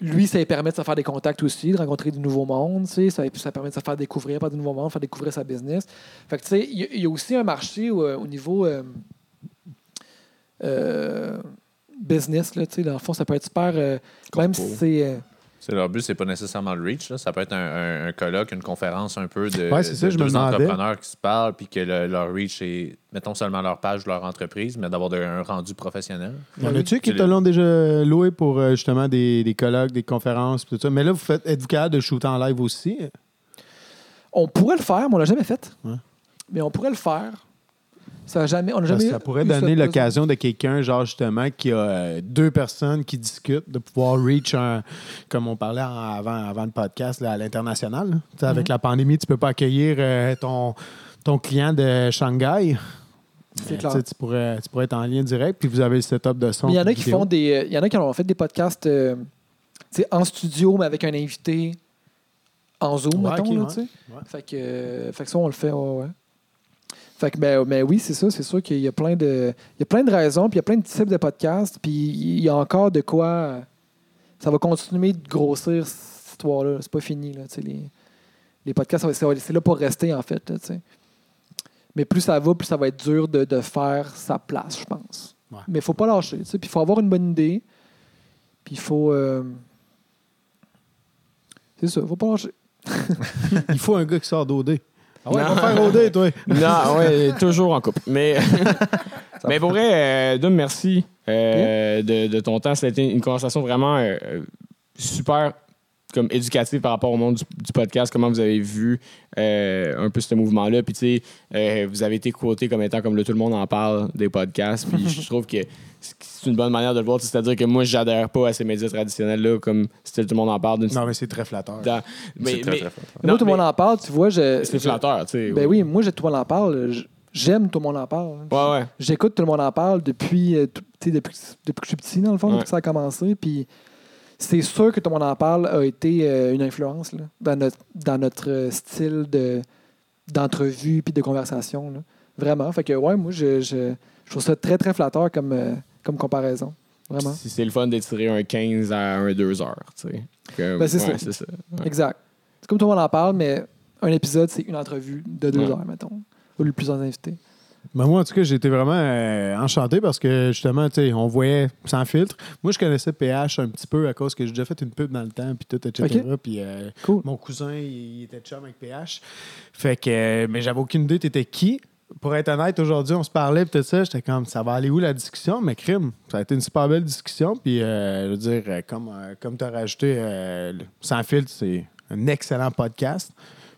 lui, ça lui permet de se faire des contacts aussi, de rencontrer du nouveau monde. tu sais, Ça, ça permet de se faire découvrir par du nouveau monde, faire découvrir sa business. Fait que, tu sais, il y, a- il y a aussi un marché où, euh, au niveau euh, euh, business. Là, tu sais, dans le fond, ça peut être super. même si c'est. C'est leur but, c'est pas nécessairement le reach. là. Ça peut être un, un- un colloque, une conférence un peu de, Ouais, c'est ça, de je me deux demandais. entrepreneurs qui se parlent, puis que le- leur reach est, mettons seulement leur page de leur entreprise, mais d'avoir un rendu professionnel. Y en a-tu qui te l'ont déjà loué pour euh, justement des, des colloques, des conférences, tout ça? Mais là, vous faites, êtes-vous capable de shooter en live aussi? on pourrait le faire, mais on l'a jamais fait. Ouais. Mais on pourrait le faire. Ça, a jamais, on a Parce jamais que ça pourrait donner l'occasion de quelqu'un, genre justement, qui a euh, deux personnes qui discutent, de pouvoir reach un, comme on parlait avant, avant le podcast, là, à l'international. Avec Mhm. la pandémie, tu peux pas accueillir euh, ton, ton client de Shanghai. C'est Mais, clair. tu pourrais, tu pourrais être en lien direct, puis vous avez le setup de son. Il y en a qui vidéo. font des. euh, Il y en a qui ont fait des podcasts euh, en studio, mais avec un invité en Zoom, Ouais, mettons. là, ouais. Ouais. Fait, que, euh, fait que ça, on le fait. Fait que, ben, mais oui, c'est ça. C'est sûr qu'il y a plein de. Il y a plein de raisons, puis il y a plein de types de podcasts, puis il y a encore de quoi. Ça va continuer de grossir cette histoire-là. C'est pas fini. Là, les, les podcasts, c'est là pour rester, en fait. là. Mais plus ça va, plus ça va être dur de, de faire sa place, je pense. Ouais. Mais il faut pas lâcher. Puis il faut avoir une bonne idée. Puis il faut. euh, C'est ça, il faut pas lâcher. Il faut un gars qui sort d'OD. Ah ouais, Non. va faire OD, toi. Non, ouais, toujours en couple. Mais, mais pour vrai, euh, Dom, merci euh, de, de ton temps. Ça a été une conversation vraiment euh, super comme éducative par rapport au monde du, du podcast, comment vous avez vu euh, un peu ce mouvement-là. Puis, tu sais, euh, vous avez été quoté comme étant comme le tout le monde en parle des podcasts. Puis, je trouve que c'est une bonne manière de le voir. C'est-à-dire que moi, j'adhère pas à ces médias traditionnels-là, comme si tout le monde en parle d'une Non, mais c'est très flatteur. dans- mais, C'est très, mais- très fort. moi, non, tout le monde en parle, tu vois. Je, C'est flatteur, tu sais. Ben oui, moi, je- tout le monde en parle. je- J'aime tout le monde en parle. Ouais, ouais. J'écoute tout le monde en parle depuis, euh, tout- tu sais, depuis, depuis que je suis petit, dans le fond, Ouais. depuis que ça a commencé. Puis c'est sûr que tout le monde en parle a été euh, une influence là, dans notre, dans notre euh, style de, d'entrevue puis de conversation. là. Vraiment. Fait que, ouais, moi, je, je, je trouve ça très, très flatteur comme, euh, comme comparaison. Vraiment. Si c'est le fun d'étirer un 15 à un 2 heures, tu sais. Ben, c'est ouais, ça. c'est ça. Ouais. Exact. C'est comme tout le monde en parle, mais un épisode, c'est une entrevue de deux Ouais. heures, mettons. Ou plusieurs invités. Ben, moi, en tout cas, été vraiment euh, enchanté parce que justement, tu sais, on voyait sans filtre. Moi, je connaissais PH un petit peu à cause que j'ai déjà fait une pub dans le temps, puis tout, etc. Puis euh, Cool. mon cousin, il, il était chum avec PH. Fait que, euh, mais j'avais aucune idée, t'étais qui. Pour être honnête, aujourd'hui, on se parlait, tout ça, j'étais comme, ça va aller où la discussion? Mais crime, ça a été une super belle discussion. Puis, je veux dire, comme, comme tu as rajouté, Sans filtre, c'est un excellent podcast.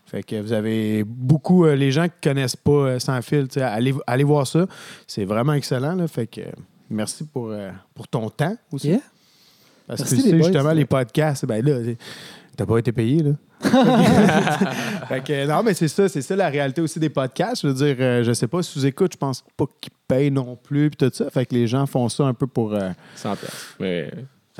Fait que vous avez beaucoup, euh, les gens qui connaissent pas euh, Sans sais, allez, allez voir ça. C'est vraiment excellent. Là, fait que euh, merci pour, euh, pour ton temps aussi. Yeah. Parce Merci, que tu sais, boys. justement, les podcasts, ben là, t'as pas été payé, là. fait que, non, mais c'est ça, c'est ça la réalité aussi des podcasts. Je veux dire, euh, je sais pas, sous-écoute, je pense pas qu'ils payent non plus, puis tout ça. Fait que les gens font ça un peu pour euh, 100 piastres. Mais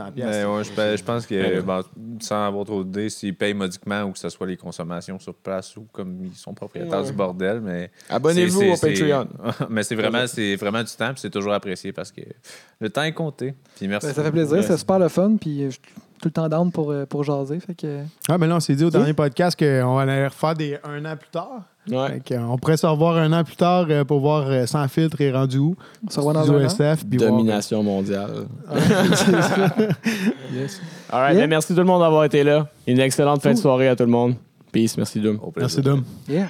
100 piastres. Ben ouais, je, je pense que, bon, sans avoir trop d'idées, s'ils payent modiquement ou que ce soit les consommations sur place ou comme ils sont propriétaires Ouais. du bordel, mais. abonnez-vous c'est- au c'est- Patreon. mais c'est vraiment, c'est vraiment du temps, puis c'est toujours apprécié parce que le temps est compté. Puis merci. Ben, ça fait plaisir, c'est super le fun, puis je suis tout le temps down pour, euh, pour jaser. Fait que, Ah, mais là, on s'est dit au dernier podcast qu'on allait refaire des un an plus tard. Ouais. Fait euh, on pourrait se revoir un an plus tard euh, pour voir euh, Sans filtre et rendu où? on se revoit dans un. SF. voir- Domination mondiale. Yes. All right, Yeah. ben, merci tout le monde d'avoir été là. Une excellente fin de soirée à tout le monde. Peace, merci plaisir. Merci, Dom. Yeah.